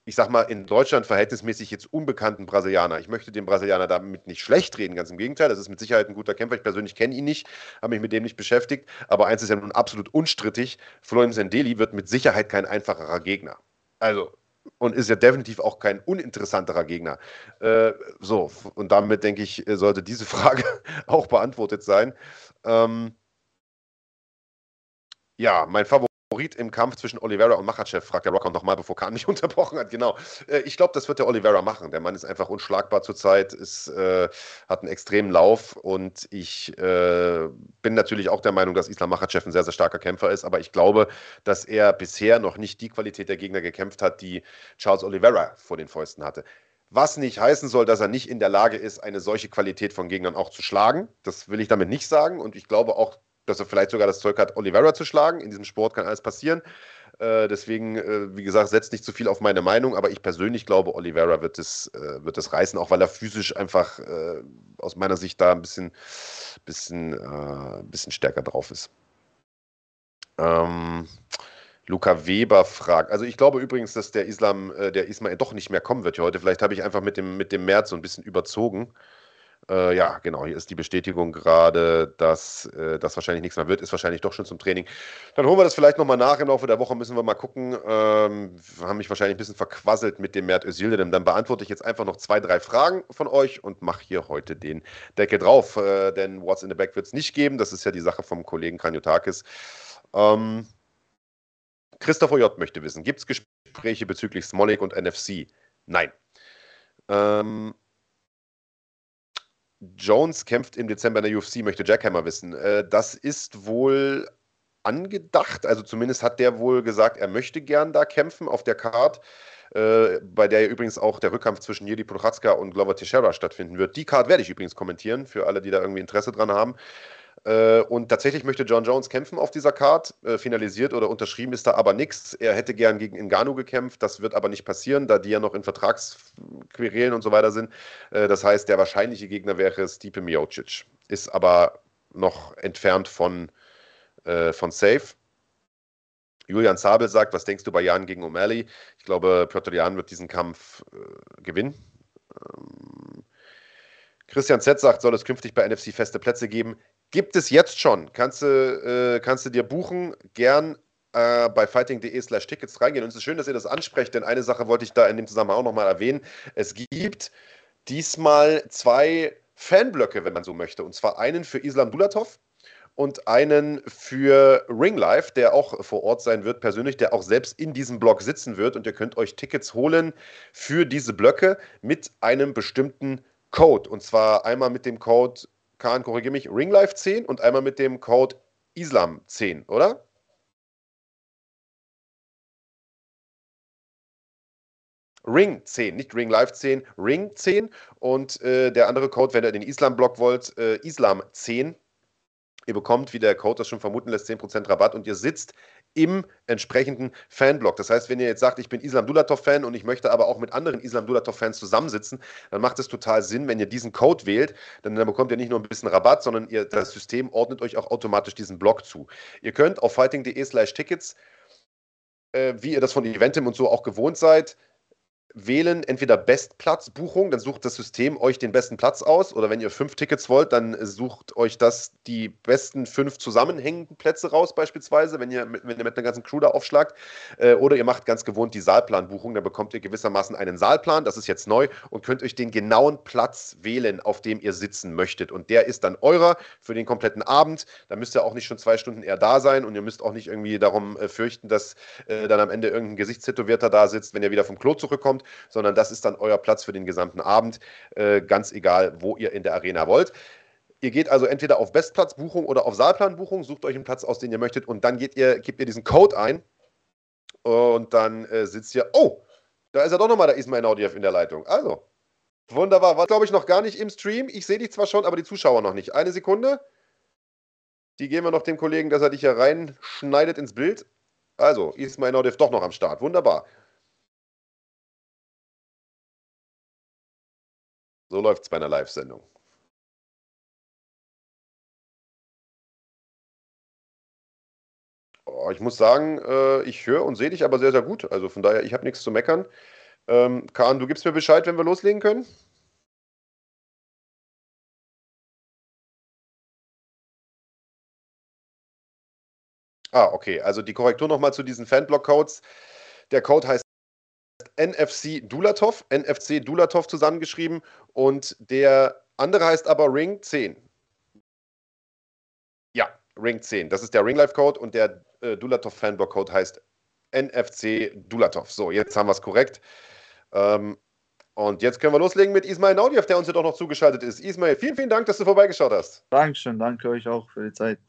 ich sag mal, in Deutschland verhältnismäßig jetzt unbekannten Brasilianer. Ich möchte den Brasilianer damit nicht schlecht reden, ganz im Gegenteil. Das ist mit Sicherheit ein guter Kämpfer. Ich persönlich kenne ihn nicht, habe mich mit dem nicht beschäftigt. Aber eins ist ja nun absolut unstrittig: Florian Sendeli wird mit Sicherheit kein einfacherer Gegner. Also, und ist ja definitiv auch kein uninteressanterer Gegner. Äh, so, und damit denke ich, sollte diese Frage auch beantwortet sein. Ähm, ja, mein Favorit. Favorit im Kampf zwischen Oliveira und Machachev, fragt der Rocker nochmal, bevor Kahn mich unterbrochen hat. Genau. Äh, ich glaube, das wird der Oliveira machen. Der Mann ist einfach unschlagbar zurzeit, ist, äh, hat einen extremen Lauf und ich äh, bin natürlich auch der Meinung, dass Islam Machachev ein sehr, sehr starker Kämpfer ist, aber ich glaube, dass er bisher noch nicht die Qualität der Gegner gekämpft hat, die Charles Oliveira vor den Fäusten hatte. Was nicht heißen soll, dass er nicht in der Lage ist, eine solche Qualität von Gegnern auch zu schlagen. Das will ich damit nicht sagen. Und ich glaube auch, dass er vielleicht sogar das Zeug hat, Oliveira zu schlagen. In diesem Sport kann alles passieren. Äh, deswegen, äh, wie gesagt, setzt nicht zu viel auf meine Meinung, aber ich persönlich glaube, Oliveira wird es, äh, wird es reißen, auch weil er physisch einfach äh, aus meiner Sicht da ein bisschen, bisschen, äh, bisschen stärker drauf ist. Ähm, Luca Weber fragt. Also ich glaube übrigens, dass der Islam, äh, der Ismail doch nicht mehr kommen wird hier heute. Vielleicht habe ich einfach mit dem, mit dem März so ein bisschen überzogen. Äh, ja, genau, hier ist die Bestätigung gerade, dass äh, das wahrscheinlich nichts mehr wird, ist wahrscheinlich doch schon zum Training. Dann holen wir das vielleicht nochmal nach. Im Laufe der Woche müssen wir mal gucken. Ähm, haben mich wahrscheinlich ein bisschen verquasselt mit dem Mert Özildirim. Dann beantworte ich jetzt einfach noch zwei, drei Fragen von euch und mache hier heute den Deckel drauf. Äh, denn What's in the Back wird es nicht geben. Das ist ja die Sache vom Kollegen Kranjotakis. Ähm, Christopher J. möchte wissen, gibt es Gespräche bezüglich Smolik und NFC? Nein. Ähm, Jones kämpft im Dezember in der UFC, möchte Jackhammer wissen. Äh, das ist wohl angedacht. Also zumindest hat der wohl gesagt, er möchte gern da kämpfen auf der Card, äh, bei der übrigens auch der Rückkampf zwischen Jiri Prochaska und Glover Teixeira stattfinden wird. Die Card werde ich übrigens kommentieren, für alle, die da irgendwie Interesse dran haben. Äh, und tatsächlich möchte John Jones kämpfen auf dieser Card. Äh, finalisiert oder unterschrieben ist da aber nichts. Er hätte gern gegen Ngannou gekämpft. Das wird aber nicht passieren, da die ja noch in Vertragsquerelen und so weiter sind. Äh, das heißt, der wahrscheinliche Gegner wäre Stipe Miocic. Ist aber noch entfernt von, von Safe. Julian Sabel sagt, was denkst du bei Jan gegen O'Malley? Ich glaube, Piotr Jan wird diesen Kampf gewinnen. Ähm, Christian Z sagt, soll es künftig bei NFC feste Plätze geben? Gibt es jetzt schon. Kannst du, äh, kannst du dir buchen, gern äh, bei fighting.de slash Tickets reingehen. Und es ist schön, dass ihr das ansprecht, denn eine Sache wollte ich da in dem Zusammenhang auch nochmal erwähnen. Es gibt diesmal zwei Fanblöcke, wenn man so möchte. Und zwar einen für Islam Dulatov und einen für Ringlife, der auch vor Ort sein wird, persönlich, der auch selbst in diesem Block sitzen wird. Und ihr könnt euch Tickets holen für diese Blöcke mit einem bestimmten Code. Und zwar einmal mit dem Code Kahn, korrigiere mich, Ringlife 10 und einmal mit dem Code Islam 10, oder? Ring 10, nicht Ring Live 10, Ring 10 und äh, der andere Code, wenn ihr den Islam-Block wollt, äh, Islam 10. Ihr bekommt, wie der Code das schon vermuten lässt, 10% Rabatt und ihr sitzt im entsprechenden Fanblock. Das heißt, wenn ihr jetzt sagt, ich bin Islam Dulatov-Fan und ich möchte aber auch mit anderen Islam Dulatov-Fans zusammensitzen, dann macht es total Sinn, wenn ihr diesen Code wählt, denn dann bekommt ihr nicht nur ein bisschen Rabatt, sondern ihr, das System ordnet euch auch automatisch diesen Block zu. Ihr könnt auf fighting.de slash Tickets, äh, wie ihr das von Eventim und so auch gewohnt seid, wählen entweder Bestplatzbuchung, dann sucht das System euch den besten Platz aus, oder wenn ihr fünf Tickets wollt, dann sucht euch das die besten fünf zusammenhängenden Plätze raus, beispielsweise, wenn ihr mit, wenn ihr mit einer ganzen Crew da aufschlagt. Äh, oder ihr macht ganz gewohnt die Saalplanbuchung, dann bekommt ihr gewissermaßen einen Saalplan, das ist jetzt neu, und könnt euch den genauen Platz wählen, auf dem ihr sitzen möchtet. Und der ist dann eurer für den kompletten Abend. Da müsst ihr auch nicht schon zwei Stunden eher da sein und ihr müsst auch nicht irgendwie darum äh, fürchten, dass äh, dann am Ende irgendein Gesichtstätowierter da sitzt, wenn ihr wieder vom Klo zurückkommt kommt, sondern das ist dann euer Platz für den gesamten Abend, äh, ganz egal, wo ihr in der Arena wollt. Ihr geht also entweder auf Bestplatzbuchung oder auf Saalplanbuchung, sucht euch einen Platz aus, den ihr möchtet, und dann geht ihr, gebt ihr diesen Code ein und dann äh, sitzt ihr. Oh, da ist ja doch nochmal der Ismail Naudiev in der Leitung. Also, wunderbar. War, glaube ich, noch gar nicht im Stream. Ich sehe dich zwar schon, aber die Zuschauer noch nicht. Eine Sekunde. Die geben wir noch dem Kollegen, dass er dich hier reinschneidet ins Bild. Also, Ismail Naudiev doch noch am Start. Wunderbar. So läuft es bei einer Live-Sendung. Oh, ich muss sagen, äh, ich höre und sehe dich aber sehr, sehr gut. Also von daher, ich habe nichts zu meckern. Ähm, Kahn, du gibst mir Bescheid, wenn wir loslegen können? Ah, okay. Also die Korrektur nochmal zu diesen Fanblock-Codes. Der Code heißt NFC Dulatov, NFC Dulatov zusammengeschrieben und der andere heißt aber Ring 10. Ja, Ring 10. Das ist der Ring Life Code und der äh, Dulatov Fanblock Code heißt NFC Dulatov. So, jetzt haben wir es korrekt. Ähm, und jetzt können wir loslegen mit Ismail Naudiev, der uns hier doch noch zugeschaltet ist. Ismail, vielen, vielen Dank, dass du vorbeigeschaut hast. Dankeschön, danke euch auch für die Zeit.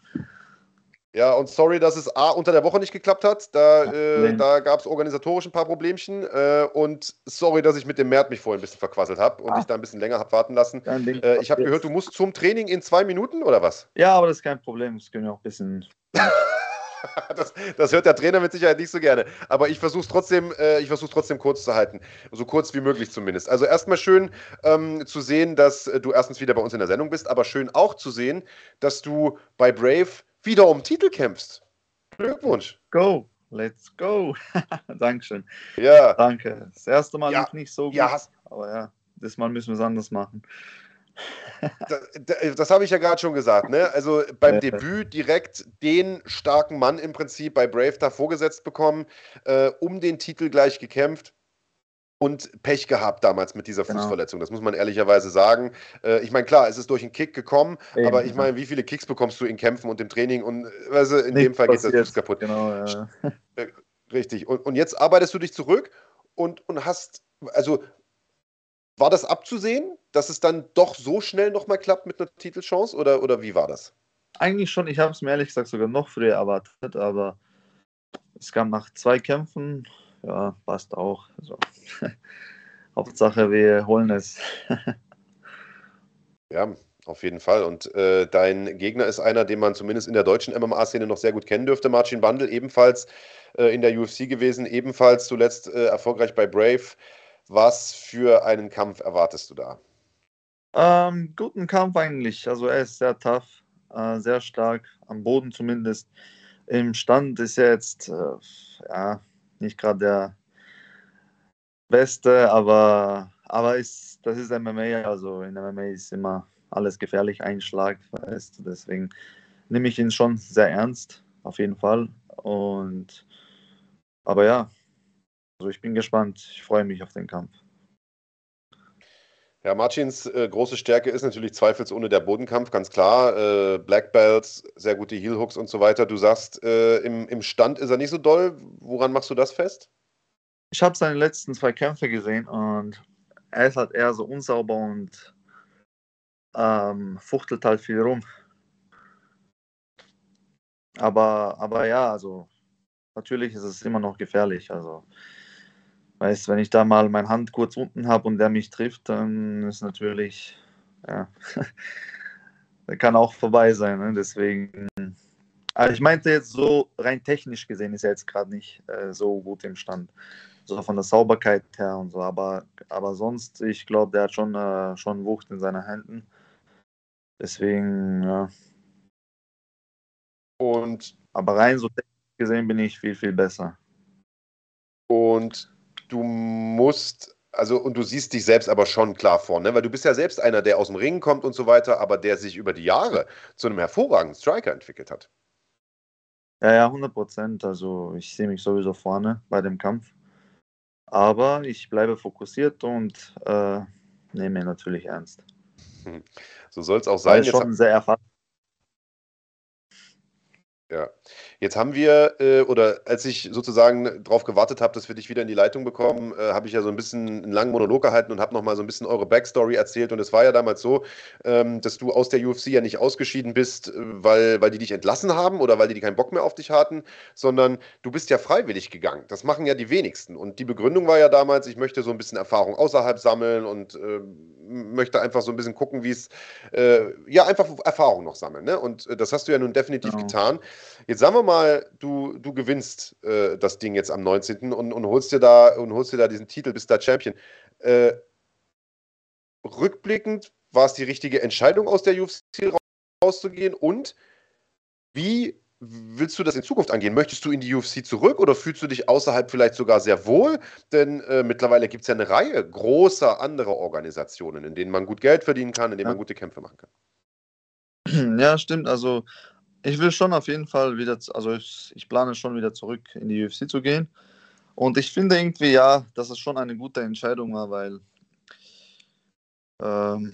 Ja, und sorry, dass es A unter der Woche nicht geklappt hat. Da, äh, da gab es organisatorisch ein paar Problemchen. Äh, und sorry, dass ich mit dem Mert mich vorhin ein bisschen verquasselt habe und ah. dich da ein bisschen länger habe warten lassen. Äh, ich habe gehört, du musst zum Training in zwei Minuten oder was? Ja, aber das ist kein Problem. Das können wir auch ein bisschen. das, das, hört der Trainer mit Sicherheit nicht so gerne. Aber ich versuche es trotzdem, äh, trotzdem kurz zu halten. So kurz wie möglich zumindest. Also erstmal schön ähm, zu sehen, dass äh, du erstens wieder bei uns in der Sendung bist, aber schön auch zu sehen, dass du bei Brave wieder um Titel kämpfst. Glückwunsch. Go, let's go. Dankeschön. Ja. Danke. Das erste Mal ja. lief nicht so gut, ja, hast... aber ja, das Mal müssen wir es anders machen. das, das, das habe ich ja gerade schon gesagt. Ne? Also beim ja. Debüt direkt den starken Mann im Prinzip bei Brave da vorgesetzt bekommen, äh, um den Titel gleich gekämpft und Pech gehabt damals mit dieser genau. Fußverletzung. Das muss man ehrlicherweise sagen. Äh, ich meine, klar, es ist durch einen Kick gekommen, Eben, aber ich meine, wie viele Kicks bekommst du in Kämpfen und im Training und also in Nicht dem Fall geht das Fuß kaputt. Genau, ja. Äh, Richtig. Und, und jetzt arbeitest du dich zurück und, und hast, also war das abzusehen, dass es dann doch so schnell nochmal klappt mit einer Titelchance oder, oder wie war das? Eigentlich schon, ich habe es mir ehrlich gesagt sogar noch früher erwartet, aber es kam nach zwei Kämpfen, ja, passt auch. Also, Hauptsache, wir holen es. ja, auf jeden Fall. Und äh, dein Gegner ist einer, den man zumindest in der deutschen MMA-Szene noch sehr gut kennen dürfte. Marcin Bandel, ebenfalls äh, in der UFC gewesen, ebenfalls zuletzt äh, erfolgreich bei Brave. Was für einen Kampf erwartest du da? Ähm, guten Kampf eigentlich. Also er ist sehr tough, äh, sehr stark, am Boden zumindest. Im Stand ist er jetzt äh, ja, nicht gerade der Beste, aber, aber ist, das ist MMA. Also in MMA ist immer alles gefährlich, ein Schlag. Weißt, deswegen nehme ich ihn schon sehr ernst, auf jeden Fall. Und aber ja, also ich bin gespannt. Ich freue mich auf den Kampf. Ja, Martins äh, große Stärke ist natürlich zweifelsohne der Bodenkampf, ganz klar. Äh, Black Belts, sehr gute Heel Hooks und so weiter. Du sagst, äh, im, im Stand ist er nicht so doll. Woran machst du das fest? Ich habe seine letzten zwei Kämpfe gesehen und er ist halt eher so unsauber und ähm, fuchtelt halt viel rum. Aber, aber ja, also natürlich ist es immer noch gefährlich. Also Weißt, wenn ich da mal meine Hand kurz unten habe und der mich trifft, dann ist natürlich, ja, kann auch vorbei sein. Ne? Deswegen, also ich meinte jetzt so rein technisch gesehen ist er jetzt gerade nicht äh, so gut im Stand. So von der Sauberkeit her und so. Aber, aber sonst, ich glaube, der hat schon, äh, schon Wucht in seinen Händen. Deswegen, ja. Und. Aber rein so technisch gesehen bin ich viel, viel besser. Und du musst, also und du siehst dich selbst aber schon klar vor, ne? weil du bist ja selbst einer, der aus dem Ring kommt und so weiter, aber der sich über die Jahre zu einem hervorragenden Striker entwickelt hat. Ja, ja, 100 Prozent. Also ich sehe mich sowieso vorne bei dem Kampf. Aber ich bleibe fokussiert und äh, nehme ihn natürlich ernst. So soll es auch sein. Weil schon sehr erfahren ja. Jetzt haben wir, äh, oder als ich sozusagen darauf gewartet habe, dass wir dich wieder in die Leitung bekommen, äh, habe ich ja so ein bisschen einen langen Monolog gehalten und habe nochmal so ein bisschen eure Backstory erzählt. Und es war ja damals so, ähm, dass du aus der UFC ja nicht ausgeschieden bist, äh, weil, weil die dich entlassen haben oder weil die keinen Bock mehr auf dich hatten, sondern du bist ja freiwillig gegangen. Das machen ja die wenigsten. Und die Begründung war ja damals, ich möchte so ein bisschen Erfahrung außerhalb sammeln und äh, möchte einfach so ein bisschen gucken, wie es, äh, ja, einfach Erfahrung noch sammeln. Ne? Und äh, das hast du ja nun definitiv ja. getan. Jetzt sagen wir mal, du, du gewinnst äh, das Ding jetzt am 19. Und, und, holst dir da, und holst dir da diesen Titel, bist da Champion. Äh, rückblickend war es die richtige Entscheidung, aus der UFC rauszugehen? Und wie willst du das in Zukunft angehen? Möchtest du in die UFC zurück oder fühlst du dich außerhalb vielleicht sogar sehr wohl? Denn äh, mittlerweile gibt es ja eine Reihe großer anderer Organisationen, in denen man gut Geld verdienen kann, in denen ja. man gute Kämpfe machen kann. Ja, stimmt. Also ich will schon auf jeden Fall wieder, also ich, ich plane schon wieder zurück in die UFC zu gehen. Und ich finde irgendwie, ja, dass es schon eine gute Entscheidung war, weil, ähm,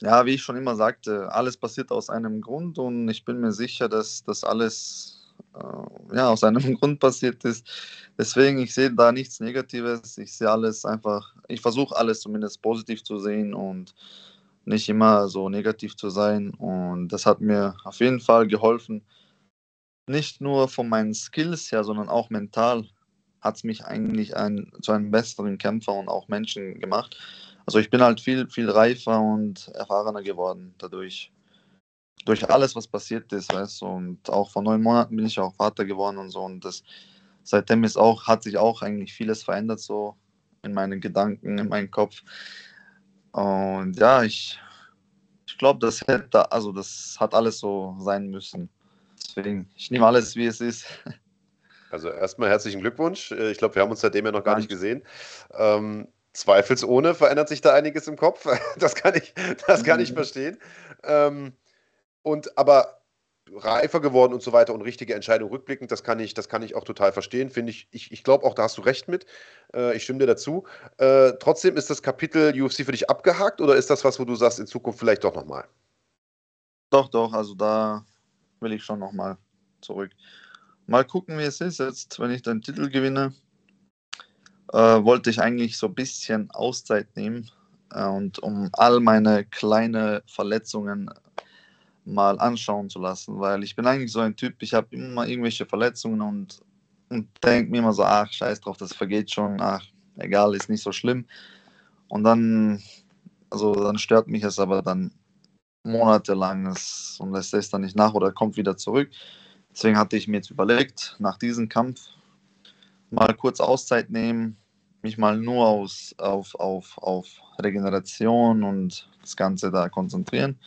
ja, wie ich schon immer sagte, alles passiert aus einem Grund und ich bin mir sicher, dass das alles äh, ja, aus einem Grund passiert ist. Deswegen, ich sehe da nichts Negatives. Ich sehe alles einfach, ich versuche alles zumindest positiv zu sehen und nicht immer so negativ zu sein. Und das hat mir auf jeden Fall geholfen. Nicht nur von meinen Skills her, sondern auch mental hat es mich eigentlich ein, zu einem besseren Kämpfer und auch Menschen gemacht. Also ich bin halt viel, viel reifer und erfahrener geworden dadurch. Durch alles, was passiert ist, weißt du. Und auch vor neun Monaten bin ich auch Vater geworden und so. Und das seitdem ist auch, hat sich auch eigentlich vieles verändert, so in meinen Gedanken, in meinem Kopf. Und ja, ich, ich glaube, das hätte, also das hat alles so sein müssen. Deswegen, ich nehme alles, wie es ist. Also erstmal herzlichen Glückwunsch. Äh, ich glaube, wir haben uns seitdem ja noch gar Danke. nicht gesehen. Ähm, zweifelsohne verändert sich da einiges im Kopf. Das kann ich, das kann ich mhm. verstehen. Ähm, und aber reifer geworden und so weiter und richtige Entscheidung rückblickend, das kann ich, das kann ich auch total verstehen, finde ich. Ich, ich glaube auch, da hast du recht mit. Äh, ich stimme dir dazu. Äh, trotzdem ist das Kapitel UFC für dich abgehakt oder ist das was, wo du sagst, in Zukunft vielleicht doch nochmal? Doch, doch, also da will ich schon nochmal zurück. mal gucken, wie es ist jetzt, wenn ich den Titel gewinne. Äh, wollte ich eigentlich so ein bisschen Auszeit nehmen äh, und um all meine kleinen Verletzungen mal anschauen zu lassen, weil ich bin eigentlich so ein Typ, ich habe immer irgendwelche Verletzungen und, und denke mir immer so, ach, scheiß drauf, das vergeht schon, ach, egal, ist nicht so schlimm. Und dann, also dann stört mich es aber dann monatelang und es lässt dann nicht nach oder kommt wieder zurück. Deswegen hatte ich mir jetzt überlegt, nach diesem Kampf mal kurz Auszeit nehmen, mich mal nur aus, auf, auf, auf Regeneration und das Ganze da konzentrieren.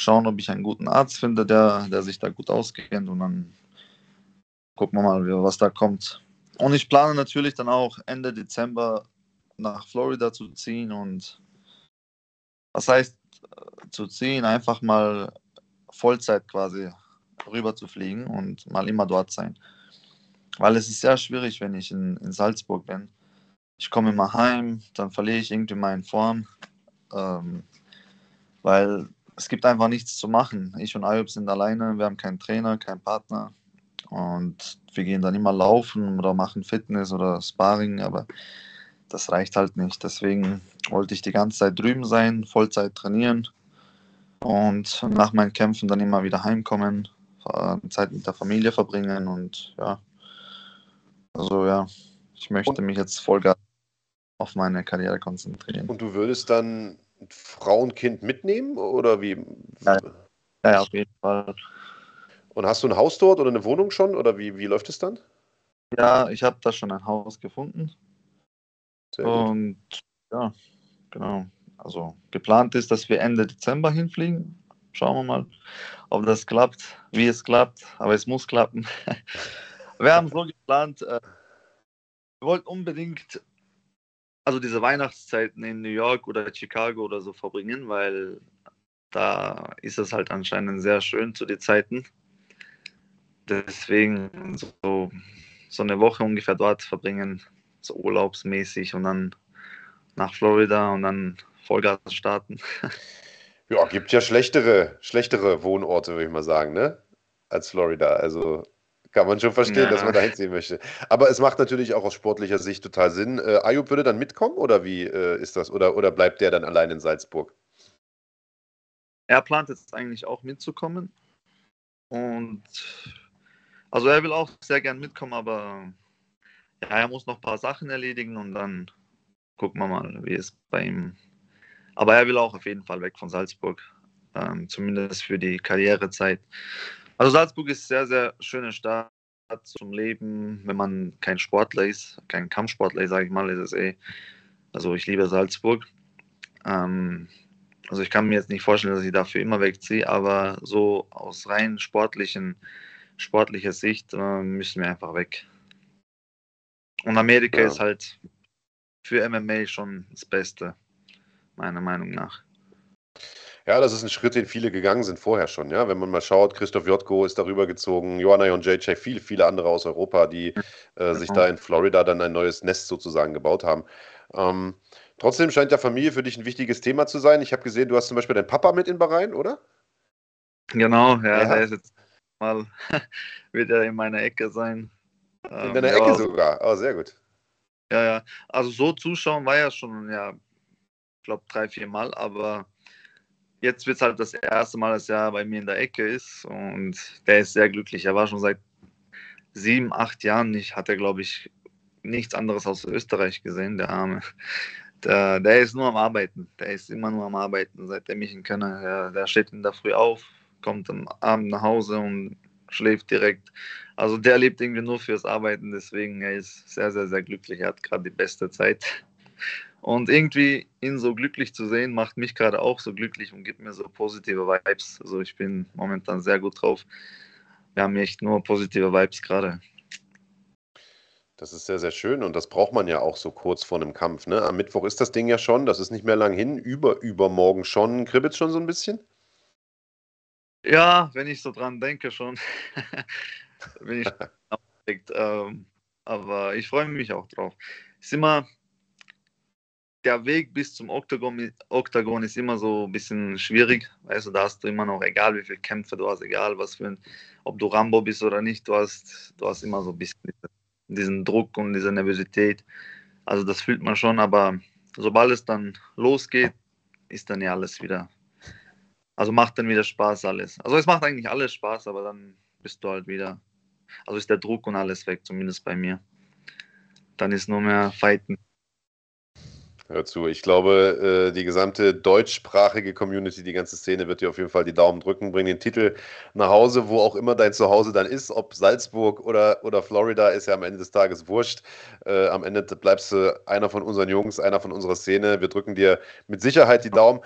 Schauen, ob ich einen guten Arzt finde, der, der sich da gut auskennt und dann gucken wir mal, was da kommt. Und ich plane natürlich dann auch Ende Dezember nach Florida zu ziehen und was heißt äh, zu ziehen, einfach mal Vollzeit quasi rüber zu fliegen und mal immer dort sein. Weil es ist sehr schwierig, wenn ich in, in Salzburg bin. Ich komme immer heim, dann verliere ich irgendwie meine Form, ähm, weil es gibt einfach nichts zu machen. Ich und Ayub sind alleine, wir haben keinen Trainer, keinen Partner und wir gehen dann immer laufen oder machen Fitness oder Sparring, aber das reicht halt nicht. Deswegen wollte ich die ganze Zeit drüben sein, Vollzeit trainieren und nach meinen Kämpfen dann immer wieder heimkommen, Zeit mit der Familie verbringen und ja, also ja, ich möchte mich jetzt voll auf meine Karriere konzentrieren. Und du würdest dann Frauenkind mitnehmen oder wie? Ja, ja, auf jeden Fall. Und hast du ein Haus dort oder eine Wohnung schon oder wie, wie läuft es dann? Ja, ich habe da schon ein Haus gefunden. Sehr und gut. ja, genau. Also geplant ist, dass wir Ende Dezember hinfliegen. Schauen wir mal, ob das klappt, wie es klappt. Aber es muss klappen. wir haben so geplant, äh, wir wollten unbedingt also diese Weihnachtszeiten in New York oder Chicago oder so verbringen, weil da ist es halt anscheinend sehr schön zu den Zeiten. Deswegen so, so eine Woche ungefähr dort verbringen, so urlaubsmäßig und dann nach Florida und dann Vollgas starten. Ja, gibt ja schlechtere, schlechtere Wohnorte, würde ich mal sagen, ne? Als Florida. Also kann man schon verstehen, ja. dass man da hinziehen möchte. Aber es macht natürlich auch aus sportlicher Sicht total Sinn. Äh, Ayub würde dann mitkommen oder wie äh, ist das? Oder, oder bleibt der dann allein in Salzburg? Er plant jetzt eigentlich auch mitzukommen. Und also er will auch sehr gern mitkommen, aber ja, er muss noch ein paar Sachen erledigen und dann gucken wir mal, wie es bei ihm aber er will auch auf jeden Fall weg von Salzburg, ähm, zumindest für die Karrierezeit. Also Salzburg ist sehr, sehr schöne Stadt zum Leben, wenn man kein Sportler ist, kein Kampfsportler ist, sage ich mal, ist es eh. Also ich liebe Salzburg. Ähm, also ich kann mir jetzt nicht vorstellen, dass ich dafür immer wegziehe, aber so aus rein sportlichen, sportlicher Sicht äh, müssen wir einfach weg. Und Amerika ja. ist halt für MMA schon das Beste meiner Meinung nach. Ja, das ist ein Schritt, den viele gegangen sind vorher schon. Ja, wenn man mal schaut, Christoph Jotko ist darüber gezogen, Joanna und JJ, viele, viele andere aus Europa, die äh, sich da in Florida dann ein neues Nest sozusagen gebaut haben. Ähm, trotzdem scheint ja Familie für dich ein wichtiges Thema zu sein. Ich habe gesehen, du hast zum Beispiel deinen Papa mit in Bahrain, oder? Genau, ja, ja. er ist jetzt mal, wird er in meiner Ecke sein. In deiner ähm, Ecke sogar, oh, sehr gut. Ja, ja, also so zuschauen war ja schon, ja, glaube, drei, vier Mal, aber jetzt wird es halt das erste Mal, dass er bei mir in der Ecke ist und der ist sehr glücklich. Er war schon seit sieben, acht Jahren nicht, hat er, glaube ich, nichts anderes aus Österreich gesehen, der Arme. Der, der ist nur am Arbeiten. Der ist immer nur am Arbeiten, seitdem ich ihn kenne. Der, der steht in der Früh auf, kommt am Abend nach Hause und schläft direkt. Also der lebt irgendwie nur fürs Arbeiten, deswegen er ist sehr, sehr, sehr glücklich. Er hat gerade die beste Zeit. Und irgendwie ihn so glücklich zu sehen, macht mich gerade auch so glücklich und gibt mir so positive Vibes. Also ich bin momentan sehr gut drauf. Wir haben echt nur positive Vibes gerade. Das ist sehr, sehr schön und das braucht man ja auch so kurz vor einem Kampf. Ne? Am Mittwoch ist das Ding ja schon, das ist nicht mehr lang hin, über, übermorgen schon. Kribbelt schon so ein bisschen? Ja, wenn ich so dran denke schon. bin ich aufgeregt. Ähm, aber ich freue mich auch drauf. Ist immer, der Weg bis zum Oktagon, Oktagon ist immer so ein bisschen schwierig. Weißt du, da hast du immer noch, egal wie viele Kämpfe du hast, egal was für ein, ob du Rambo bist oder nicht, du hast, du hast immer so ein bisschen diesen Druck und diese Nervosität. Also das fühlt man schon, aber sobald es dann losgeht, ist dann ja alles wieder. Also macht dann wieder Spaß alles. Also es macht eigentlich alles Spaß, aber dann bist du halt wieder. Also ist der Druck und alles weg, zumindest bei mir. Dann ist nur mehr Fighten. Hör zu, ich glaube, äh, die gesamte deutschsprachige Community, die ganze Szene wird dir auf jeden Fall die Daumen drücken, bring den Titel nach Hause, wo auch immer dein Zuhause dann ist, ob Salzburg oder, oder Florida, ist ja am Ende des Tages wurscht. Äh, am Ende bleibst du einer von unseren Jungs, einer von unserer Szene. Wir drücken dir mit Sicherheit die Daumen.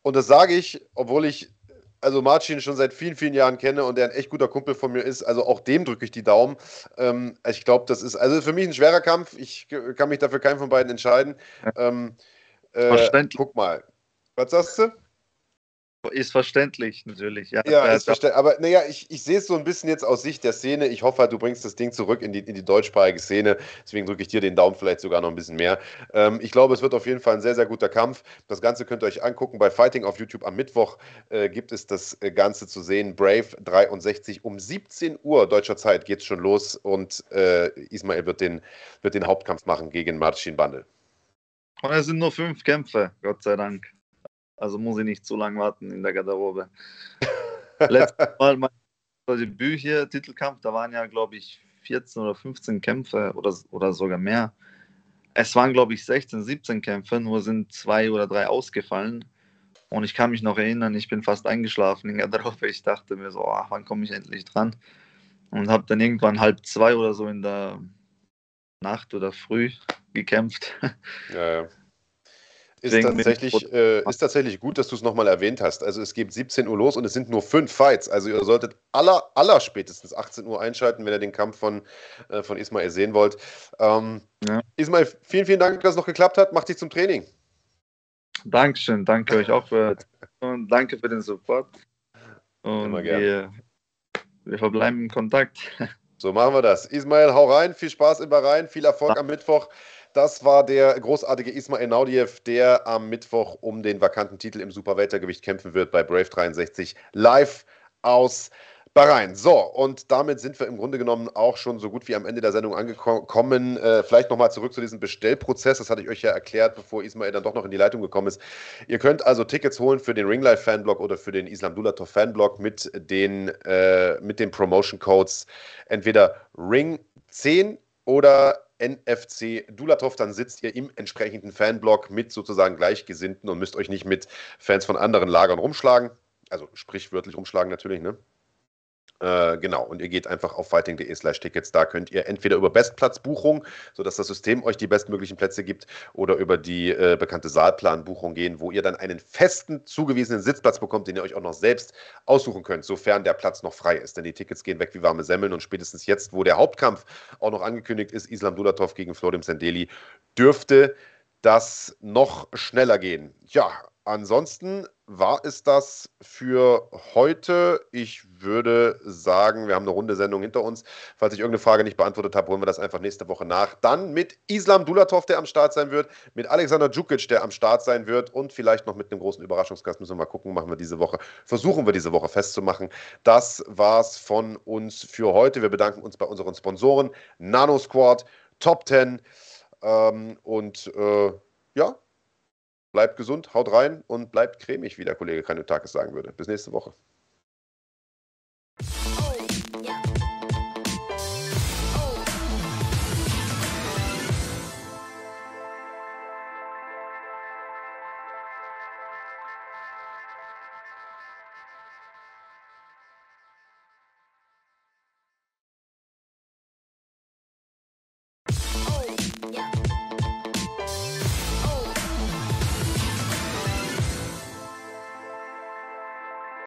Und das sage ich, obwohl ich also Marcin schon seit vielen, vielen Jahren kenne und der ein echt guter Kumpel von mir ist. Also auch dem drücke ich die Daumen. Ähm, ich glaube, das ist also für mich ein schwerer Kampf. Ich kann mich dafür keinen von beiden entscheiden. Ähm, äh, guck mal. Was sagst du? Ist verständlich, natürlich. Ja, ja ist verständlich. Aber naja, ich, ich sehe es so ein bisschen jetzt aus Sicht der Szene. Ich hoffe du bringst das Ding zurück in die, in die deutschsprachige Szene. Deswegen drücke ich dir den Daumen vielleicht sogar noch ein bisschen mehr. Ähm, ich glaube, es wird auf jeden Fall ein sehr, sehr guter Kampf. Das Ganze könnt ihr euch angucken. Bei Fighting auf YouTube am Mittwoch äh, gibt es das äh, Ganze zu sehen. Brave 63 um 17 Uhr deutscher Zeit geht es schon los und äh, Ismail wird den, wird den Hauptkampf machen gegen Marcin Bandel. Und es sind nur fünf Kämpfe, Gott sei Dank. Also muss ich nicht zu lange warten in der Garderobe. Letztes Mal mein Debüt hier, Titelkampf, da waren ja, glaube ich, 14 oder 15 Kämpfe oder, oder sogar mehr. Es waren, glaube ich, 16, 17 Kämpfe, nur sind zwei oder drei ausgefallen. Und ich kann mich noch erinnern, ich bin fast eingeschlafen in der Garderobe. Ich dachte mir so, ach, wann komme ich endlich dran? Und habe dann irgendwann halb zwei oder so in der Nacht oder früh gekämpft. Ja, ja. Ist tatsächlich, äh, ist tatsächlich gut, dass du es nochmal erwähnt hast. Also es geht 17 Uhr los und es sind nur fünf Fights. Also ihr solltet aller, aller spätestens 18 Uhr einschalten, wenn ihr den Kampf von, äh, von Ismail sehen wollt. Ähm, ja. Ismail, vielen, vielen Dank, dass es noch geklappt hat. Mach dich zum Training. Dankeschön, danke euch auch für, und danke für den Support. Und wir, wir verbleiben in Kontakt. So machen wir das. Ismail, hau rein, viel Spaß im Bahrain, viel Erfolg am Mittwoch. Das war der großartige Ismail Naudiev, der am Mittwoch um den vakanten Titel im Superweltergewicht kämpfen wird bei Brave 63 live aus Bahrain. So, und damit sind wir im Grunde genommen auch schon so gut wie am Ende der Sendung angekommen. Äh, vielleicht nochmal zurück zu diesem Bestellprozess. Das hatte ich euch ja erklärt, bevor Ismail dann doch noch in die Leitung gekommen ist. Ihr könnt also Tickets holen für den Ringlife Fanblog oder für den Islam Dulatov Fanblog mit den, äh, den Promotion Codes entweder Ring 10 oder NFC Dulatov, dann sitzt ihr im entsprechenden Fanblock mit sozusagen Gleichgesinnten und müsst euch nicht mit Fans von anderen Lagern rumschlagen. Also sprichwörtlich rumschlagen natürlich, ne? Äh, genau, und ihr geht einfach auf fighting.de slash Tickets. Da könnt ihr entweder über Bestplatzbuchung, sodass das System euch die bestmöglichen Plätze gibt, oder über die äh, bekannte Saalplanbuchung gehen, wo ihr dann einen festen zugewiesenen Sitzplatz bekommt, den ihr euch auch noch selbst aussuchen könnt, sofern der Platz noch frei ist. Denn die Tickets gehen weg wie warme Semmeln und spätestens jetzt, wo der Hauptkampf auch noch angekündigt ist, Islam Dulatov gegen Florim Sendeli, dürfte das noch schneller gehen. Ja, ansonsten war es das für heute. Ich würde sagen, wir haben eine runde Sendung hinter uns. Falls ich irgendeine Frage nicht beantwortet habe, holen wir das einfach nächste Woche nach. Dann mit Islam Dulatov, der am Start sein wird, mit Alexander Djukic, der am Start sein wird und vielleicht noch mit einem großen Überraschungsgast. Müssen wir mal gucken, machen wir diese Woche, versuchen wir diese Woche festzumachen. Das war's von uns für heute. Wir bedanken uns bei unseren Sponsoren Nano Squad, Top 10 ähm, und äh, ja, Bleibt gesund, haut rein und bleibt cremig, wie der Kollege Kanutakis sagen würde. Bis nächste Woche.